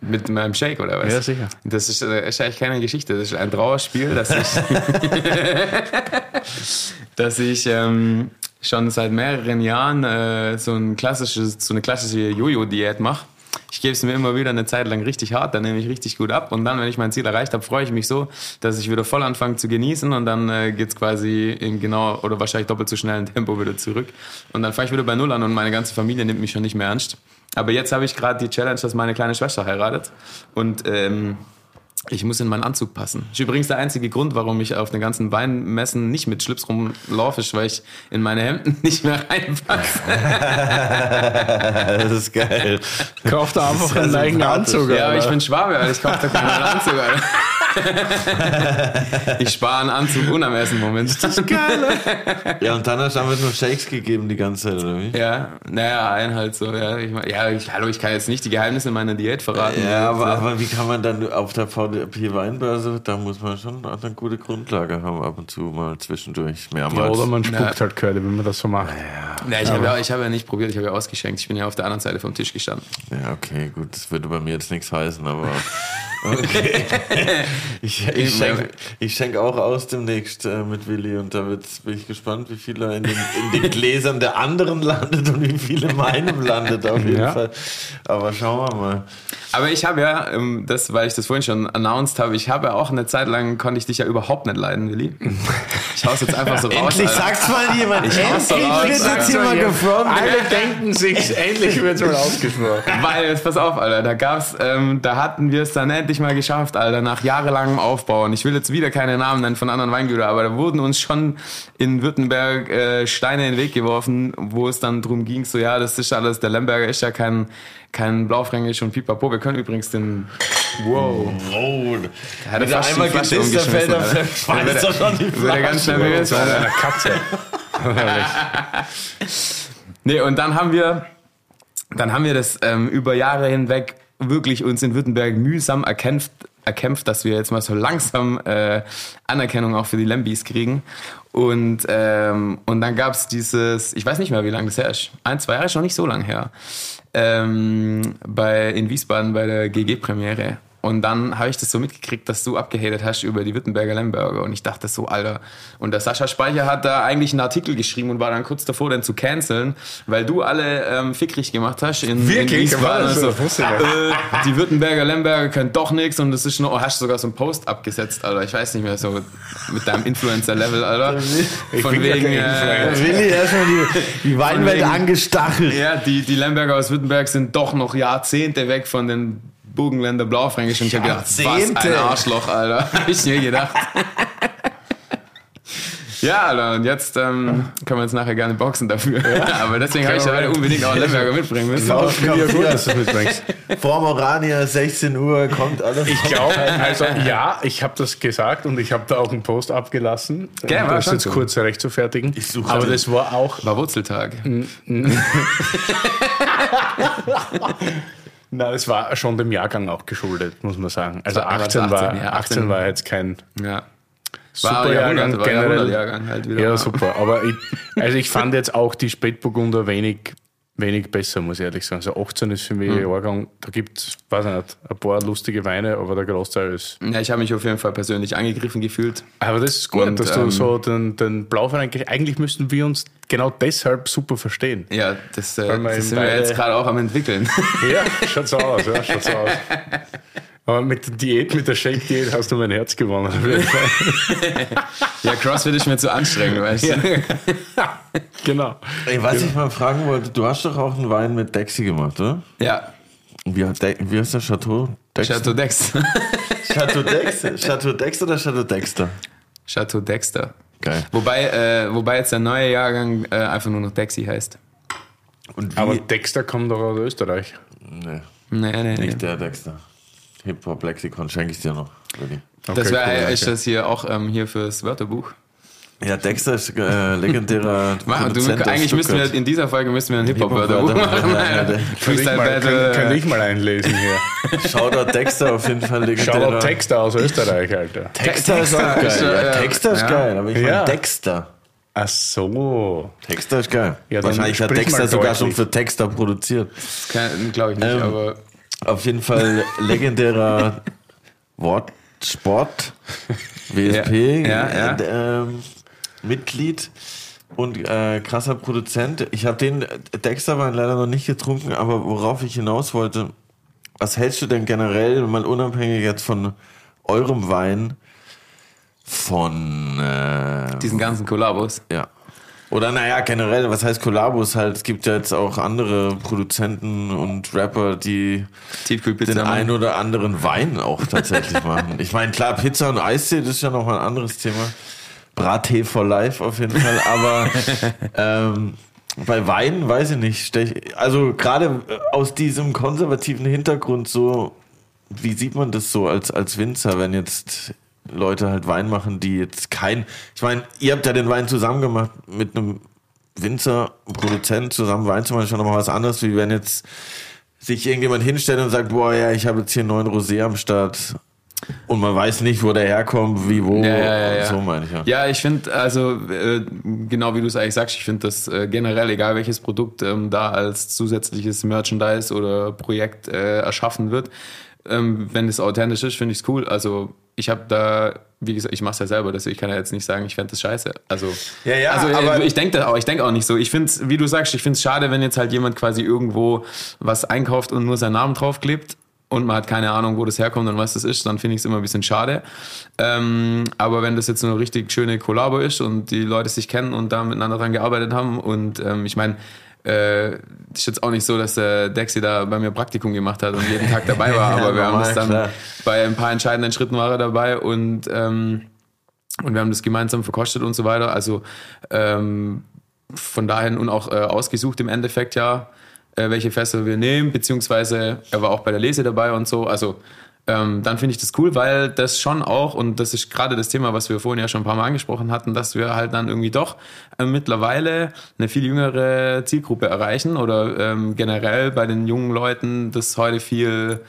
S3: mit meinem Shake oder was?
S2: Ja, sicher.
S3: Das ist, äh, ist eigentlich keine Geschichte, das ist ein Trauerspiel, dass ich, dass ich ähm, schon seit mehreren Jahren äh, so, ein klassisches, so eine klassische Jojo-Diät mache. Ich gebe es mir immer wieder eine Zeit lang richtig hart, dann nehme ich richtig gut ab und dann, wenn ich mein Ziel erreicht habe, freue ich mich so, dass ich wieder voll anfange zu genießen und dann äh, geht es quasi in genau oder wahrscheinlich doppelt so schnellen Tempo wieder zurück und dann fange ich wieder bei Null an und meine ganze Familie nimmt mich schon nicht mehr ernst. Aber jetzt habe ich gerade die Challenge, dass meine kleine Schwester heiratet und ähm, ich muss in meinen Anzug passen. Das ist übrigens der einzige Grund, warum ich auf den ganzen Weinmessen nicht mit Schlips rumlaufe, ist, weil ich in meine Hemden nicht mehr reinpasse.
S1: Das ist geil.
S2: Kauf da einfach
S1: ja
S2: einen eigenen. Anzug.
S3: Ja, aber
S2: Alter.
S3: ich bin Schwabe, Alter. ich kaufe da keinen Anzug. Alter. Ich spare einen Anzug und am ersten Moment.
S1: Ja, und dann hast du einfach nur Shakes gegeben die ganze Zeit, oder wie?
S3: Ja, naja, ein halt so. Ja, ich, mein- ja ich, hallo, ich kann jetzt nicht die Geheimnisse meiner Diät verraten.
S1: Ja, aber, aber wie kann man dann auf der VDP Weinbörse, da muss man schon eine gute Grundlage haben, ab und zu mal zwischendurch
S2: Ja,
S1: mehrmals.
S2: oder man spuckt
S3: Ja.
S2: halt Curly, wenn man das so macht.
S3: Ja, ich habe ja, ich hab ja nicht probiert, ich habe ja ausgeschenkt. Ich bin ja auf der anderen Seite vom Tisch gestanden.
S1: Ja, okay, gut, das würde bei mir jetzt nichts heißen, aber okay. ich ich schenke schenk auch aus demnächst äh, mit Willi und da wird's, bin ich gespannt, wie viel er in den, in den Gläsern der anderen landet und wie viel in meinem landet auf jeden
S2: Ja.
S1: Fall. Aber schauen wir mal.
S3: Aber ich habe ja, ähm, das, weil ich das vorhin schon announced habe, ich habe ja auch eine Zeit lang, konnte ich dich ja überhaupt nicht leiden, Willi. Ich hau's jetzt einfach so raus.
S1: Endlich
S3: Alter.
S1: sagt's mal jemand.
S3: Ich hau's so
S1: Endlich
S3: raus,
S1: wird jetzt mal gefragt.
S2: Alle denken sich, endlich wird mal ausgesprochen.
S3: Weil, jetzt pass auf, Alter, da gab's, ähm, da hatten wir es dann endlich mal geschafft, Alter, nach jahrelangem Aufbau. Und ich will jetzt wieder keine Namen nennen von anderen Weingütern, aber da wurden uns schon in Württemberg äh, Steine in den Weg geworfen, wo es dann drum ging, so, ja, das ist alles, der Lemberger ist ja kein, kein Blaufränkisch und pipapo. Wir können übrigens den, wow.
S1: Oh,
S3: Da hat er fast
S1: einmal
S3: Flasche
S1: gedisst, dann fällt er schmeißt er schon die
S3: Wird er ganz
S1: Flasche.
S3: nervös, Alter.
S2: einer Katze.
S3: Nee, und dann haben wir, dann haben wir das ähm, über Jahre hinweg wirklich uns in Württemberg mühsam erkämpft, erkämpft, dass wir jetzt mal so langsam äh, Anerkennung auch für die Lambis kriegen. Und, ähm, und dann gab es dieses, ich weiß nicht mehr, wie lange das her ist. Ein, zwei Jahre ist noch nicht so lange her. Ähm, bei, in Wiesbaden bei der GG-Premiere. Und dann habe ich das so mitgekriegt, dass du abgehatet hast über die Württemberger Lemberger. Und ich dachte so, Alter. Und der Sascha Speicher hat da eigentlich einen Artikel geschrieben und war dann kurz davor, den zu canceln, weil du alle ähm, fickrig gemacht hast in,
S2: Wirklich?
S3: in Wiesbaden.
S2: War das so?
S3: Also, äh, die Württemberger Lemberger können doch nichts und das ist noch, hast sogar so einen Post abgesetzt, Alter. Ich weiß nicht mehr, so mit deinem Influencer-Level, Alter. Von wegen, äh,
S2: Influencer.
S1: Willi erstmal die, die Weinwelt
S3: wegen-
S1: angestachelt.
S3: ja, die, die Lemberger aus Württemberg sind doch noch Jahrzehnte weg von den Burgenländer Blaufränkisch. Und ich habe gedacht, was ein Arschloch, Alter. Hab ich mir gedacht. Ja, Alter, und jetzt ähm, können wir uns nachher gerne boxen dafür. Aber deswegen habe ich ja heute unbedingt auch einen Lemberger mitbringen müssen.
S1: Genau.
S2: Finde ich ja gut, dass du mitbringst.
S1: Vor Morania, 16 Uhr, kommt alles.
S2: Ich glaube, also ja, ich habe das gesagt und ich habe da auch einen Post abgelassen,
S3: Gell,
S2: um
S3: war
S2: das
S3: schon
S2: jetzt
S3: so.
S2: kurz rechtzufertigen.
S1: Ich suche
S2: Aber
S1: den.
S2: das war auch,
S3: War Wurzeltag.
S2: Na, das war schon dem Jahrgang auch geschuldet, muss man sagen. Also
S3: war
S2: 18 war,
S3: 18, ja,
S2: 18 war jetzt kein
S3: Ja.
S2: super
S3: Jahrhundert,
S2: Jahrgang
S3: war
S2: generell.
S3: Jahrhundertjahrgang halt wieder.
S2: Ja, super. Aber ich, also ich fand jetzt auch die Spätburgunder wenig, wenig besser, muss ich ehrlich sagen. Also 18 ist für mich
S3: Hm.
S2: ein Jahrgang, da gibt es, weiß ich nicht, ein paar lustige Weine, aber der Großteil ist.
S3: Ja, ich habe mich auf jeden Fall persönlich angegriffen gefühlt.
S2: Aber das ist gut,
S3: Und,
S2: dass du
S3: ähm,
S2: so den, den Blaufein eigentlich, eigentlich müssten wir uns genau deshalb super verstehen.
S3: Ja, das, äh, das
S2: in
S3: sind wir jetzt gerade auch am entwickeln.
S2: Ja, schaut so aus, ja, schaut so aus. Aber mit der Diät, mit der Shake-Diät hast du mein Herz gewonnen.
S3: ja, CrossFit ist mir zu anstrengend, weißt du?
S2: genau.
S1: Ey, was ich mal fragen wollte, du hast doch auch einen Wein mit Dexy gemacht, oder?
S3: Ja,
S1: Wie, heißt der Chateau? Dex
S3: Chateau Dex.
S1: Chateau Dex? Chateau Dex oder Chateau Dexter?
S3: Chateau Dexter.
S1: Geil.
S3: Wobei, äh, wobei jetzt der neue Jahrgang äh, einfach nur noch Dexy heißt.
S1: Und wie?
S2: Aber Dexter kommt doch aus Österreich.
S1: nee,
S3: Nee, nee, nee.
S1: nicht der Dexter. Hip-Hop-Lexikon schenke ich dir noch. Willi.
S3: Das
S2: Okay,
S3: wäre
S2: cool,
S3: ist das hier auch ähm, hier fürs Wörterbuch.
S1: Ja, Dexter ist äh, legendärer
S3: Machen, du, eigentlich müssten wir in dieser Folge müssen wir ein Hip-Hop-Wörterbuch
S1: Hip-Hop-Wörterbuch,
S3: machen.
S2: Kann ich,
S3: Freestyle
S2: mal, kann,
S3: Battle.
S2: kann ich mal einlesen hier.
S1: Shoutout Dexter auf jeden Fall legendärer.
S2: Shoutout Texter aus Österreich, Alter.
S1: Texter ist auch
S3: Texter
S1: geil.
S3: ist,
S1: ja,
S3: äh,
S1: Texter ist
S3: ja.
S1: geil, aber ich
S2: Ja.
S1: meine Dexter.
S2: Ach so.
S1: Texter ist geil.
S2: Ja, dann
S1: Wahrscheinlich hat Texter
S2: mal
S1: sogar
S2: deutlich.
S1: schon für Texter produziert.
S3: Glaube ich nicht,
S1: Ähm,
S3: aber
S1: Auf jeden Fall legendärer Wortsport, WSP,
S3: Ja, ja,
S1: äh, ähm, Mitglied und äh, krasser Produzent. Ich habe den Dexter-Wein leider noch nicht getrunken, aber worauf ich hinaus wollte, was hältst du denn generell, mal unabhängig jetzt von eurem Wein, von äh,
S3: diesen ganzen Kollabos.
S1: ja. Oder naja, generell, was heißt Kollabos halt? Es gibt ja jetzt auch andere Produzenten und Rapper, die den einen oder anderen Wein auch tatsächlich machen. Ich meine, klar, Pizza und Eistee, das ist ja noch mal ein anderes Thema. Brattee for life auf jeden Fall. Aber ähm, bei Wein weiß ich nicht. Also gerade aus diesem konservativen Hintergrund so, wie sieht man das so als, als Winzer, wenn jetzt Leute halt Wein machen, die jetzt kein. Ich meine, ihr habt ja den Wein zusammen gemacht mit einem Winzer, Produzent zusammen Wein zu machen, ist schon nochmal was anderes, wie wenn jetzt sich irgendjemand hinstellt und sagt, boah, ja, ich habe jetzt hier einen neuen Rosé am Start und man weiß nicht, wo der herkommt, wie, wo,
S3: Ja, ja, ja, ja.
S1: so meine ich ja.
S3: Ja, ich finde, also äh, genau wie du es eigentlich sagst, ich finde das äh, generell, egal welches Produkt ähm, da als zusätzliches Merchandise oder Projekt äh, erschaffen wird, ähm, wenn es authentisch ist, finde ich es cool. Also ich habe da, wie gesagt, ich mache es ja selber, deswegen ich kann ja jetzt nicht sagen, ich fände das scheiße. Also,
S1: Ja, ja,
S3: also äh,
S1: aber-
S3: ich denke auch, ich denke auch nicht so. Ich finde es, wie du sagst, ich finde es schade, wenn jetzt halt jemand quasi irgendwo was einkauft und nur seinen Namen draufklebt und man hat keine Ahnung, wo das herkommt und was das ist, dann finde ich es immer ein bisschen schade. Ähm, aber wenn das jetzt so eine richtig schöne Kollabo ist und die Leute sich kennen und da miteinander dran gearbeitet haben und ähm, ich meine, äh, ist jetzt auch nicht so, dass der Dexy da bei mir Praktikum gemacht hat und jeden Tag dabei war, aber wir haben das dann
S1: klar.
S3: bei ein paar entscheidenden Schritten war er dabei und ähm, und wir haben das gemeinsam verkostet und so weiter. Also ähm, von dahin und auch äh, ausgesucht im Endeffekt ja, äh, welche Fässer wir nehmen, beziehungsweise er war auch bei der Lese dabei und so. Also ähm, dann finde ich das cool, weil das schon auch, und das ist gerade das Thema, was wir vorhin ja schon ein paar Mal angesprochen hatten, dass wir halt dann irgendwie doch äh, mittlerweile eine viel jüngere Zielgruppe erreichen oder ähm, generell bei den jungen Leuten das heute viel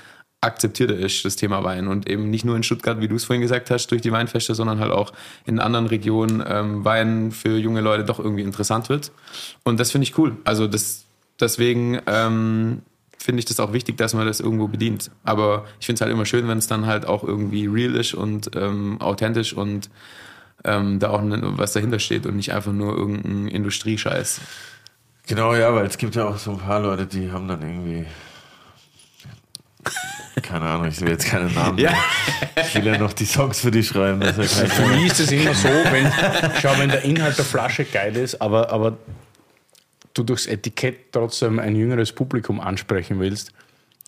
S3: akzeptierter ist, das Thema Wein. Und eben nicht nur in Stuttgart, wie du es vorhin gesagt hast, durch die Weinfeste, sondern halt auch in anderen Regionen ähm, Wein für junge Leute doch irgendwie interessant wird. Und das finde ich cool. Also das, deswegen ähm, finde ich das auch wichtig, dass man das irgendwo bedient. Aber ich finde es halt immer schön, wenn es dann halt auch irgendwie real ist und ähm, authentisch und ähm, da auch ne- was dahinter steht und nicht einfach nur irgendein Industriescheiß.
S1: Genau, ja, weil es gibt ja auch so ein paar Leute, die haben dann irgendwie. Keine Ahnung, ich will jetzt keine Namen.
S3: Ja.
S1: nennen. Ich will ja noch die Songs für die schreiben.
S2: Für mich ist es immer so, wenn, schau, wenn der Inhalt der Flasche geil ist, aber, aber du durchs Etikett trotzdem ein jüngeres Publikum ansprechen willst,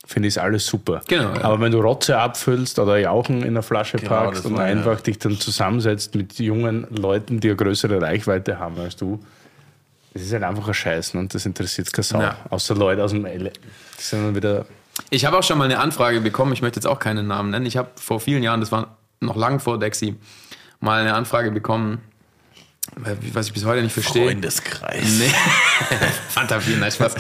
S2: finde ich es alles super.
S3: Genau, ja.
S2: Aber wenn du Rotze abfüllst oder Jauchen in der Flasche
S1: Genau,
S2: packst und einfach dich dann zusammensetzt mit jungen Leuten, die eine größere Reichweite haben als du, das ist halt einfach ein Scheißen und das interessiert keine Sau.
S3: Ja.
S2: Außer Leute aus dem L. Die sind dann wieder
S3: Ich habe auch schon mal eine Anfrage bekommen, ich möchte jetzt auch keinen Namen nennen. Ich habe vor vielen Jahren, das war noch lang vor Dexy, mal eine Anfrage bekommen, was ich bis heute nicht verstehe.
S1: Freundeskreis.
S3: Nee. Fanta viel, nein, Spaß.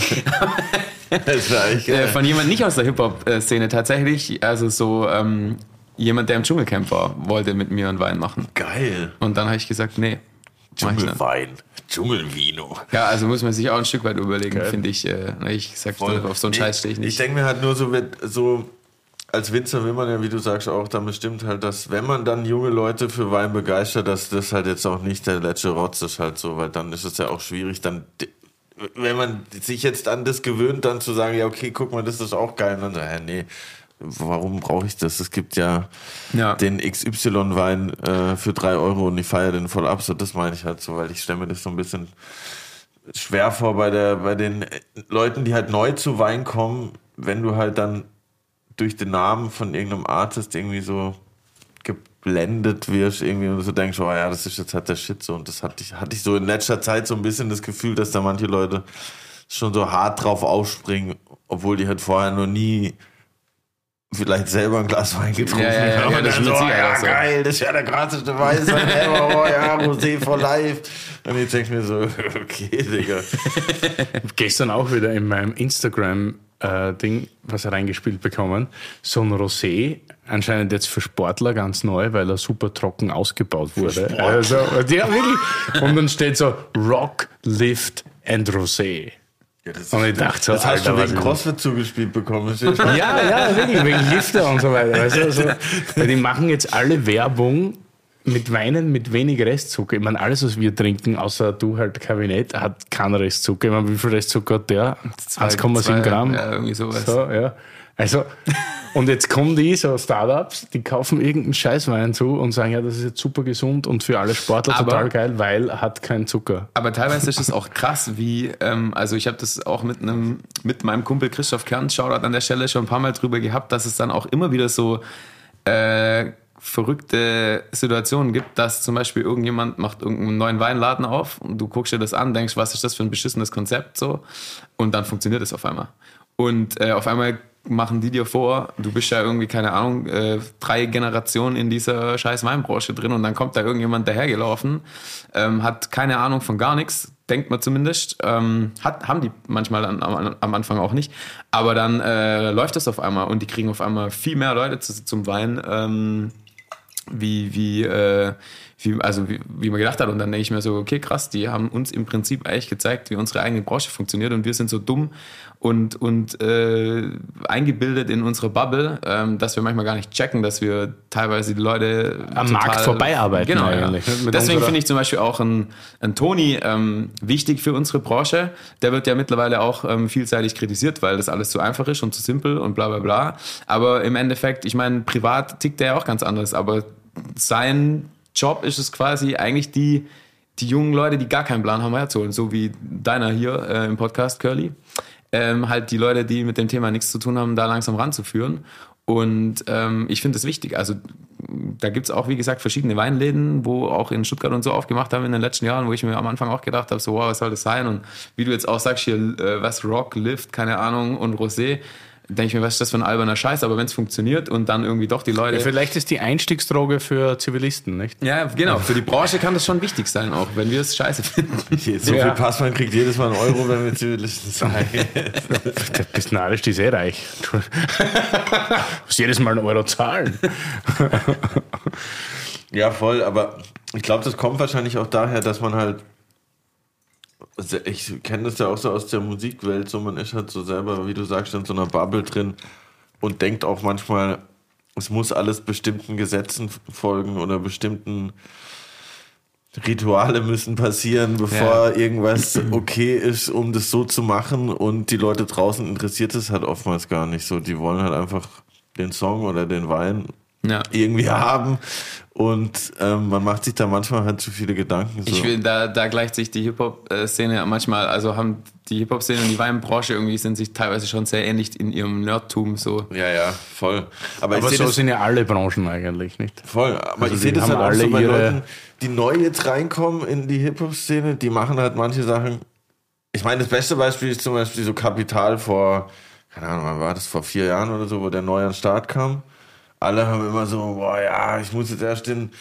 S1: Das war echt
S3: äh, von jemand nicht aus der Hip-Hop-Szene tatsächlich. Also so ähm, jemand, der im Dschungelcamp war, wollte mit mir einen Wein machen.
S1: Geil.
S3: Und dann habe ich gesagt, nee. ich.
S1: Dschungelwein. Dschungelvino.
S3: Ja, also muss man sich auch ein Stück weit überlegen, finde ich. Äh, ich sag, auf so einen Scheiß stehe ich
S1: Ich
S3: nicht.
S1: denke mir halt nur so, wird- so als Winzer will man ja, wie du sagst, auch dann bestimmt halt, dass wenn man dann junge Leute für Wein begeistert, dass das halt jetzt auch nicht der letzte Rotz ist halt so, weil dann ist es ja auch schwierig, dann wenn man sich jetzt an das gewöhnt, dann zu sagen, ja okay, guck mal, das ist auch geil, und dann so, hä, nee, warum brauche ich das? Es gibt ja,
S3: Ja.
S1: den XY-Wein äh, für drei Euro und ich feiere den voll ab, so das meine ich halt so, weil ich stelle mir das so ein bisschen schwer vor bei der bei den Leuten, die halt neu zu Wein kommen, wenn du halt dann durch den Namen von irgendeinem Artist irgendwie so geblendet wirst, irgendwie und so denkst, oh ja, das ist jetzt halt der Shit so und das hatte ich hatte ich so in letzter Zeit so ein bisschen das Gefühl, dass da manche Leute schon so hart drauf aufspringen, obwohl die halt vorher noch nie vielleicht selber ein Glas Wein getrunken
S3: Ja, ja, ja,
S1: haben.
S3: ja, das
S1: dann so, oh,
S3: Sicherheit
S1: ja,
S3: so.
S1: geil, das ist ja der krasseste Weißwein ever, oh ja, Rosé for life. Und ich denke mir so, okay, Digga.
S2: gestern auch wieder in meinem Instagram-Ding was reingespielt bekommen. So ein Rosé, anscheinend jetzt für Sportler ganz neu, weil er super trocken ausgebaut wurde. Also, ja, wirklich. Und dann steht so Rock, Lift and Rosé.
S1: Ja, das,
S2: Und ich dachte so,
S1: das hast
S2: Alter,
S1: du wegen CrossFit zugespielt bekommen.
S2: Ja, ja, wirklich, wegen Lifter und so weiter. Also, weil die machen jetzt alle Werbung mit Weinen mit wenig Restzucker. Ich meine, alles, was wir trinken, außer du halt Kabinett, hat keinen Restzucker. Ich meine, wie viel Restzucker hat der?
S3: Zwei-
S2: 1,7
S3: zwei,
S2: Gramm.
S3: Ja, irgendwie sowas.
S2: So, ja. Also, und jetzt kommen die, so Startups, die kaufen irgendeinen Scheißwein zu und sagen, ja, das ist jetzt super gesund und für alle Sportler
S3: Aber-
S2: total geil, weil hat keinen Zucker.
S3: Aber teilweise ist es auch krass, wie, ähm, also ich habe das auch mit einem, mit meinem Kumpel Christoph Kern, Shoutout an der Stelle, schon ein paar Mal drüber gehabt, dass es dann auch immer wieder so äh, verrückte Situationen gibt, dass zum Beispiel irgendjemand macht irgendeinen neuen Weinladen auf und du guckst dir das an, denkst, was ist das für ein beschissenes Konzept so und dann funktioniert es auf einmal. Und äh, auf einmal machen die dir vor, du bist ja irgendwie, keine Ahnung, äh, drei Generationen in dieser scheiß Weinbranche drin und dann kommt da irgendjemand dahergelaufen, ähm, hat keine Ahnung von gar nichts, denkt man zumindest, ähm, hat, haben die manchmal an, am, am Anfang auch nicht, aber dann äh, läuft das auf einmal und die kriegen auf einmal viel mehr Leute zu, zum Wein, ähm, wie, wie, äh, wie, also wie, wie man gedacht hat. Und dann denke ich mir so, okay, krass, die haben uns im Prinzip eigentlich gezeigt, wie unsere eigene Branche funktioniert und wir sind so dumm und, und äh, eingebildet in unsere Bubble, ähm, dass wir manchmal gar nicht checken, dass wir teilweise die Leute
S2: Am Markt vorbeiarbeiten
S3: Genau, ja. Deswegen finde ich zum Beispiel auch ein, ein Toni ähm, wichtig für unsere Branche. Der wird ja mittlerweile auch ähm, vielseitig kritisiert, weil das alles zu einfach ist und zu simpel und bla bla bla. Aber im Endeffekt, ich meine, privat tickt der ja auch ganz anders, aber sein Job ist es quasi eigentlich die, die jungen Leute, die gar keinen Plan haben, herzuholen, so wie deiner hier äh, im Podcast, Curly. Ähm, halt die Leute, die mit dem Thema nichts zu tun haben, da langsam ranzuführen. Und ähm, ich finde das wichtig. Also da gibt's auch, wie gesagt, verschiedene Weinläden, wo auch in Stuttgart und so aufgemacht haben in den letzten Jahren, wo ich mir am Anfang auch gedacht habe, so, wow, was soll das sein? Und wie du jetzt auch sagst, hier, äh, was Rock, Lift, keine Ahnung, und Rosé, denke ich mir, was ist das für ein alberner Scheiß? Aber wenn es funktioniert und dann irgendwie doch die Leute...
S2: Vielleicht ist die Einstiegsdroge für Zivilisten, nicht?
S3: Ja, genau. Für die Branche kann das schon wichtig sein, auch wenn wir es scheiße finden.
S1: So
S2: Ja.
S1: viel Passmann kriegt jedes Mal einen Euro, wenn wir Zivilisten sagen.
S2: Der die ist eh reich. Muss jedes Mal einen Euro zahlen.
S1: Ja, voll, aber ich glaube, das kommt wahrscheinlich auch daher, dass man halt. Also ich kenne das ja auch so aus der Musikwelt, so man ist halt so selber, wie du sagst, in so einer Bubble drin und denkt auch manchmal, es muss alles bestimmten Gesetzen folgen oder bestimmten Rituale müssen passieren, bevor
S3: Ja.
S1: irgendwas okay ist, um das so zu machen. Und die Leute draußen interessiert es halt oftmals gar nicht so. Die wollen halt einfach den Song oder den Wein
S3: Ja.
S1: irgendwie haben. Und ähm, man macht sich da manchmal halt zu viele Gedanken. So.
S3: Ich will, da, da gleicht sich die Hip-Hop-Szene manchmal, also haben die Hip-Hop-Szene und die Weinbranche irgendwie sind sich teilweise schon sehr ähnlich in ihrem Nerdtum so.
S1: ja, ja, voll. Aber,
S2: Aber
S1: ich
S2: so
S1: sehe das
S2: sind ja alle Branchen eigentlich, nicht?
S1: voll. Aber
S2: Also
S1: ich sehe das halt auch so
S2: alle
S1: bei
S2: ihre-
S1: Leuten, die neu jetzt reinkommen in die Hip-Hop-Szene, die machen halt manche Sachen. Ich meine, das beste Beispiel ist zum Beispiel so Kapital vor, keine Ahnung, wann war das, vor vier Jahren oder so, wo der neu an den Start kam. Alle haben immer so, boah, ja, ich muss jetzt erst den,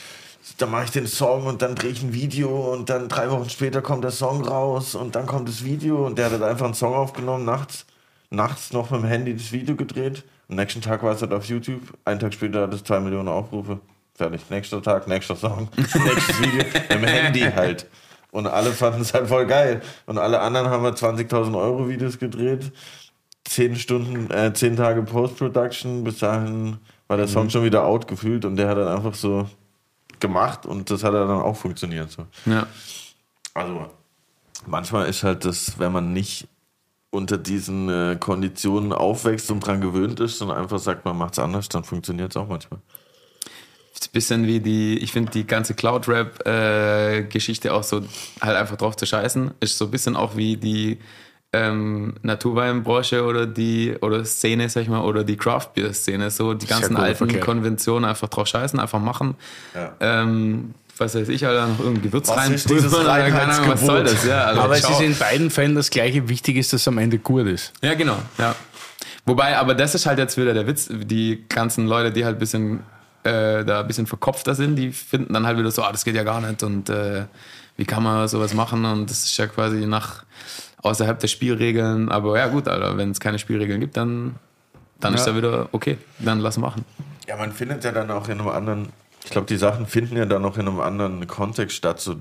S1: dann mache ich den Song und dann drehe ich ein Video und dann drei Wochen später kommt der Song raus und dann kommt das Video und der hat halt einfach einen Song aufgenommen, nachts, nachts noch mit dem Handy das Video gedreht. Am nächsten Tag war es halt auf YouTube, einen Tag später hat es zwei Millionen Aufrufe. Fertig. Nächster Tag, nächster Song, nächstes Video, mit dem Handy halt. Und alle fanden es halt voll geil. Und alle anderen haben halt 20.000 Euro Videos gedreht. Zehn Stunden, äh, zehn Tage Post-Production. Bis dahin war der Song schon wieder out gefühlt und der hat dann einfach so gemacht und das hat dann auch funktioniert. So.
S3: Ja.
S1: Also manchmal ist halt das, wenn man nicht unter diesen äh, Konditionen aufwächst und dran gewöhnt ist, sondern einfach sagt, man macht es anders, dann funktioniert es auch manchmal.
S3: Ist ein bisschen wie die, ich finde die ganze Cloud-Rap-Geschichte auch so halt einfach drauf zu scheißen, ist so ein bisschen auch wie die ähm, Naturweinbranche oder die oder Szene, sag ich mal, oder die Craft-Beer-Szene, so die ganzen
S2: guter
S3: alten
S2: Vergleich.
S3: Konventionen einfach drauf scheißen, einfach machen.
S1: Ja.
S3: Ähm, was weiß ich, Alter, noch irgendein Gewürz
S1: Was
S3: rein Ahnung, was soll das? Ja, also
S2: Aber es
S3: schau-
S2: ist in beiden Fällen das gleiche. Wichtig ist, dass es am Ende gut ist.
S3: Ja, genau, ja. Wobei, aber das ist halt jetzt wieder der Witz, die ganzen Leute, die halt ein bisschen äh, da ein bisschen verkopfter sind, die finden dann halt wieder so, ah, das geht ja gar nicht und äh, wie kann man sowas machen und das ist ja quasi nach außerhalb der Spielregeln, aber ja gut, Alter, wenn es keine Spielregeln gibt, dann, dann ist
S2: Ja.
S3: ja wieder okay, dann lass machen.
S1: Ja, man findet ja dann auch in einem anderen, ich glaube, die Sachen finden ja dann auch in einem anderen Kontext statt. So,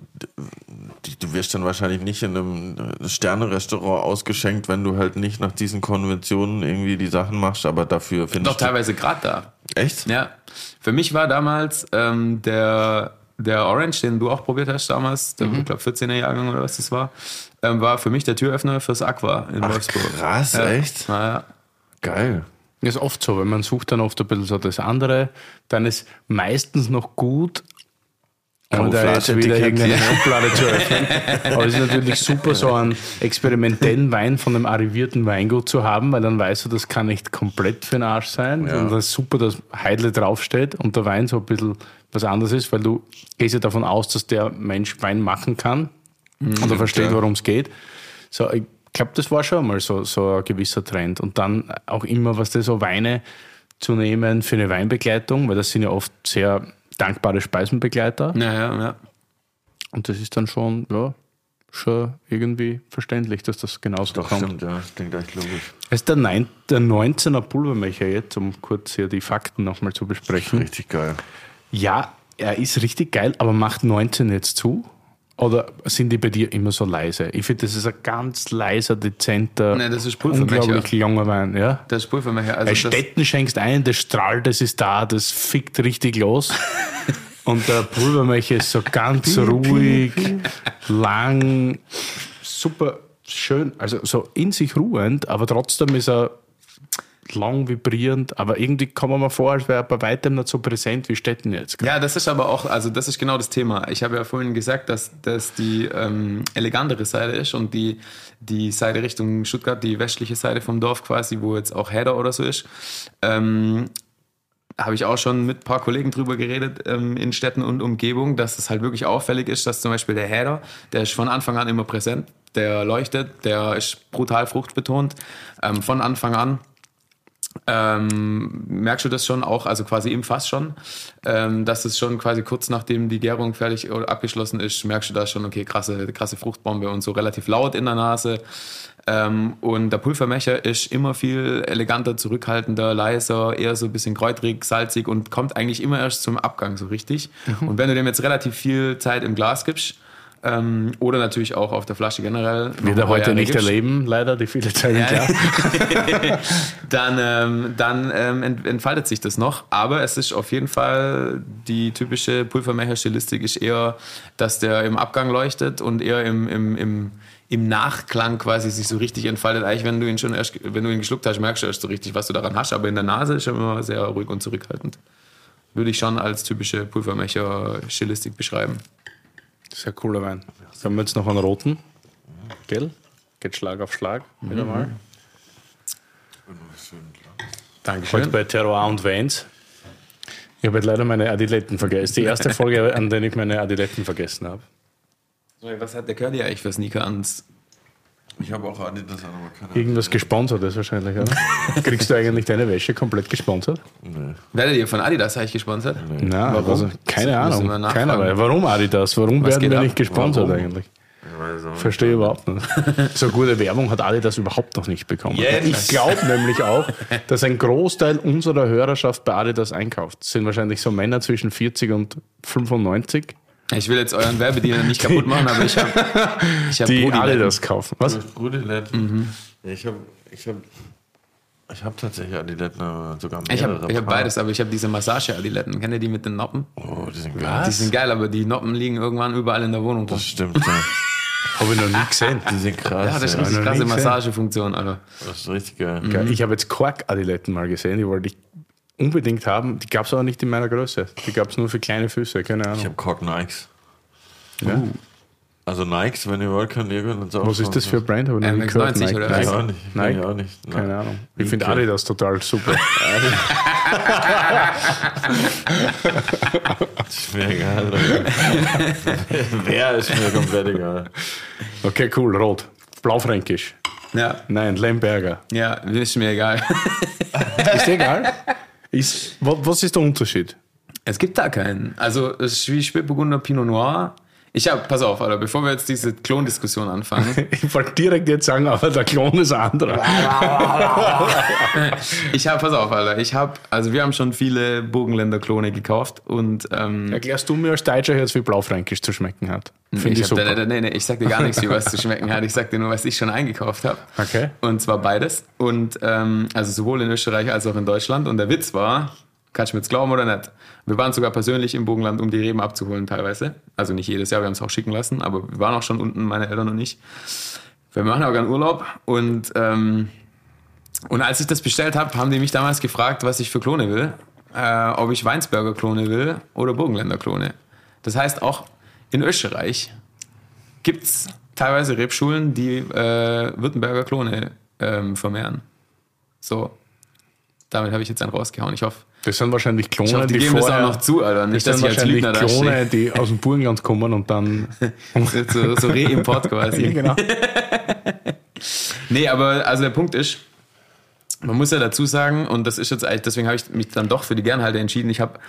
S1: du wirst dann wahrscheinlich nicht in einem Sterne-Restaurant ausgeschenkt, wenn du halt nicht nach diesen Konventionen irgendwie die Sachen machst, aber dafür findest
S3: Doch teilweise gerade da.
S1: Echt?
S3: Ja. Für mich war damals ähm, der, der Orange, den du auch probiert hast damals, der, ich glaube 14er Jahrgang oder was das war, ähm, war für mich der Türöffner fürs Aqua in
S1: Ach,
S3: Wolfsburg.
S1: krass,
S3: ja.
S1: echt?
S3: Ja.
S1: Geil.
S2: Das ist oft so, wenn man sucht dann oft ein bisschen so das andere, dann ist meistens noch gut, ohne da jetzt wieder irgendeine Schublade zu öffnen. Aber es ist natürlich super, so einen experimentellen Wein von einem arrivierten Weingut zu haben, weil dann weißt du, das kann nicht komplett für den Arsch sein.
S1: Ja.
S2: Und das ist super, dass Heidle draufsteht und der Wein so ein bisschen was anderes ist, weil du gehst ja davon aus, dass der Mensch Wein machen kann und er versteht, worum es geht. So, ich glaube, das war schon mal so, so ein gewisser Trend. Und dann auch immer, was das so Weine zu nehmen für eine Weinbegleitung, weil das sind ja oft sehr dankbare Speisenbegleiter.
S3: Ja, ja, ja.
S2: Und das ist dann schon, ja, schon irgendwie verständlich, dass das genauso
S1: Doch,
S2: kommt.
S1: stimmt, ja. Das klingt echt logisch.
S2: Es ist der, neun, der 19er Pulvermecher jetzt, um kurz hier die Fakten nochmal zu besprechen.
S1: Richtig geil.
S2: Ja, er ist richtig geil, aber macht 19 jetzt zu? Oder sind die bei dir immer so leise? Ich finde, das ist ein ganz leiser, dezenter,
S3: Nee, das ist
S2: unglaublich langer Wein. Ja?
S3: Das ist Pulvermecher.
S2: Bei
S3: Also
S2: Städten schenkst ein, das strahlt, das ist da, das fickt richtig los. Und der Pulvermecher ist so ganz ruhig, lang, super schön, also so in sich ruhend, aber trotzdem ist er lang vibrierend, aber irgendwie kommt man mir vor, als wäre er bei weitem nicht so präsent wie Städten jetzt.
S3: ja, das ist aber auch, also das ist genau das Thema. Ich habe ja vorhin gesagt, dass das die ähm, elegantere Seite ist und die, die Seite Richtung Stuttgart, die westliche Seite vom Dorf quasi, wo jetzt auch Heder oder so ist. Ähm, habe ich auch schon mit ein paar Kollegen drüber geredet ähm, in Städten und Umgebung, dass es halt wirklich auffällig ist, dass zum Beispiel der Häder, der ist von Anfang an immer präsent, der leuchtet, der ist brutal fruchtbetont, ähm, von Anfang an. Ähm, merkst du das schon auch, also quasi im Fass schon, ähm, dass es schon quasi kurz nachdem die Gärung fertig oder abgeschlossen ist, merkst du da schon, okay, krasse, krasse Fruchtbombe und so relativ laut in der Nase. Ähm, und der Pulvermecher ist immer viel eleganter, zurückhaltender, leiser, eher so ein bisschen kräutrig, salzig und kommt eigentlich immer erst zum Abgang so richtig. Und wenn du dem jetzt relativ viel Zeit im Glas gibst, ähm, oder natürlich auch auf der Flasche generell.
S2: Wird er heute nicht erleben, leider, die viele Zeit im
S3: ja, dann ähm, dann ähm, ent- entfaltet sich das noch. Aber es ist auf jeden Fall die typische Pulvermecher-Stilistik ist eher, dass der im Abgang leuchtet und eher im, im, im, im Nachklang quasi sich so richtig entfaltet. Eigentlich, wenn du ihn schon erst, wenn du ihn geschluckt hast, merkst du erst so richtig, was du daran hast. Aber in der Nase ist er immer sehr ruhig und zurückhaltend. Würde ich schon als typische Pulvermecher-Stilistik beschreiben.
S2: Sehr cooler Wein. Haben wir jetzt noch einen roten? Gell? Geht Schlag auf Schlag wieder mal.
S3: Dankeschön.
S2: Heute bei Terroir und Weins. Ich habe jetzt leider meine Adiletten vergessen. Die erste Folge, an der ich meine Adiletten vergessen habe.
S3: Was hat der Curly eigentlich für Sneaker an?
S1: Ich habe auch Adidas an, aber keine
S2: Irgendwas gesponsert ist wahrscheinlich, oder? Kriegst du eigentlich deine Wäsche komplett gesponsert?
S1: Nee.
S3: Werdet ihr von Adidas eigentlich gesponsert?
S2: Na,
S3: Warum?
S2: Also, keine
S3: Das
S2: Ahnung.
S3: wir nachfragen.
S2: Keine Ahnung. Warum Adidas? Warum
S3: Was
S2: werden wir
S3: ab?
S2: nicht gesponsert
S1: Warum?
S2: eigentlich? Verstehe überhaupt nicht. So gute Werbung hat Adidas überhaupt noch nicht bekommen.
S3: Jetzt.
S2: Ich glaube nämlich auch, dass ein Großteil unserer Hörerschaft bei Adidas einkauft. Das sind wahrscheinlich so Männer zwischen 40 und 95,
S3: Ich will jetzt euren Werbedeal nicht kaputt machen, aber ich habe ich hab
S2: die
S3: Brudi
S2: Adidas kaufen. Was?
S1: Ja, ich habe ich hab, ich hab tatsächlich Adiletten, aber sogar mehrere.
S3: Ich habe hab beides, aber ich habe diese Massage-Adiletten. Kennt ihr die mit den Noppen?
S1: Oh, die sind geil.
S3: Die sind geil, aber die Noppen liegen irgendwann überall in der Wohnung.
S1: Das stimmt, ja.
S2: Habe ich noch nie gesehen.
S1: Die sind krass.
S3: Ja, das ist
S2: noch
S3: krasse. Massagefunktion, Alter.
S1: Das ist richtig geil.
S2: Geil. Ich habe jetzt Kork-Adiletten mal gesehen, die wollte ich unbedingt haben. Die gab es aber nicht in meiner Größe. Die gab es nur für kleine Füße, keine
S1: Ich
S2: Ahnung.
S1: habe Cork Nikes.
S2: Ja.
S1: Also Nikes, wenn ihr wollt, könnt ihr uns auch
S2: Was ist das für ein Brand? Ich nie
S3: MX90
S2: gehört. Nike.
S3: oder
S1: Ich
S3: was?
S1: auch nicht. Ich
S2: Nike?
S1: Nike. auch nicht.
S2: Keine Ahnung. Ich finde. Adidas total super.
S1: Ist mir egal. Wer ist mir komplett egal.
S2: Okay, cool. Rot. Blaufränkisch.
S3: Ja,
S2: Nein, Lemberger.
S3: ja, ist mir egal.
S2: Ist dir egal? Ist, wa- was ist der Unterschied?
S3: Es gibt da keinen. Also, es ist wie Spätburgunder Pinot Noir Ich habe, pass auf, Alter, bevor wir jetzt diese Klondiskussion anfangen.
S2: Ich wollte direkt jetzt sagen, aber der Klon ist ein anderer.
S3: ich habe, pass auf, Alter, ich habe, also wir haben schon viele Burgenländer Klone gekauft und ähm,
S2: Erklärst du mir als Deutscher jetzt, wie Blaufränkisch zu schmecken hat? Finde ich,
S3: ich
S2: super.
S3: nee, nee, nee, ich sag dir gar nichts, wie was zu schmecken hat. Ich sag dir nur, was ich schon eingekauft habe.
S2: Okay.
S3: Und zwar beides. Und ähm, also sowohl in Österreich als auch in Deutschland. Und der Witz war, kannst du mir jetzt glauben oder nicht? Wir waren sogar persönlich im Burgenland, um die Reben abzuholen teilweise. Also nicht jedes Jahr, wir haben es auch schicken lassen, aber wir waren auch schon unten, meine Eltern und ich. Wir machen auch gerne Urlaub und ähm, und als ich das bestellt habe, haben die mich damals gefragt, was ich für Klone will. Äh, ob ich Weinsberger Klone will oder Burgenländer Klone. Das heißt, auch in Österreich gibt es teilweise Rebschulen, die äh, Württemberger Klone ähm, vermehren. So, damit habe ich jetzt einen rausgehauen. Ich hoffe,
S2: Das sind wahrscheinlich Klone,
S3: die,
S2: die
S3: geben das
S2: vorher,
S3: auch noch zu, Alter.
S2: das
S3: Nicht,
S2: sind
S3: ich als
S2: wahrscheinlich Klone, die aus dem Burgenland kommen und dann...
S3: So, so Reimport quasi.
S2: genau.
S3: Nee, aber also der Punkt ist, man muss ja dazu sagen, und das ist jetzt eigentlich, deswegen habe ich mich dann doch für die Gernhalde entschieden. Ich habe,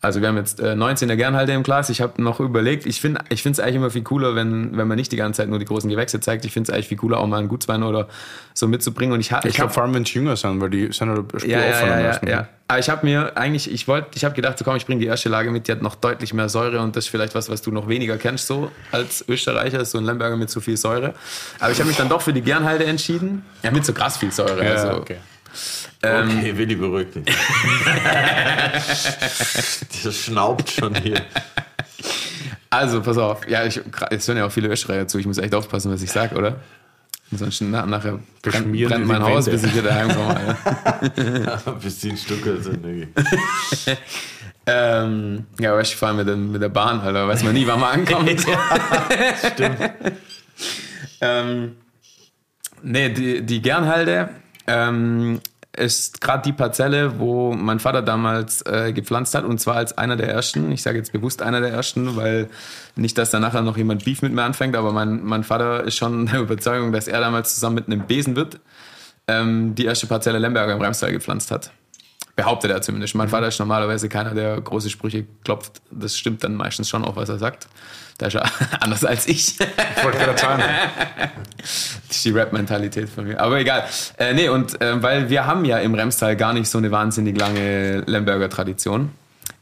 S3: also wir haben jetzt äh, 19 der Gernhalde im Glas. Ich habe noch überlegt, ich finde ich finde es eigentlich immer viel cooler, wenn, wenn man nicht die ganze Zeit nur die großen Gewächse zeigt. Ich finde es eigentlich viel cooler, auch mal einen Gutswein oder so mitzubringen. Und ich, ha-
S2: Ich glaube
S3: hab-
S2: vor allem, wenn es jünger sind, weil die sind Spur
S3: ja, ja, ja, ja, ja. Aber ich habe mir eigentlich, ich wollte, ich habe gedacht, so komm, ich bringe die erste Lage mit, die hat noch deutlich mehr Säure und das ist vielleicht was, was du noch weniger kennst, so als Österreicher, ist so ein Lemberger mit zu viel Säure. Aber ich habe mich dann doch für die Gernhalde entschieden. Ja, mit so krass viel Säure.
S2: Ja,
S3: also,
S2: okay.
S1: Okay, Willi beruhigt dich. das schnaubt schon hier.
S3: also, pass auf. Ja, ich, es hören ja auch viele Österreicher zu. Ich muss echt aufpassen, was ich sage, oder? Sonst na, nachher brennt, brennt mein Haus,
S2: Wände.
S3: bis ich wieder heimkomme. Alter.
S1: Bis die Stücke sind. irgendwie.
S3: ähm, ja, aber ich fahre mit, mit der Bahn, Alter. Weiß man nie, wann man ankommt.
S1: Stimmt.
S3: Ähm, nee, die, die Gernhalde ähm, ist gerade die Parzelle, wo mein Vater damals äh, gepflanzt hat und zwar als einer der ersten. Ich sage jetzt bewusst einer der ersten, weil nicht, dass da nachher noch jemand Beef mit mir anfängt, aber mein, mein Vater ist schon der Überzeugung, dass er damals zusammen mit einem Besenwirt ähm, die erste Parzelle Lemberger im Remstal gepflanzt hat. Behauptet er zumindest. Mein Vater ist normalerweise keiner, der große Sprüche klopft. Das stimmt dann meistens schon auch, was er sagt. Der ist ja anders als ich.
S2: Ich wollte gerade sagen,
S3: Das ist die Rap-Mentalität von mir. Aber egal. Äh, nee, und äh, weil wir haben ja im Remstal gar nicht so eine wahnsinnig lange Lemberger Tradition.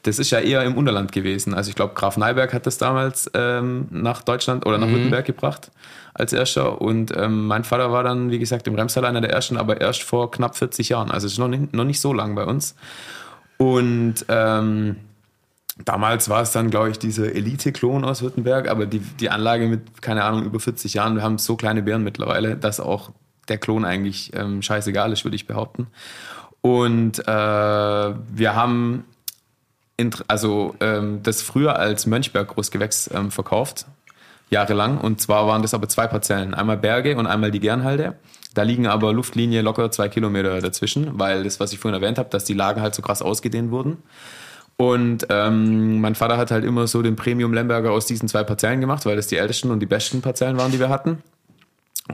S3: Das ist ja eher im Unterland gewesen. Also ich glaube, Graf Neiberg hat das damals ähm, nach Deutschland oder nach Württemberg gebracht als erster. Und ähm, mein Vater war dann, wie gesagt, im Remstal einer der ersten, aber erst vor knapp 40 Jahren. Also es ist noch nicht, noch nicht so lang bei uns. Und ähm, Damals war es dann, glaube ich, dieser Elite-Klon aus Württemberg, aber die, die Anlage mit, keine Ahnung, über 40 Jahren, wir haben so kleine Beeren mittlerweile, dass auch der Klon eigentlich ähm, scheißegal ist, würde ich behaupten. Und äh, wir haben also ähm, das früher als Mönchberg Großgewächs ähm, verkauft, jahrelang. Und zwar waren das aber zwei Parzellen, einmal Berge und einmal die Gernhalde. Da liegen aber Luftlinie locker zwei Kilometer dazwischen, weil das, was ich vorhin erwähnt habe, dass die Lagen halt so krass ausgedehnt wurden. Und ähm, mein Vater hat halt immer so den Premium Lemberger aus diesen zwei Parzellen gemacht, weil das die ältesten und die besten Parzellen waren, die wir hatten.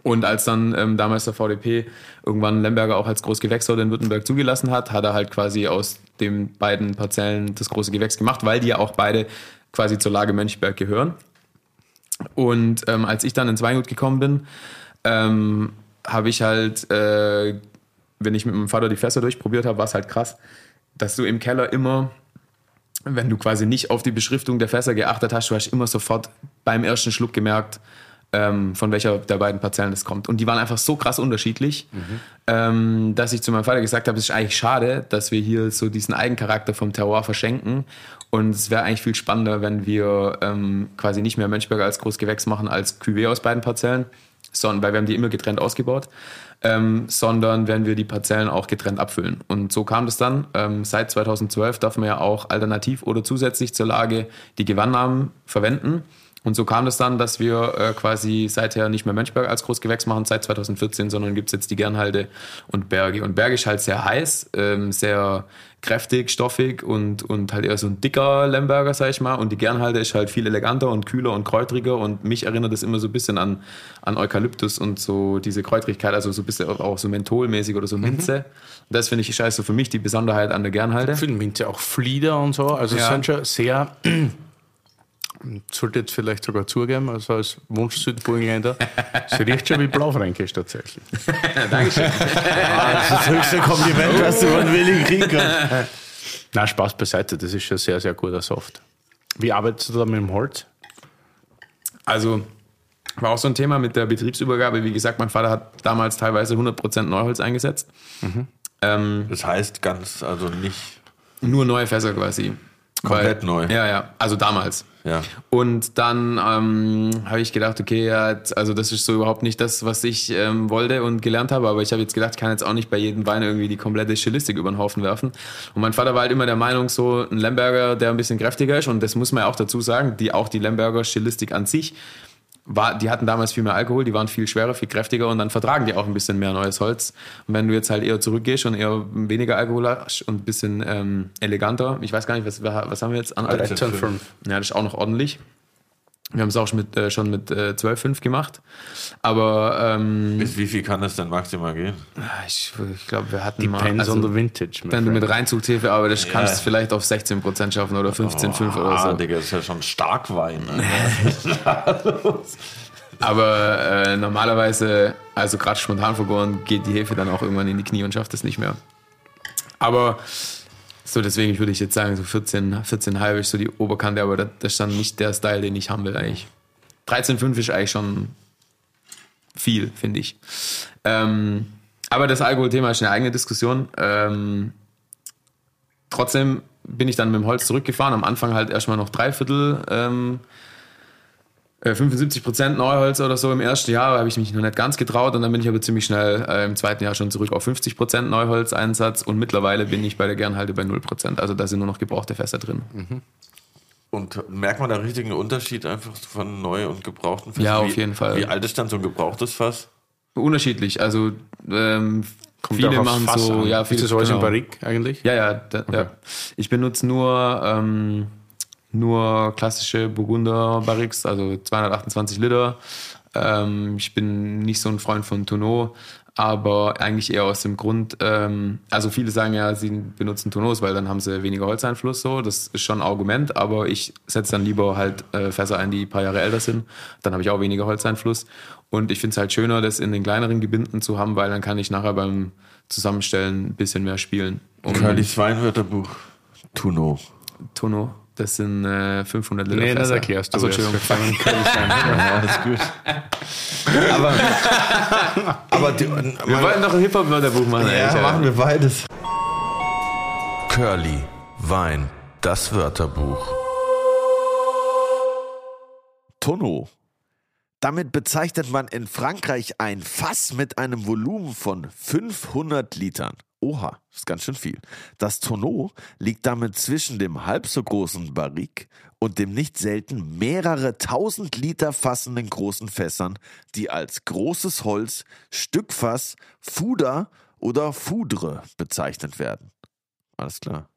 S3: Und als dann ähm, damals der VDP irgendwann Lemberger auch als Großgewächssorte in Württemberg zugelassen hat, hat er halt quasi aus den beiden Parzellen das große Gewächs gemacht, weil die ja auch beide quasi zur Lage Mönchberg gehören. Und ähm, als ich dann ins Weingut gekommen bin, ähm, habe ich halt, äh, wenn ich mit meinem Vater die Fässer durchprobiert habe, war es halt krass, dass du im Keller immer, wenn du quasi nicht auf die Beschriftung der Fässer geachtet hast, du hast immer sofort beim ersten Schluck gemerkt, ähm, von welcher der beiden Parzellen das kommt. Und die waren einfach so krass unterschiedlich, ähm, dass ich zu meinem Vater gesagt habe, es ist eigentlich schade, dass wir hier so diesen Eigencharakter vom Terroir verschenken. Und es wäre eigentlich viel spannender, wenn wir ähm, quasi nicht mehr Mönchberger als Großgewächs machen als Cuvée aus beiden Parzellen, sondern weil wir haben die immer getrennt ausgebaut, ähm, sondern wenn wir die Parzellen auch getrennt abfüllen. Und so kam das dann. Ähm, seit 2012 darf man ja auch alternativ oder zusätzlich zur Lage die Gewannnamen verwenden. Und so kam es das dann, dass wir äh, quasi seither nicht mehr Mönchberg als Großgewächs machen seit 2014, sondern gibt es jetzt die Gernhalde und Berge. Und Berge ist halt sehr heiß, ähm, sehr kräftig, stoffig und, und halt eher so ein dicker Lemberger, sag ich mal. Und die Gernhalde ist halt viel eleganter und kühler und kräutriger. Und mich erinnert das immer so ein bisschen an, an Eukalyptus und so diese Kräutrigkeit, also so ein bisschen auch so mentholmäßig oder so Minze. Und das finde ich also für mich die Besonderheit an der Gernhalde.
S2: für den Minze auch Flieder und so. Also es
S3: Ja.
S2: sind schon sehr sollte jetzt vielleicht sogar zugeben, also als Wunsch-Südburgenländer, sie riecht schon wie Blaufränkisch tatsächlich.
S3: Dankeschön.
S1: Ah, das ist das höchste Kompliment, was du von Willi kriegen kannst.
S2: Na, Spaß beiseite, das ist schon sehr, sehr guter Soft. Wie arbeitest du da mit dem Holz?
S3: Also war auch so ein Thema mit der Betriebsübergabe. Wie gesagt, mein Vater hat damals teilweise 100% Neuholz eingesetzt. Ähm,
S1: Das heißt ganz, also nicht.
S3: nur neue Fässer quasi.
S1: Komplett neu.
S3: Ja, ja, also damals.
S1: Ja.
S3: Und dann ähm, habe ich gedacht, okay, ja, also das ist so überhaupt nicht das, was ich ähm, wollte und gelernt habe, aber ich habe jetzt gedacht, ich kann jetzt auch nicht bei jedem Wein irgendwie die komplette Stilistik über den Haufen werfen. Und mein Vater war halt immer der Meinung, so ein Lemberger, der ein bisschen kräftiger ist und das muss man ja auch dazu sagen, die auch die Lemberger Stilistik an sich war, die hatten damals viel mehr Alkohol, die waren viel schwerer, viel kräftiger und dann vertragen die auch ein bisschen mehr neues Holz. Und wenn du jetzt halt eher zurückgehst und eher weniger Alkohol hast und ein bisschen ähm, eleganter, ich weiß gar nicht, was, was haben wir jetzt an
S1: 13,5.
S3: Ja, das ist auch noch ordentlich. Wir haben es auch schon mit, äh, schon mit äh, 12,5 gemacht. Aber ähm,
S1: Bis wie viel kann das denn maximal gehen?
S3: ich, ich glaube, wir hatten mal.
S2: Depends
S3: also,
S2: on the vintage.
S3: wenn du mit
S2: friend.
S3: Reinzugshefe arbeitest, kannst du es vielleicht auf 16% schaffen oder 15,5 oder
S1: Ah,
S3: so.
S1: Digga, das ist ja schon Starkwein. Alter.
S3: Aber äh, normalerweise, also gerade spontan vergoren, geht die Hefe dann auch irgendwann in die Knie und schafft es nicht mehr. Aber so deswegen würde ich jetzt sagen, so 14, 14,5 ist so die Oberkante, aber das, das ist dann nicht der Style, den ich haben will eigentlich. 13,5 ist eigentlich schon viel, finde ich. Ähm, aber das Alkoholthema ist eine eigene Diskussion. Ähm, trotzdem bin ich dann mit dem Holz zurückgefahren. Am Anfang halt erstmal noch drei Viertel ähm, äh, 75 Prozent Neuholz oder so im ersten Jahr, habe ich mich noch nicht ganz getraut und dann bin ich aber ziemlich schnell äh, im zweiten Jahr schon zurück auf 50 Prozent Neuholzeinsatz und mittlerweile bin ich bei der Gernhalte bei 0 Prozent. Also da sind nur noch gebrauchte Fässer drin.
S1: Und merkt man da richtig einen Unterschied einfach von neu und gebrauchten Fass?
S3: Ja,
S1: Wie-
S3: auf jeden Fall.
S1: Wie alt ist dann so ein gebrauchtes Fass?
S3: Unterschiedlich, also ähm,
S2: Kommt
S3: viele machen
S2: Fass
S3: so,
S2: an.
S3: ja, viele
S2: ist das alles
S3: genau.
S2: in Barrique eigentlich?
S3: Ja, ja, da, ja. Ich benutze nur, ähm, nur klassische Burgunder Barriques, also 228 Liter. Ähm, ich bin nicht so ein Freund von Tonneau, aber eigentlich eher aus dem Grund, ähm, also viele sagen ja, sie benutzen Tonneaus, weil dann haben sie weniger Holzeinfluss so. Das ist schon ein Argument, aber ich setze dann lieber halt äh, Fässer ein, die ein paar Jahre älter sind. Dann habe ich auch weniger Holzeinfluss. Und ich finde es halt schöner, das in den kleineren Gebinden zu haben, weil dann kann ich nachher beim Zusammenstellen ein bisschen mehr spielen. Um
S1: Curlys Weinwörterbuch. Tuno.
S3: Tonneau, das sind äh, 500 Liter
S2: Nee, das erklärst du. Wir
S3: Entschuldigung.
S1: alles gut. aber, aber die,
S3: Wir wollten noch ein Hip-Hop-Wörterbuch machen.
S1: ja,
S3: eigentlich,
S1: machen wir beides. Curly, Wein, das Wörterbuch. Tonneau. Damit bezeichnet man in Frankreich ein Fass mit einem Volumen von 500 Litern. Oha, ist ganz schön viel. Das Tonneau liegt damit zwischen dem halb so großen Barrique und dem nicht selten mehrere tausend Liter fassenden großen Fässern, die als großes Holz, Stückfass, Fuder oder Foudre bezeichnet werden. Alles klar.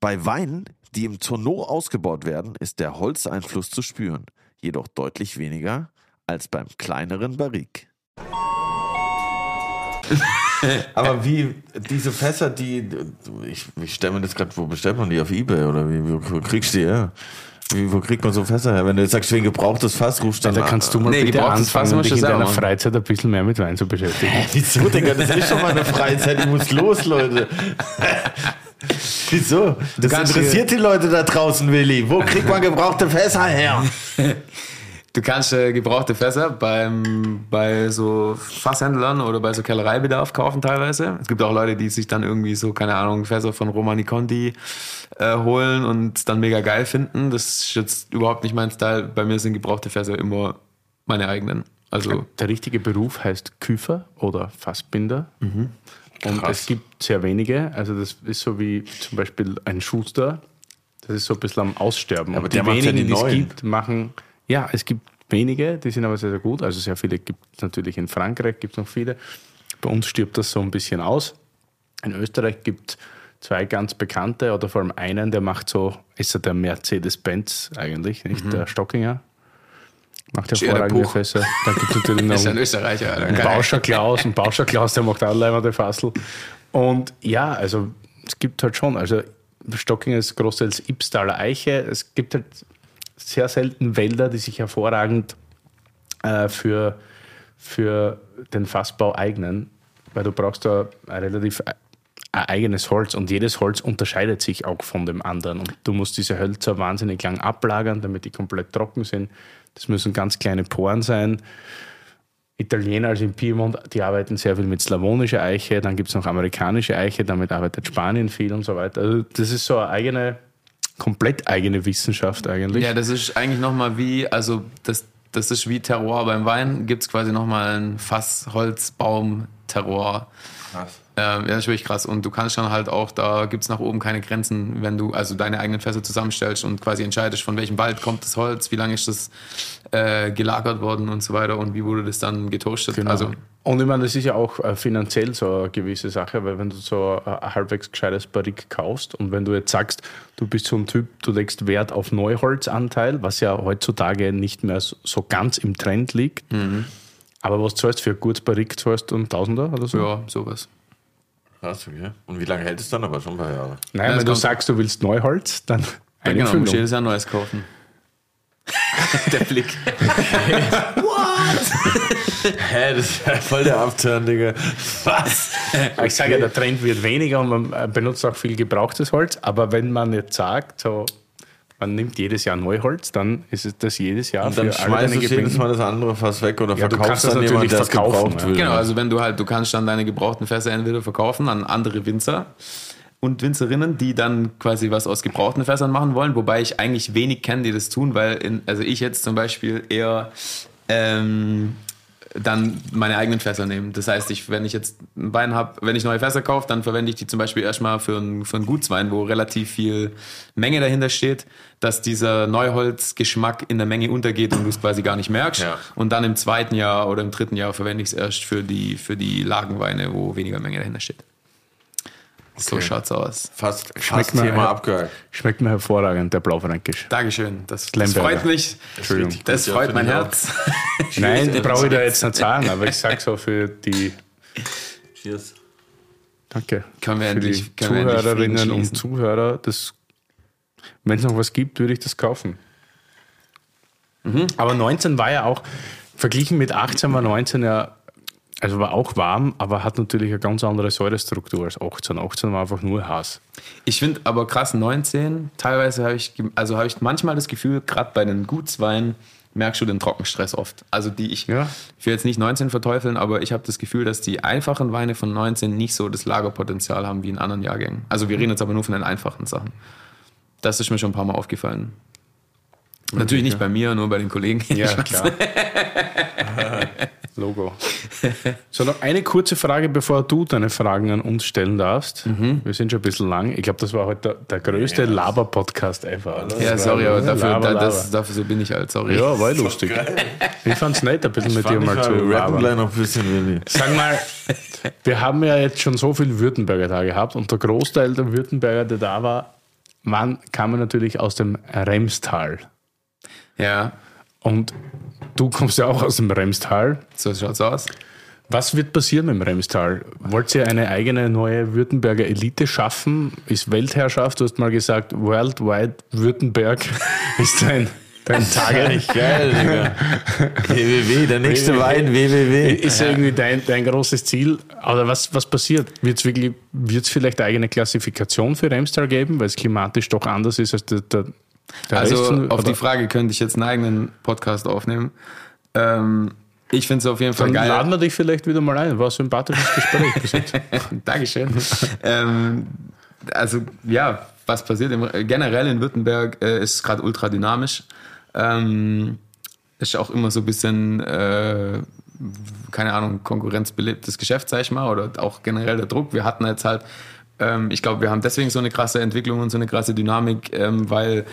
S1: Bei Weinen, die im Tonneau ausgebaut werden, ist der Holzeinfluss zu spüren, jedoch deutlich weniger als beim kleineren Barrique. Aber wie diese Fässer, die ich, ich stelle mir das gerade, wo bestellt man die auf Ebay oder wie, wo kriegst du die her? Wie, wo kriegt man so Fässer her? Wenn du jetzt sagst, wie ein gebrauchtes Fass rufst, dann
S2: Da kannst du mal
S3: Nee,
S2: bitte
S3: gebrauchtes Fass
S2: anfangen, dich in deiner. Freizeit ein bisschen mehr mit Wein zu beschäftigen.
S1: Wieso, Digga? Das ist schon mal eine Freizeit. Ich muss los, Leute. Wieso? Das interessiert die Leute da draußen, Willi. Wo kriegt man gebrauchte Fässer her?
S3: Du kannst äh, gebrauchte Fässer beim, bei so Fasshändlern oder bei so Kellereibedarf kaufen teilweise. Es gibt auch Leute, die sich dann irgendwie so, keine Ahnung, Fässer von Romani Conti äh, holen und dann mega geil finden. Das ist jetzt überhaupt nicht mein Style. Bei mir sind gebrauchte Fässer immer meine eigenen. Also
S2: Der richtige Beruf heißt Küfer oder Fassbinder. Und
S1: Krass.
S2: es gibt sehr wenige. Also das ist so wie zum Beispiel ein Schuster. Das ist so ein bisschen am Aussterben.
S1: aber
S2: Und die wenigen,
S1: die
S2: es gibt, machen... Ja, es gibt wenige, die sind aber sehr, sehr gut. Also sehr viele gibt es natürlich in Frankreich, gibt es noch viele. Bei uns stirbt das so ein bisschen aus. In Österreich gibt es zwei ganz bekannte oder vor allem einen, der macht so, ist er der Mercedes-Benz eigentlich, nicht der Stockinger. Macht hervorragende. Fässer. Dann gibt es natürlich noch
S3: ist ein Österreicher. Alter.
S2: ein
S3: Geil.
S2: Bauscher Klaus, ein Bauscher Klaus, der macht auch leibende Fassel. Und ja, also es gibt halt schon, also Stocking ist großteils Ibstaler Eiche. Es gibt halt sehr selten Wälder, die sich hervorragend äh, für, für den Fassbau eignen, weil du brauchst da relativ ein eigenes Holz und jedes Holz unterscheidet sich auch von dem anderen und du musst diese Hölzer wahnsinnig lang ablagern, damit die komplett trocken sind. Das müssen ganz kleine Poren sein. Italiener, also im Piemont, die arbeiten sehr viel mit slawonischer Eiche, dann gibt es noch amerikanische Eiche, damit arbeitet Spanien viel und so weiter. Also das ist so eine eigene, komplett eigene Wissenschaft eigentlich.
S3: Ja, das ist eigentlich nochmal wie, also das, das ist wie Terroir beim Wein, gibt es quasi nochmal ein Fass, Holz, Baum, Terroir. Krass. Ähm, ja, das ist wirklich krass. Und du kannst dann halt auch, da gibt es nach oben keine Grenzen, wenn du also deine eigenen Fässer zusammenstellst und quasi entscheidest, von welchem Wald kommt das Holz, wie lange ist das äh, gelagert worden und so weiter und wie wurde das dann getoastet.
S2: Genau.
S3: Also,
S2: und ich meine, das ist ja auch äh, finanziell so eine gewisse Sache, weil wenn du so ein halbwegs gescheites Barrik kaufst und wenn du jetzt sagst, du bist so ein Typ, du legst Wert auf Neuholzanteil, was ja heutzutage nicht mehr so ganz im Trend liegt,
S3: mhm.
S2: aber was zahlst du für ein gutes Barrik? Zahlst du ein Tausender oder so?
S3: ja, sowas.
S1: Krass, okay. Und wie lange hält es dann? Aber schon ein paar Jahre.
S2: Nein,
S3: Ja,
S2: wenn du sagst, du willst Neuholz, dann
S3: Ja,
S2: eine
S3: genau,
S2: Füllung.
S3: musst jedes Jahr Neues kaufen. Der Blick.
S1: Hä, das ist ja voll der Upturn, Digga. Was?
S2: Ich sage ja, der Trend wird weniger und man äh, benutzt auch viel gebrauchtes Holz. Aber wenn man jetzt sagt, so, man nimmt jedes Jahr Neuholz, dann ist es das jedes Jahr
S1: Und dann
S2: für alle
S1: schmeißt
S2: deine
S1: du jedes. Mal das andere fast weg oder
S2: Ja, du
S1: verkaufst
S2: kannst das
S1: dann
S2: natürlich
S1: jemand, der es
S2: verkaufen,
S1: gebraucht
S2: ja.
S1: will.
S3: Genau, also wenn du halt, du kannst dann deine gebrauchten Fässer entweder verkaufen an andere Winzer und Winzerinnen, die dann quasi was aus gebrauchten Fässern machen wollen, wobei ich eigentlich wenig kenne, die das tun, weil in, also ich jetzt zum Beispiel eher ähm, dann meine eigenen Fässer nehme. Das heißt, ich, wenn ich jetzt einen Wein habe, wenn ich neue Fässer kaufe, dann verwende ich die zum Beispiel erstmal für einen, für einen Gutswein, wo relativ viel Menge dahinter steht, dass dieser Neuholzgeschmack in der Menge untergeht und du es quasi gar nicht merkst.
S1: Ja.
S3: Und dann im zweiten Jahr oder im dritten Jahr verwende ich es erst für die, für die Lagenweine, wo weniger Menge dahinter steht. So
S1: Okay.
S3: schaut's aus.
S1: Fast,
S2: Schmeckt
S1: fast
S2: mir-
S1: Thema abgehakt.
S2: Schmeckt mir hervorragend, der Blaufränkisch.
S3: Dankeschön. Das, das freut mich.
S2: Entschuldigung.
S3: Das
S1: Ja,
S3: freut mein
S1: auch.
S3: Herz.
S2: Nein, die brauche ich da jetzt nicht sagen, aber ich sage so für die,
S1: Cheers.
S2: danke,
S3: Können wir
S2: für
S3: endlich-
S2: die
S3: können wir endlich
S2: Zuhörerinnen und. Zuhörer, das, wenn es noch was gibt, würde ich das kaufen.
S3: Mhm.
S2: Aber 19 war ja auch, verglichen mit 18 war 19 ja, also war auch warm, aber hat natürlich eine ganz andere Säurestruktur als 18. 18 war einfach nur Hass.
S3: Ich finde aber krass 19. Teilweise habe ich, also habe ich manchmal das Gefühl, gerade bei den Gutsweinen merkst du den Trockenstress oft. Also die ich,
S2: Ja.
S3: ich will jetzt nicht 19 verteufeln, aber ich habe das Gefühl, dass die einfachen Weine von 19 nicht so das Lagerpotenzial haben wie in anderen Jahrgängen. Also wir reden jetzt aber nur von den einfachen Sachen. Das ist mir schon ein paar Mal aufgefallen. Natürlich nicht bei mir, nur bei den Kollegen.
S2: Ja, klar. Logo. So, noch eine kurze Frage, bevor du deine Fragen an uns stellen darfst.
S3: Mhm.
S2: Wir sind schon ein bisschen lang. Ich glaube, das war heute der, der größte Laber-Podcast ever. Oder?
S3: Ja, sorry, aber dafür,
S2: Laber,
S3: da, das,
S2: Laber.
S3: dafür so bin ich halt, sorry.
S2: Ja, war lustig. Ich fand's nett, ein bisschen mit dir
S1: Fand ich
S2: mal zu labern. Sag mal, wir haben ja jetzt schon so viel Württemberger da gehabt und der Großteil der Württemberger, der da war, waren, kamen natürlich aus dem Remstal.
S3: Ja,
S2: Und du kommst ja auch aus dem Remstal.
S3: so schaut's aus.
S2: Was wird passieren mit dem Remstal? Wollt ihr eine eigene neue Württemberger Elite schaffen? Ist Weltherrschaft? Du hast mal gesagt, Worldwide Württemberg ist dein, dein Target.
S1: Geil, Digga. www, der nächste Wein, www.
S2: Ist ja irgendwie dein, dein großes Ziel. Aber was, was passiert? Wird es wirklich, wird's vielleicht eine eigene Klassifikation für Remstal geben, weil es klimatisch doch anders ist als der, der, der
S3: Also
S2: von-
S3: auf die Frage könnte ich jetzt einen eigenen Podcast aufnehmen. Ähm, ich finde es auf jeden Fall
S2: Dann
S3: geil.
S2: laden wir dich vielleicht wieder mal ein. War ein sympathisches Gespräch bis jetzt.
S3: Dankeschön. ähm, also ja, was passiert im, generell in Württemberg äh, ist gerade ultra dynamisch. Ähm, ist auch immer so ein bisschen, äh, keine Ahnung, konkurrenzbelebtes Geschäft, sag ich mal, oder auch generell der Druck. Wir hatten jetzt halt, ähm, ich glaube, wir haben deswegen so eine krasse Entwicklung und so eine krasse Dynamik, ähm, weil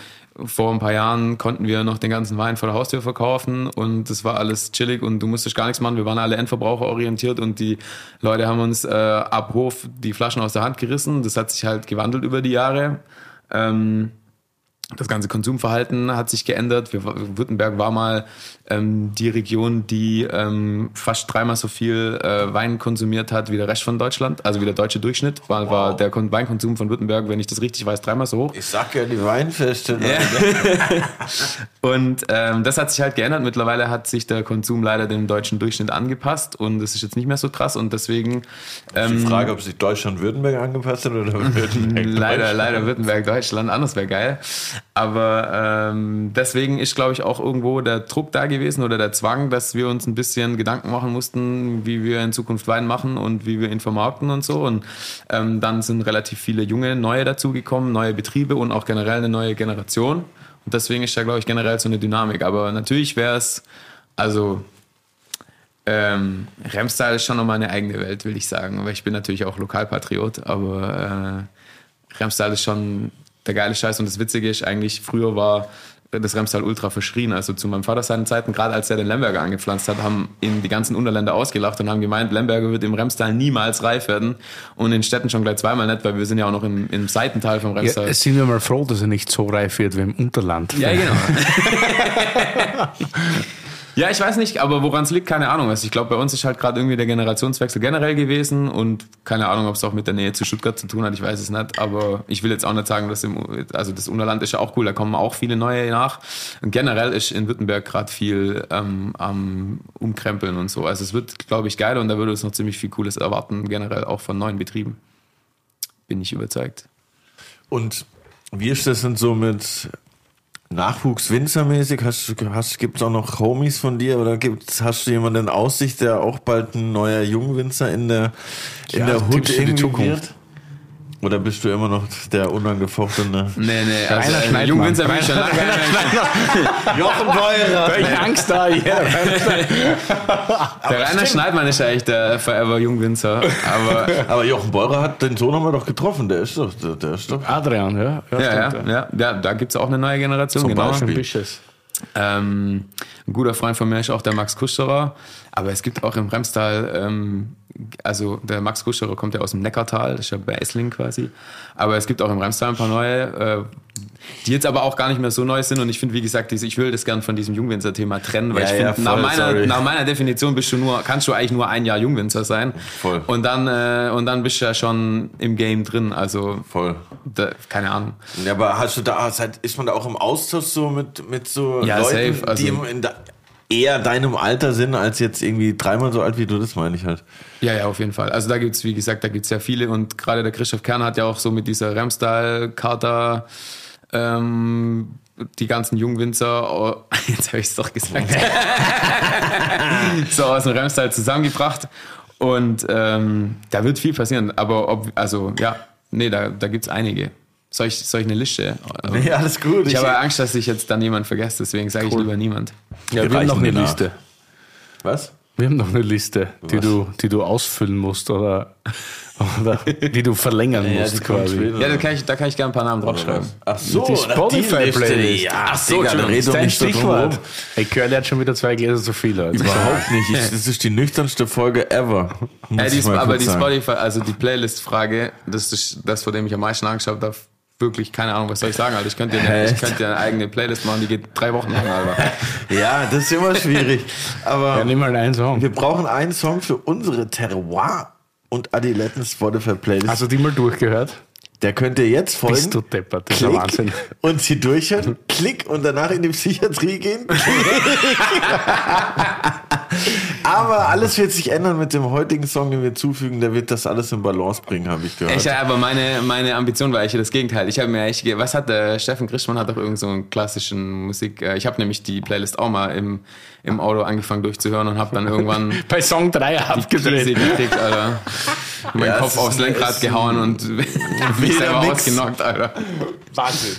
S3: vor ein paar Jahren konnten wir noch den ganzen Wein vor der Haustür verkaufen und das war alles chillig und du musstest gar nichts machen. Wir waren alle Endverbraucher orientiert und die Leute haben uns äh, ab Hof die Flaschen aus der Hand gerissen. Das hat sich halt gewandelt über die Jahre. Ähm, das ganze Konsumverhalten hat sich geändert. Wir, Württemberg war mal ähm, die Region, die ähm, fast dreimal so viel äh, Wein konsumiert hat wie der Rest von Deutschland. Also wie der deutsche Durchschnitt war, wow. war der Weinkonsum von Württemberg, wenn ich das richtig weiß, dreimal so hoch.
S1: Ich sag ja die Weinfeste. Ne?
S3: Ja. und ähm, das hat sich halt geändert. Mittlerweile hat sich der Konsum leider dem deutschen Durchschnitt angepasst und es ist jetzt nicht mehr so krass und deswegen.
S1: Ähm, die Frage, ob sich Deutschland-Württemberg angepasst hat oder Württemberg.
S3: leider, leider Württemberg-Deutschland. Anders wäre geil. Aber ähm, deswegen ist, glaube ich, auch irgendwo der Druck da gewesen oder der Zwang, dass wir uns ein bisschen Gedanken machen mussten, wie wir in Zukunft Wein machen und wie wir ihn vermarkten und so. Und ähm, dann sind relativ viele junge, neue dazugekommen, neue Betriebe und auch generell eine neue Generation. Und deswegen ist da, glaube ich, generell so eine Dynamik. Aber natürlich wäre es, also ähm, Remstyle ist schon nochmal eine eigene Welt, will ich sagen. Weil ich bin natürlich auch Lokalpatriot, aber äh, Remstyle ist schon der geile Scheiß. Und das Witzige ist eigentlich, früher war das Remstal ultra verschrien. Also zu meinem Vater seinen Zeiten, gerade als er den Lemberger angepflanzt hat, haben ihn die ganzen Unterländer ausgelacht und haben gemeint, Lemberger wird im Remstal niemals reif werden. Und in Städten schon gleich zweimal nicht, weil wir sind ja auch noch im, im Seitental vom Remstal.
S2: Ja, sind wir mal froh, dass er nicht so reif wird wie im Unterland.
S3: Ja, genau. Ja, ich weiß nicht, aber woran es liegt, keine Ahnung. Also ich glaube, bei uns ist halt gerade irgendwie der Generationswechsel generell gewesen und keine Ahnung, ob es auch mit der Nähe zu Stuttgart zu tun hat, ich weiß es nicht. Aber ich will jetzt auch nicht sagen, dass im, also das Unterland ist ja auch cool, da kommen auch viele neue nach. Und generell ist in Württemberg gerade viel ähm, am Umkrempeln und so. Also es wird, glaube ich, geil und da würde es noch ziemlich viel Cooles erwarten, generell auch von neuen Betrieben. Bin ich überzeugt.
S1: Und wie ist das denn so mit Nachwuchs Winzermäßig? Hast, hast, gibt es auch noch Homies von dir oder gibt's, hast du jemanden in Aussicht, der auch bald ein neuer Jungwinzer in der, in ja, der Hut irgendwie wird? Oder bist du immer noch der unangefochtene?
S3: Nee, nee, also Rainer Schneidmann. Jungwinzer bin ich schon lange.
S1: Jochen Beurer.
S2: Welche Angst da hier.
S3: der Rainer Schneidmann ist ja echt der Forever Jungwinzer. Aber,
S1: aber Jochen Beurer hat den Sohn haben wir doch getroffen. Der ist doch, der, der ist doch.
S2: Adrian, ja.
S3: Ja, ja, ja, ja. ja da gibt es auch eine neue Generation.
S1: Zum
S3: genau.
S1: Beispiel.
S3: Ähm, ein guter Freund von mir ist auch der Max Kuscherer. Aber es gibt auch im Bremstal ähm, also der Max Kuscherer kommt ja aus dem Neckartal, das ist ja bei Essling quasi. Aber es gibt auch im Remstal ein paar neue, äh, die jetzt aber auch gar nicht mehr so neu sind. Und ich finde, wie gesagt, ich will das gern von diesem Jungwinzer-Thema trennen, weil ja, ich finde, ja, nach, meiner, nach meiner Definition bist du nur, kannst du eigentlich nur ein Jahr Jungwinzer sein.
S1: Voll.
S3: Und dann, äh, und dann bist du ja schon im Game drin. Also
S1: voll.
S3: Da, keine Ahnung.
S1: Ja, aber hast du da, ist man da auch im Austausch so mit, mit so
S3: ja,
S1: Leuten,
S3: safe. Also,
S1: die in, in eher deinem Alter sind, als jetzt irgendwie dreimal so alt wie du, das meine ich halt.
S3: Ja, ja, auf jeden Fall. Also da gibt's wie gesagt, da gibt's sehr viele und gerade der Christoph Kern hat ja auch so mit dieser Ramstyle-Charta ähm, die ganzen Jungwinzer, oh, jetzt habe ich es doch gesagt, so aus dem Ramstyle zusammengebracht und ähm, da wird viel passieren, aber ob, also ja, nee, da, da gibt's einige. Soll ich, soll ich eine Liste?
S1: Nee, alles gut.
S3: Ich, ich habe Angst, dass ich jetzt dann jemand vergesse, deswegen sage cool. ich lieber niemand.
S2: Ja, wir, wir haben noch eine Liste.
S1: Was?
S2: Wir haben noch eine Liste, die du, die du ausfüllen musst oder, oder die du verlängern ja, musst quasi.
S3: Ja, da kann, ich, da kann ich gerne ein paar Namen draufschreiben.
S1: Ach so,
S2: die Spotify-Playlist.
S1: Ja, Ach so,
S2: Digga, da ist ein Stichwort. Hey, Curly hat schon wieder zwei Gläser zu viel.
S1: Also. Überhaupt nicht. Ich, das ist die nüchternste Folge ever.
S3: Ja, die, aber die Spotify, also die Playlist-Frage, das ist das, vor dem ich am meisten angeschaut habe, wirklich keine Ahnung, was soll ich sagen, Alter. Ich könnte dir eine, ich könnte dir eine eigene Playlist machen, die geht drei Wochen lang, Alter.
S1: ja, das ist immer schwierig. Aber
S2: ja, nimm mal einen Song.
S1: Wir brauchen einen Song für unsere Terroir und Adiletten Spotify Playlist.
S2: Hast du die mal durchgehört?
S1: Der könnte jetzt folgen.
S2: Bist du deppert, das ist Wahnsinn.
S1: Und sie durchhören, klick und danach in die Psychiatrie gehen. aber alles wird sich ändern mit dem heutigen Song, den wir zufügen. Der wird das alles in Balance bringen, habe ich gehört.
S3: Echt, aber meine, meine Ambition war eigentlich das Gegenteil. Ich habe mir echt, was hat der Steffen Grischmann hat doch irgend so einen klassischen Musik. Äh, ich habe nämlich die Playlist auch mal im, im Auto angefangen durchzuhören und habe dann irgendwann
S2: bei Song 3 abgedreht.
S3: gekriegt, Alter. Meinen ja, Kopf aufs Lenkrad gehauen und mich selber ausgenockt, Alter.
S2: Wahnsinn.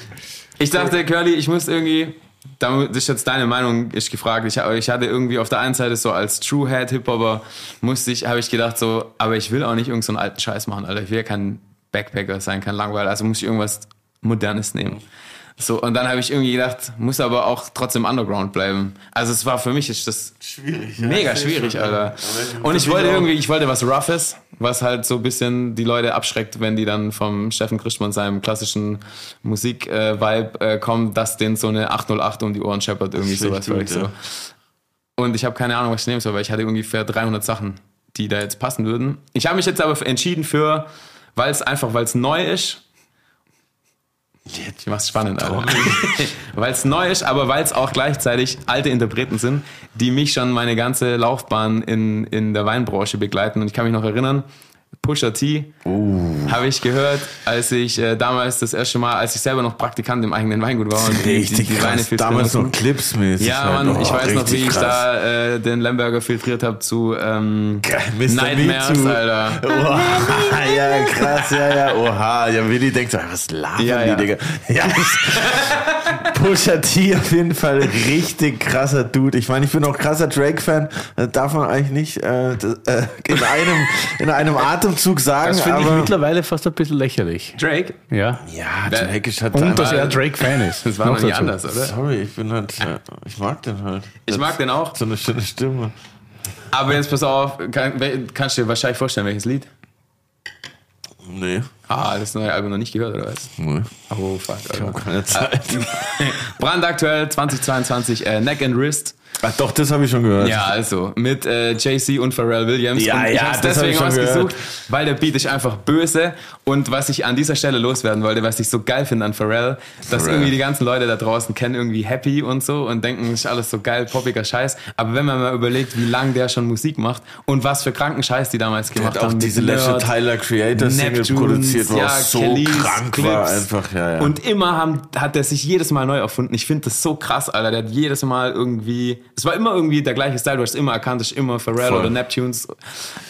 S3: Ich dachte, Curly, ich muss irgendwie, das ist jetzt deine Meinung, ist gefragt. Ich, ich hatte irgendwie auf der einen Seite so als True Head Hip-Hopper, musste ich, habe ich gedacht so, aber ich will auch nicht irgendeinen so alten Scheiß machen, Alter. Ich will ja kein Backpacker sein, kein Langweiler, also muss ich irgendwas Modernes nehmen. So, und dann habe ich irgendwie gedacht, muss aber auch trotzdem Underground bleiben. Also es war für mich ist das
S1: Schwierig. ja,
S3: mega schwierig,
S1: schon,
S3: Alter.
S1: ja.
S3: Und ich wollte irgendwie, ich wollte was Roughes, was halt so ein bisschen die Leute abschreckt, wenn die dann vom Steffen Christmann seinem klassischen Musik-Vibe äh, kommen, dass denen so eine 808 um die Ohren scheppert, irgendwie sowas.
S1: tut,
S3: so. Und ich habe keine Ahnung, was ich nehmen soll, weil ich hatte ungefähr 300 Sachen, die da jetzt passen würden. Ich habe mich jetzt aber entschieden für, weil es einfach, weil es neu ist. Ich mach's spannend, Alter. weil es neu ist, aber weil es auch gleichzeitig alte Interpreten sind, die mich schon meine ganze Laufbahn in, in der Weinbranche begleiten. Und ich kann mich noch erinnern, Pusha T habe ich gehört, als ich äh, damals das erste Mal, als ich selber noch Praktikant im eigenen Weingut war und
S1: Richtig
S3: die, die Weine
S1: krass.
S3: filtrieren
S1: Damals noch clipsmäßig.
S3: Ja,
S1: halt.
S3: Mann,
S1: Oh,
S3: ich weiß noch, wie
S1: richtig
S3: ich
S1: krass.
S3: da äh, den Lemberger filtriert habe zu ähm,
S1: Mr.
S3: Nightmares,
S1: Me.
S3: Alter.
S1: Oha, ja, krass, ja, ja, oha. Ja, Willi denkt so, was labern
S3: Ja,
S1: die,
S3: ja.
S1: Digga? Ja, Pusha T auf jeden Fall richtig krasser Dude. Ich meine, ich bin auch krasser Drake-Fan. Das darf man eigentlich nicht äh, äh, in, einem, in einem Atemzug sagen,
S2: Das finde ich mittlerweile fast ein bisschen lächerlich.
S3: Drake?
S2: Ja.
S1: Ja, Drake ist halt
S2: Und dass er Drake-Fan ist.
S3: Das war noch nie
S2: dazu.
S3: anders, oder?
S1: Sorry, ich bin halt... äh, Ich mag den halt.
S3: Ich mag den auch.
S1: So eine schöne Stimme.
S3: Aber jetzt pass auf, kann, kannst du dir wahrscheinlich vorstellen, welches Lied?
S1: Nee.
S3: Ah, das neue Album noch nicht gehört, oder was?
S1: nee.
S3: Oh, fuck.
S1: Ich habe keine Zeit.
S3: Brandaktuell 2022, äh, Neck and Wrist.
S1: Ach doch, das habe ich schon gehört.
S3: Ja, also mit äh, JC und Pharrell Williams.
S1: Ja,
S3: und ich
S1: ja, das hab ich
S3: deswegen ausgesucht, weil der Beat ist einfach böse. Und was ich an dieser Stelle loswerden wollte, was ich so geil finde an Pharrell, dass
S1: Pharrell.
S3: irgendwie die ganzen Leute da draußen kennen irgendwie Happy und so und denken, ist alles so geil, poppiger Scheiß. Aber wenn man mal überlegt, wie lange der schon Musik macht und was für kranken Scheiß die damals
S1: Der
S3: gemacht
S1: hat auch
S3: haben.
S1: diese letzte Tyler Creator Single produziert,
S3: ja,
S1: er so
S3: Kellys,
S1: krank
S3: Clips.
S1: war einfach, ja, ja.
S3: Und immer haben, hat er sich jedes Mal neu erfunden. Ich finde das so krass, Alter. Der hat jedes Mal irgendwie, es war immer irgendwie der gleiche Style, du hast immer erkannt, ist immer Pharrell
S1: Voll.
S3: oder Neptunes.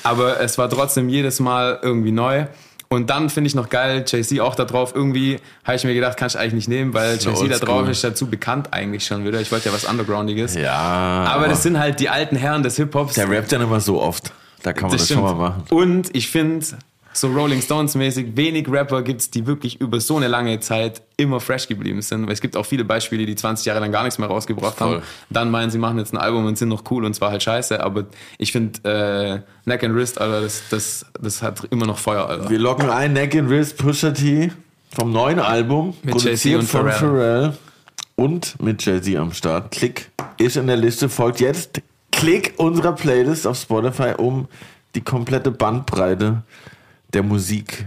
S3: Aber es war trotzdem jedes Mal irgendwie neu. Und dann finde ich noch geil, Jay-Z auch da drauf. Irgendwie habe ich mir gedacht, kann ich eigentlich nicht nehmen, weil Jay-Z da drauf ist dazu bekannt eigentlich schon wieder. Ich wollte ja was Undergroundiges.
S1: ja,
S3: Aber das sind halt die alten Herren des Hip-Hops.
S1: der rappt ja nicht mehr so oft. Da kann man das, schon mal machen.
S3: Und ich finde, so Rolling Stones mäßig, wenig Rapper gibt's, die wirklich über so eine lange Zeit immer fresh geblieben sind. Weil es gibt auch viele Beispiele, die 20 Jahre lang gar nichts mehr rausgebracht
S1: Voll.
S3: haben. Dann meinen, sie machen jetzt ein Album und sind noch cool und zwar halt scheiße. Aber ich finde, äh, Neck and Wrist, Alter, das, das, das hat immer noch Feuer, Alter.
S1: Wir locken ein Neck and Wrist Pusha T vom neuen Album,
S3: Mit
S1: produziert
S3: Jay-Z und
S1: von
S3: Pharrell.
S1: Pharrell und mit Jay-Z am Start. Klick ist in der Liste, folgt jetzt Klick unserer Playlist auf Spotify, um die komplette Bandbreite der Musik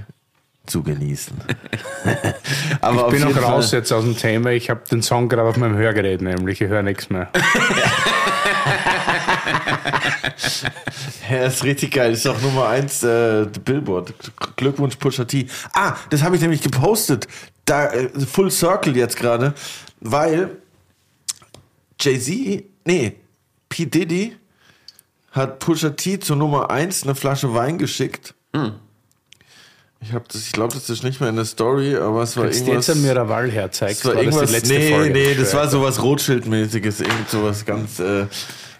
S1: zu genießen. Aber
S2: Ich bin auch raus
S1: Fall-
S2: jetzt aus dem Thema. Ich habe den Song gerade auf meinem Hörgerät, nämlich ich höre nichts mehr.
S1: Ja, ist richtig geil. Ist auch Nummer eins äh, Billboard. Glückwunsch Pusha T. Ah, das habe ich nämlich gepostet. Da äh, Full Circle jetzt gerade, weil Jay-Z, nee, P. Diddy hat Pusha T zur Nummer eins eine Flasche Wein geschickt. Ich das, ich glaube, das ist nicht mehr in der Story, aber es war
S2: Kannst
S1: irgendwas.
S2: jetzt ein Miraval herzeigst,
S1: Das war
S2: war das
S1: irgendwas,
S2: die letzte
S1: nee,
S2: Folge.
S1: nee, das war sowas Rothschild-mäßiges, irgend sowas ganz äh,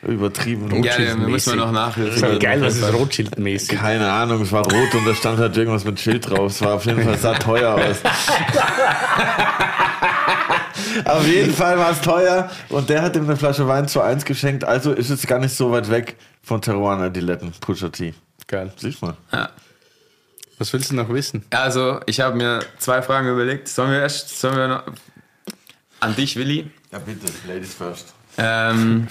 S1: übertrieben.
S3: Ja, ja, müssen wir noch.
S2: Das ist geil, was ist Rothschild-mäßig?
S1: Keine Ahnung, es war rot und da stand halt irgendwas mit Schild drauf. Es war auf jeden Fall, es sah teuer aus. auf jeden Fall war es teuer und der hat ihm eine Flasche Wein zu eins geschenkt, also ist es gar nicht so weit weg von Teruana Diletten, Pusha T.
S2: Geil.
S1: Siehst mal.
S2: Was willst du noch wissen?
S3: Also, ich habe mir zwei Fragen überlegt. Sollen wir erst, sollen wir noch, an dich, Willi?
S1: Ja, bitte, Ladies first.
S3: Ähm,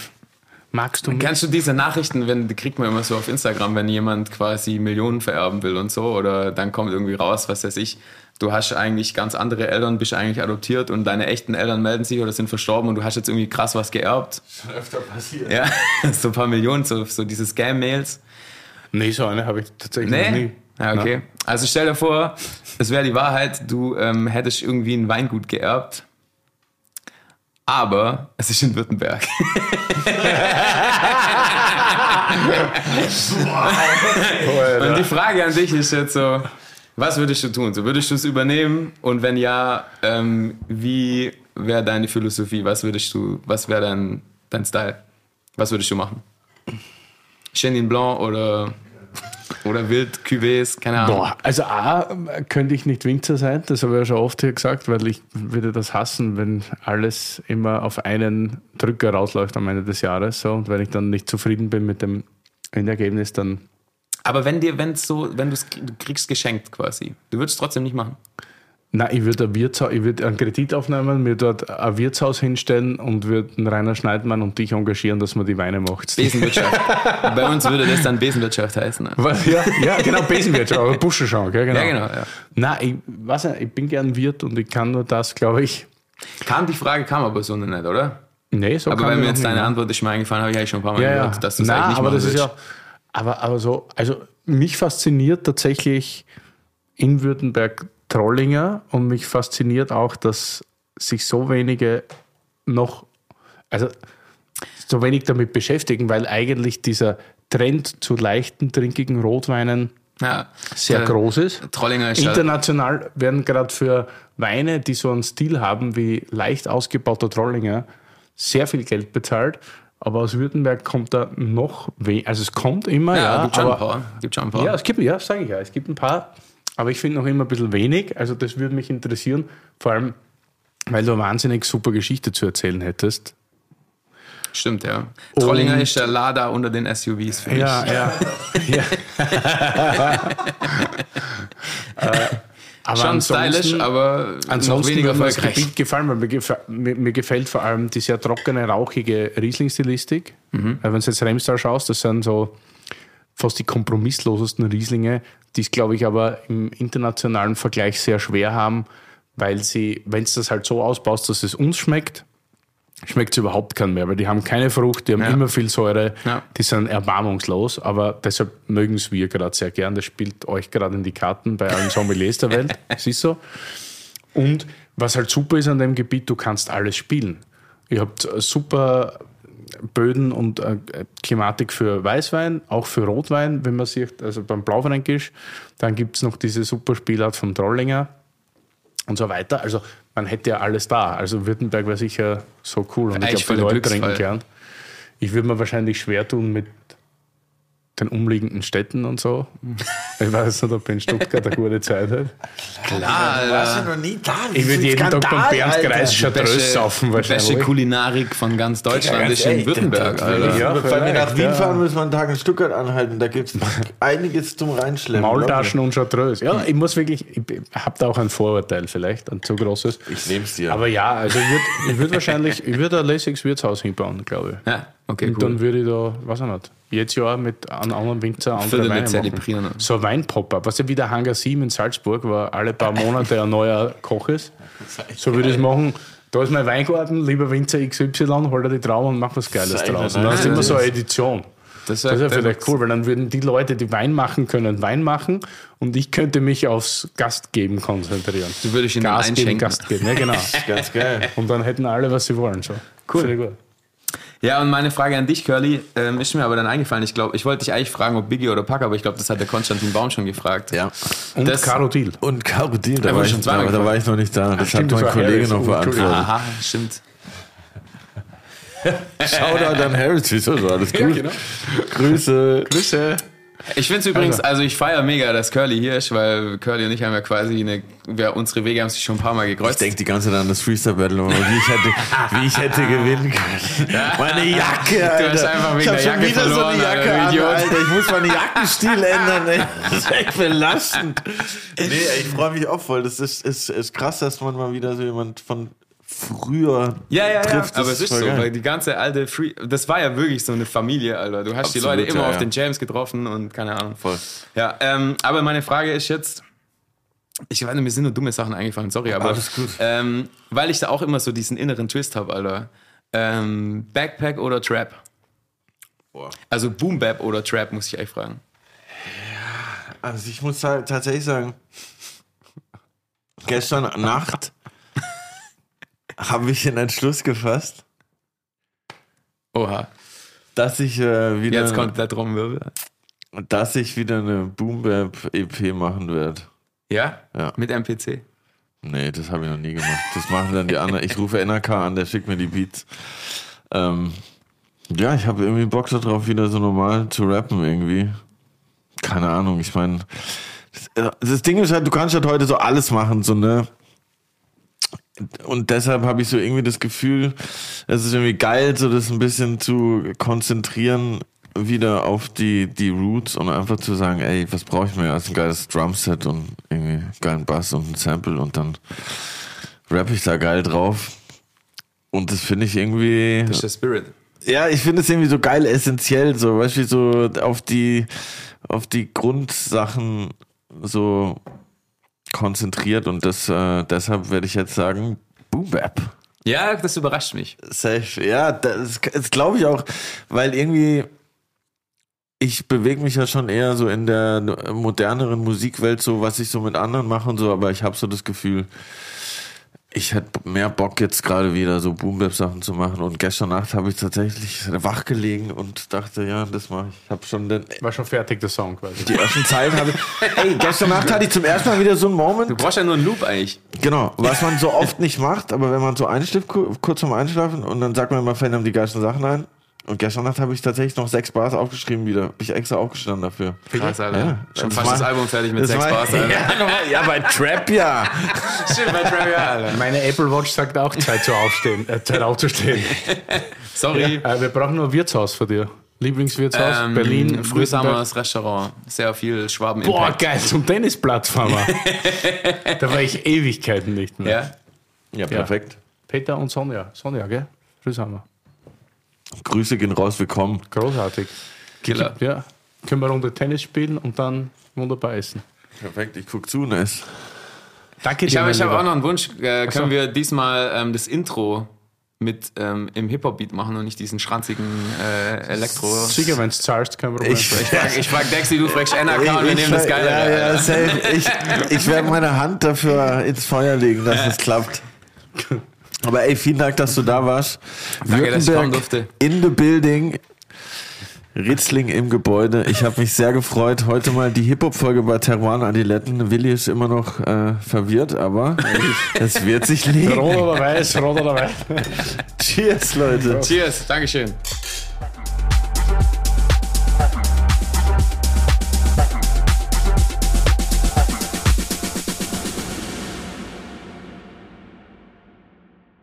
S2: Magst du mich?
S3: Kennst du diese Nachrichten, wenn die kriegt man immer so auf Instagram, wenn jemand quasi Millionen vererben will und so, oder dann kommt irgendwie raus, was weiß ich, du hast eigentlich ganz andere Eltern, bist eigentlich adoptiert und deine echten Eltern melden sich oder sind verstorben und du hast jetzt irgendwie krass was geerbt.
S1: Schon öfter passiert.
S3: Ja, so ein paar Millionen, so, so diese Scam-Mails.
S2: Nee, so eine habe ich tatsächlich noch
S3: Nee?
S2: nie.
S3: Ja, okay. Also stell dir vor, es wäre die Wahrheit, du ähm, hättest irgendwie ein Weingut geerbt, aber es ist in Württemberg. Und die Frage an dich ist jetzt so, was würdest du tun? So würdest du es übernehmen? Und wenn ja, ähm, wie wäre deine Philosophie? Was würdest du, was wäre dein, dein Style? Was würdest du machen? Chenin Blanc oder Oder Wild, Cuvées, keine Ahnung.
S2: Boah, also A, könnte ich nicht Winzer sein, das habe ich ja schon oft hier gesagt, weil ich würde das hassen, wenn alles immer auf einen Drücker rausläuft am Ende des Jahres. So. Und wenn ich dann nicht zufrieden bin mit dem Endergebnis, dann
S3: Aber wenn dir, wenn so, wenn du es kriegst geschenkt quasi, du würdest es trotzdem nicht machen.
S2: Nein, ich würde ein Wirtshaus, ich würde einen Kredit aufnehmen, mir dort ein Wirtshaus hinstellen und würde einen Rainer Schneidmann und dich engagieren, dass man die Weine macht.
S3: Besenwirtschaft. Bei uns würde das dann Besenwirtschaft heißen. ne?
S2: Was? Ja, ja, genau, Besenwirtschaft, aber Buschenschank, ja, genau.
S3: Ja, genau. Ja.
S2: Nein, ich weiß nicht, ich bin gern Wirt und ich kann nur das, glaube ich.
S3: Kam die Frage, kam aber so nicht, oder?
S2: Nee, so
S3: Aber
S2: kann
S3: wenn mir jetzt
S2: nicht,
S3: deine
S2: ne?
S3: Antwort ist mir eingefallen, habe ich eigentlich schon ein paar Mal
S2: ja,
S3: gehört, dass du es eigentlich nicht
S2: aber das ist ja, aber, aber so, also mich fasziniert tatsächlich in Württemberg Trollinger und mich fasziniert auch, dass sich so wenige noch, also so wenig damit beschäftigen, weil eigentlich dieser Trend zu leichten, trinkigen Rotweinen
S3: ja.
S2: sehr
S3: Ja.
S2: groß ist.
S3: Trollinger ist
S2: International werden gerade für Weine, die so einen Stil haben wie leicht ausgebauter Trollinger, sehr viel Geld bezahlt. Aber aus Württemberg kommt da noch weniger. Also es kommt immer,
S3: ja,
S2: ja.
S3: gibt schon ein
S2: aber,
S3: paar. Gibt schon ein paar.
S2: ja, es gibt, ja, sage ich ja, es gibt ein paar. Aber ich finde noch immer ein bisschen wenig. Also das würde mich interessieren. Vor allem, weil du eine wahnsinnig super Geschichte zu erzählen hättest.
S3: Stimmt, ja. Trollinger
S2: Und-
S3: ist der Lada unter den SUVs für mich.
S2: Ja, ja. ja. äh, aber
S3: Schon stylisch, aber
S2: Ansonsten
S3: weniger
S2: mir das. Gebiet gefallen, weil mir, mir, mir gefällt vor allem die sehr trockene, rauchige Riesling-Stilistik.
S3: Mhm.
S2: Wenn du jetzt Remstal schaust, das sind so fast die kompromisslosesten Rieslinge, die es, glaube ich, aber im internationalen Vergleich sehr schwer haben, weil sie, wenn es das halt so ausbaust, dass es uns schmeckt, schmeckt es überhaupt keinen mehr, weil die haben keine Frucht, die haben
S3: Ja.
S2: immer viel Säure,
S3: Ja.
S2: die sind erbarmungslos, aber deshalb mögen es wir gerade sehr gern. Das spielt euch gerade in die Karten bei allen Sommeliers der Welt. Es ist so. Und was halt super ist an dem Gebiet, du kannst alles spielen. Ihr habt super Böden und äh, Klimatik für Weißwein, auch für Rotwein, wenn man sieht, also beim Blaufränkisch. Dann gibt es noch diese super Spielart vom Trollinger und so weiter. Also man hätte ja alles da. Also Württemberg wäre sicher so cool und ich glaube, die Leute trinken gern. Ich würde mir wahrscheinlich schwer tun mit den umliegenden Städten und so. Ich weiß nicht, ob in Stuttgart eine gute Zeit hat.
S3: Klar, Alter.
S1: noch nie da.
S2: Ich würde jeden Tag beim Berndkreis Chartreuse saufen
S3: beste
S2: wahrscheinlich.
S3: Kulinarik von ganz Deutschland ist in Württemberg, Alter.
S2: Ja,
S1: Wenn wir nach Wien
S2: ja.
S1: fahren, müssen wir einen Tag in Stuttgart anhalten. Da gibt es einiges zum Reinschleppen.
S2: Maultaschen und Chartreuse. Ja, ich muss wirklich, ich habe da auch ein Vorurteil vielleicht, ein zu großes.
S1: Ich nehm's dir.
S2: Aber ja, also ich würde ich würd wahrscheinlich, ich würde ein lässiges Wirtshaus hinbauen, glaube ich.
S3: Ja, okay,
S2: Und
S3: cool.
S2: dann würde ich da, weiß ich nicht, jedes Jahr mit einem anderen Winzer andere Weine machen.
S3: zelebrieren.
S2: So ein Weinpop-up, was ja wie der Hangar 7 in Salzburg, wo alle paar Monate ein neuer Koch ist. So würde ich es machen. Da ist mein Weingarten, lieber Winzer XY, hol dir die Trauben und mach was Geiles
S1: Das ist eigentlich
S2: draus. Und dann ist immer so eine Edition.
S3: Das
S2: Das ist ja vielleicht cool, weil dann würden die Leute, die Wein machen können, Wein machen und ich könnte mich aufs Gastgeben konzentrieren.
S3: Du würdest ihnen
S2: Gas geben. Gast geben, ja genau.
S1: Ganz geil.
S2: Und dann hätten alle, was sie wollen. So.
S3: Cool.
S2: Sehr gut.
S3: Ja, und meine Frage an dich, Curly, ähm, ist mir aber dann eingefallen. Ich glaube, ich wollte dich eigentlich fragen, ob Biggie oder Pack, aber ich glaube, das hat der Konstantin Baum schon gefragt.
S1: Ja.
S2: Und
S3: Das-
S2: Caro Deal.
S1: Und Carodil, da,
S3: Ja,
S1: war ich,
S3: schon zweimal
S1: da, da war ich noch nicht da. Das
S2: stimmt,
S1: hat mein Kollege noch beantwortet.
S3: Aha, stimmt.
S1: Shoutout an Harris, wieso so alles gut?
S2: genau.
S1: Grüße.
S2: Grüße.
S3: Ich finde es übrigens, also ich feiere mega, dass Curly hier ist, weil Curly und ich haben ja quasi eine, wir, unsere Wege haben sich schon ein paar Mal
S1: Ich
S3: gekreuzt.
S1: denke die ganze Zeit an das Freestyle Battle wie ich hätte, wie ich hätte gewinnen können. Meine Jacke, Alter.
S3: hast einfach wegen
S1: ich hab
S3: der
S1: schon
S3: Jacke
S1: wieder so
S3: verloren,
S1: eine Jacke
S3: Alter,
S1: an,
S3: Idiot.
S1: Alter. Ich muss meinen Jackenstil ändern, ey. Das ist echt belastend. Nee, ich freue mich auch voll. Das ist, ist, ist krass, dass man mal wieder so jemand von früher
S3: Ja, ja, ja.
S1: trifft.
S3: Aber es ist so,
S1: geil.
S3: weil die ganze alte Free, das war ja wirklich so eine Familie, Alter. Du hast die
S1: Absolut,
S3: Leute immer
S1: ja,
S3: auf
S1: ja.
S3: den Jams getroffen und keine Ahnung.
S1: Voll.
S3: Ja, ähm, aber meine Frage ist jetzt, ich weiß nicht, mir sind nur dumme Sachen eingefallen, sorry, aber
S1: Alles gut.
S3: Ähm, weil ich da auch immer so diesen inneren Twist habe, Alter. Ähm, Backpack oder Trap?
S1: Boah.
S3: Also Boom Bap oder Trap, muss ich echt fragen.
S1: Also ich muss halt tatsächlich sagen, gestern Nacht habe ich den Entschluss gefasst,
S3: Oha,
S1: dass ich äh, wieder,
S3: jetzt kommt der Trommelwirbel.
S1: dass ich wieder eine Boom Bap EP machen werde.
S3: Ja?
S1: Ja.
S3: Mit MPC.
S1: Nee, das habe ich noch nie gemacht. Das machen dann die anderen. Ich rufe NRK an, der schickt mir die Beats. Ähm, ja, ich habe irgendwie Bock darauf, wieder so normal zu rappen irgendwie. keine Ahnung, ich meine, das, das Ding ist halt, du kannst halt heute so alles machen, so, ne? Und deshalb habe ich so irgendwie das Gefühl, es ist irgendwie geil, so das ein bisschen zu konzentrieren wieder auf die, die Roots und einfach zu sagen, ey, was brauche ich mir als ein geiles Drumset und irgendwie einen geilen Bass und ein Sample und dann rapp ich da geil drauf. Und das finde ich irgendwie.
S3: Das ist der Spirit.
S1: Ja, ich finde es irgendwie so geil essentiell, so, weißt du, so auf die, auf die Grundsachen so konzentriert und das, äh, deshalb werde ich jetzt sagen, Boom Bap.
S3: Ja, das überrascht mich.
S1: Safe. Ja, das, das glaube ich auch, weil irgendwie ich bewege mich ja schon eher so in der moderneren Musikwelt, so was ich so mit anderen mache und so, aber ich habe so das Gefühl, ich hätte mehr Bock jetzt gerade wieder so Boombap Sachen zu machen und gestern Nacht habe ich tatsächlich wach gelegen und dachte, ja, das mache ich. Ich habe schon den
S2: War schon fertig, der Song quasi.
S1: die ersten Zeilen habe ich. Ey, gestern Nacht hatte ich zum ersten Mal wieder so einen
S3: Du
S1: Moment.
S3: brauchst ja nur einen Loop eigentlich.
S1: Genau, was man so oft nicht macht, aber wenn man so einschläft, ku- kurz vorm Einschlafen und dann sagt man immer, Fan haben die geilsten Sachen ein. Und gestern Nacht habe ich tatsächlich noch sechs Bars aufgeschrieben wieder. Bin ich extra aufgestanden dafür.
S3: Krass, Alter.
S1: Ja,
S3: Schon
S1: das
S3: fast
S1: war-
S3: das Album fertig mit sechs
S1: war-
S3: Bars, Alter.
S1: Ja, ja, bei Trap ja.
S3: Stimmt, bei Trevor, Alter.
S2: Meine Apple Watch sagt auch Zeit zu aufstehen, äh, Zeit aufzustehen.
S3: Sorry.
S2: Äh, wir brauchen nur ein Wirtshaus von dir. Lieblingswirtshaus,
S3: Ähm,
S2: Berlin.
S3: Frühsamers Restaurant. Sehr viel Schwaben
S2: Boah,
S3: Impact.
S2: geil, zum Tennisplatz fahren wir. da war ich Ewigkeiten nicht mehr.
S3: Ja.
S1: Ja, perfekt.
S2: Peter und Sonja. Sonja, gell? Frühsammer.
S1: Grüße gehen raus, willkommen.
S2: Großartig.
S3: Killer.
S2: Ja. Können wir eine Runde Tennis spielen und dann wunderbar essen.
S1: Perfekt, ich guck zu, nice.
S2: Danke
S3: Ich
S2: dir.
S3: habe ich hab
S2: Lieber.
S3: auch noch einen Wunsch. Äh,
S2: so.
S3: können wir diesmal ähm, das Intro mit ähm, im Hip-Hop-Beat machen und nicht diesen schranzigen äh, Elektro.
S2: Sicher, wenn es zahlst, kein Problem.
S1: Ich-
S3: Ich frag, ich frag Dexy, du fragst NRK und wir nehmen das Geile.
S1: Ja, ja, safe. Ich, ich werde meine Hand dafür ins Feuer legen, dass es klappt. Aber ey, vielen Dank, dass du da warst.
S3: Danke, dass ich kommen
S1: Württemberg
S3: durfte.
S1: in the building. Ritzling im Gebäude. Ich habe mich sehr gefreut. Heute mal die Hip-Hop-Folge bei Teruan Adiletten. Willi ist immer noch äh, verwirrt, aber es wird sich legen.
S2: Rot oder weiß, rot oder weiß.
S1: Cheers, Leute.
S3: Cheers, Dankeschön.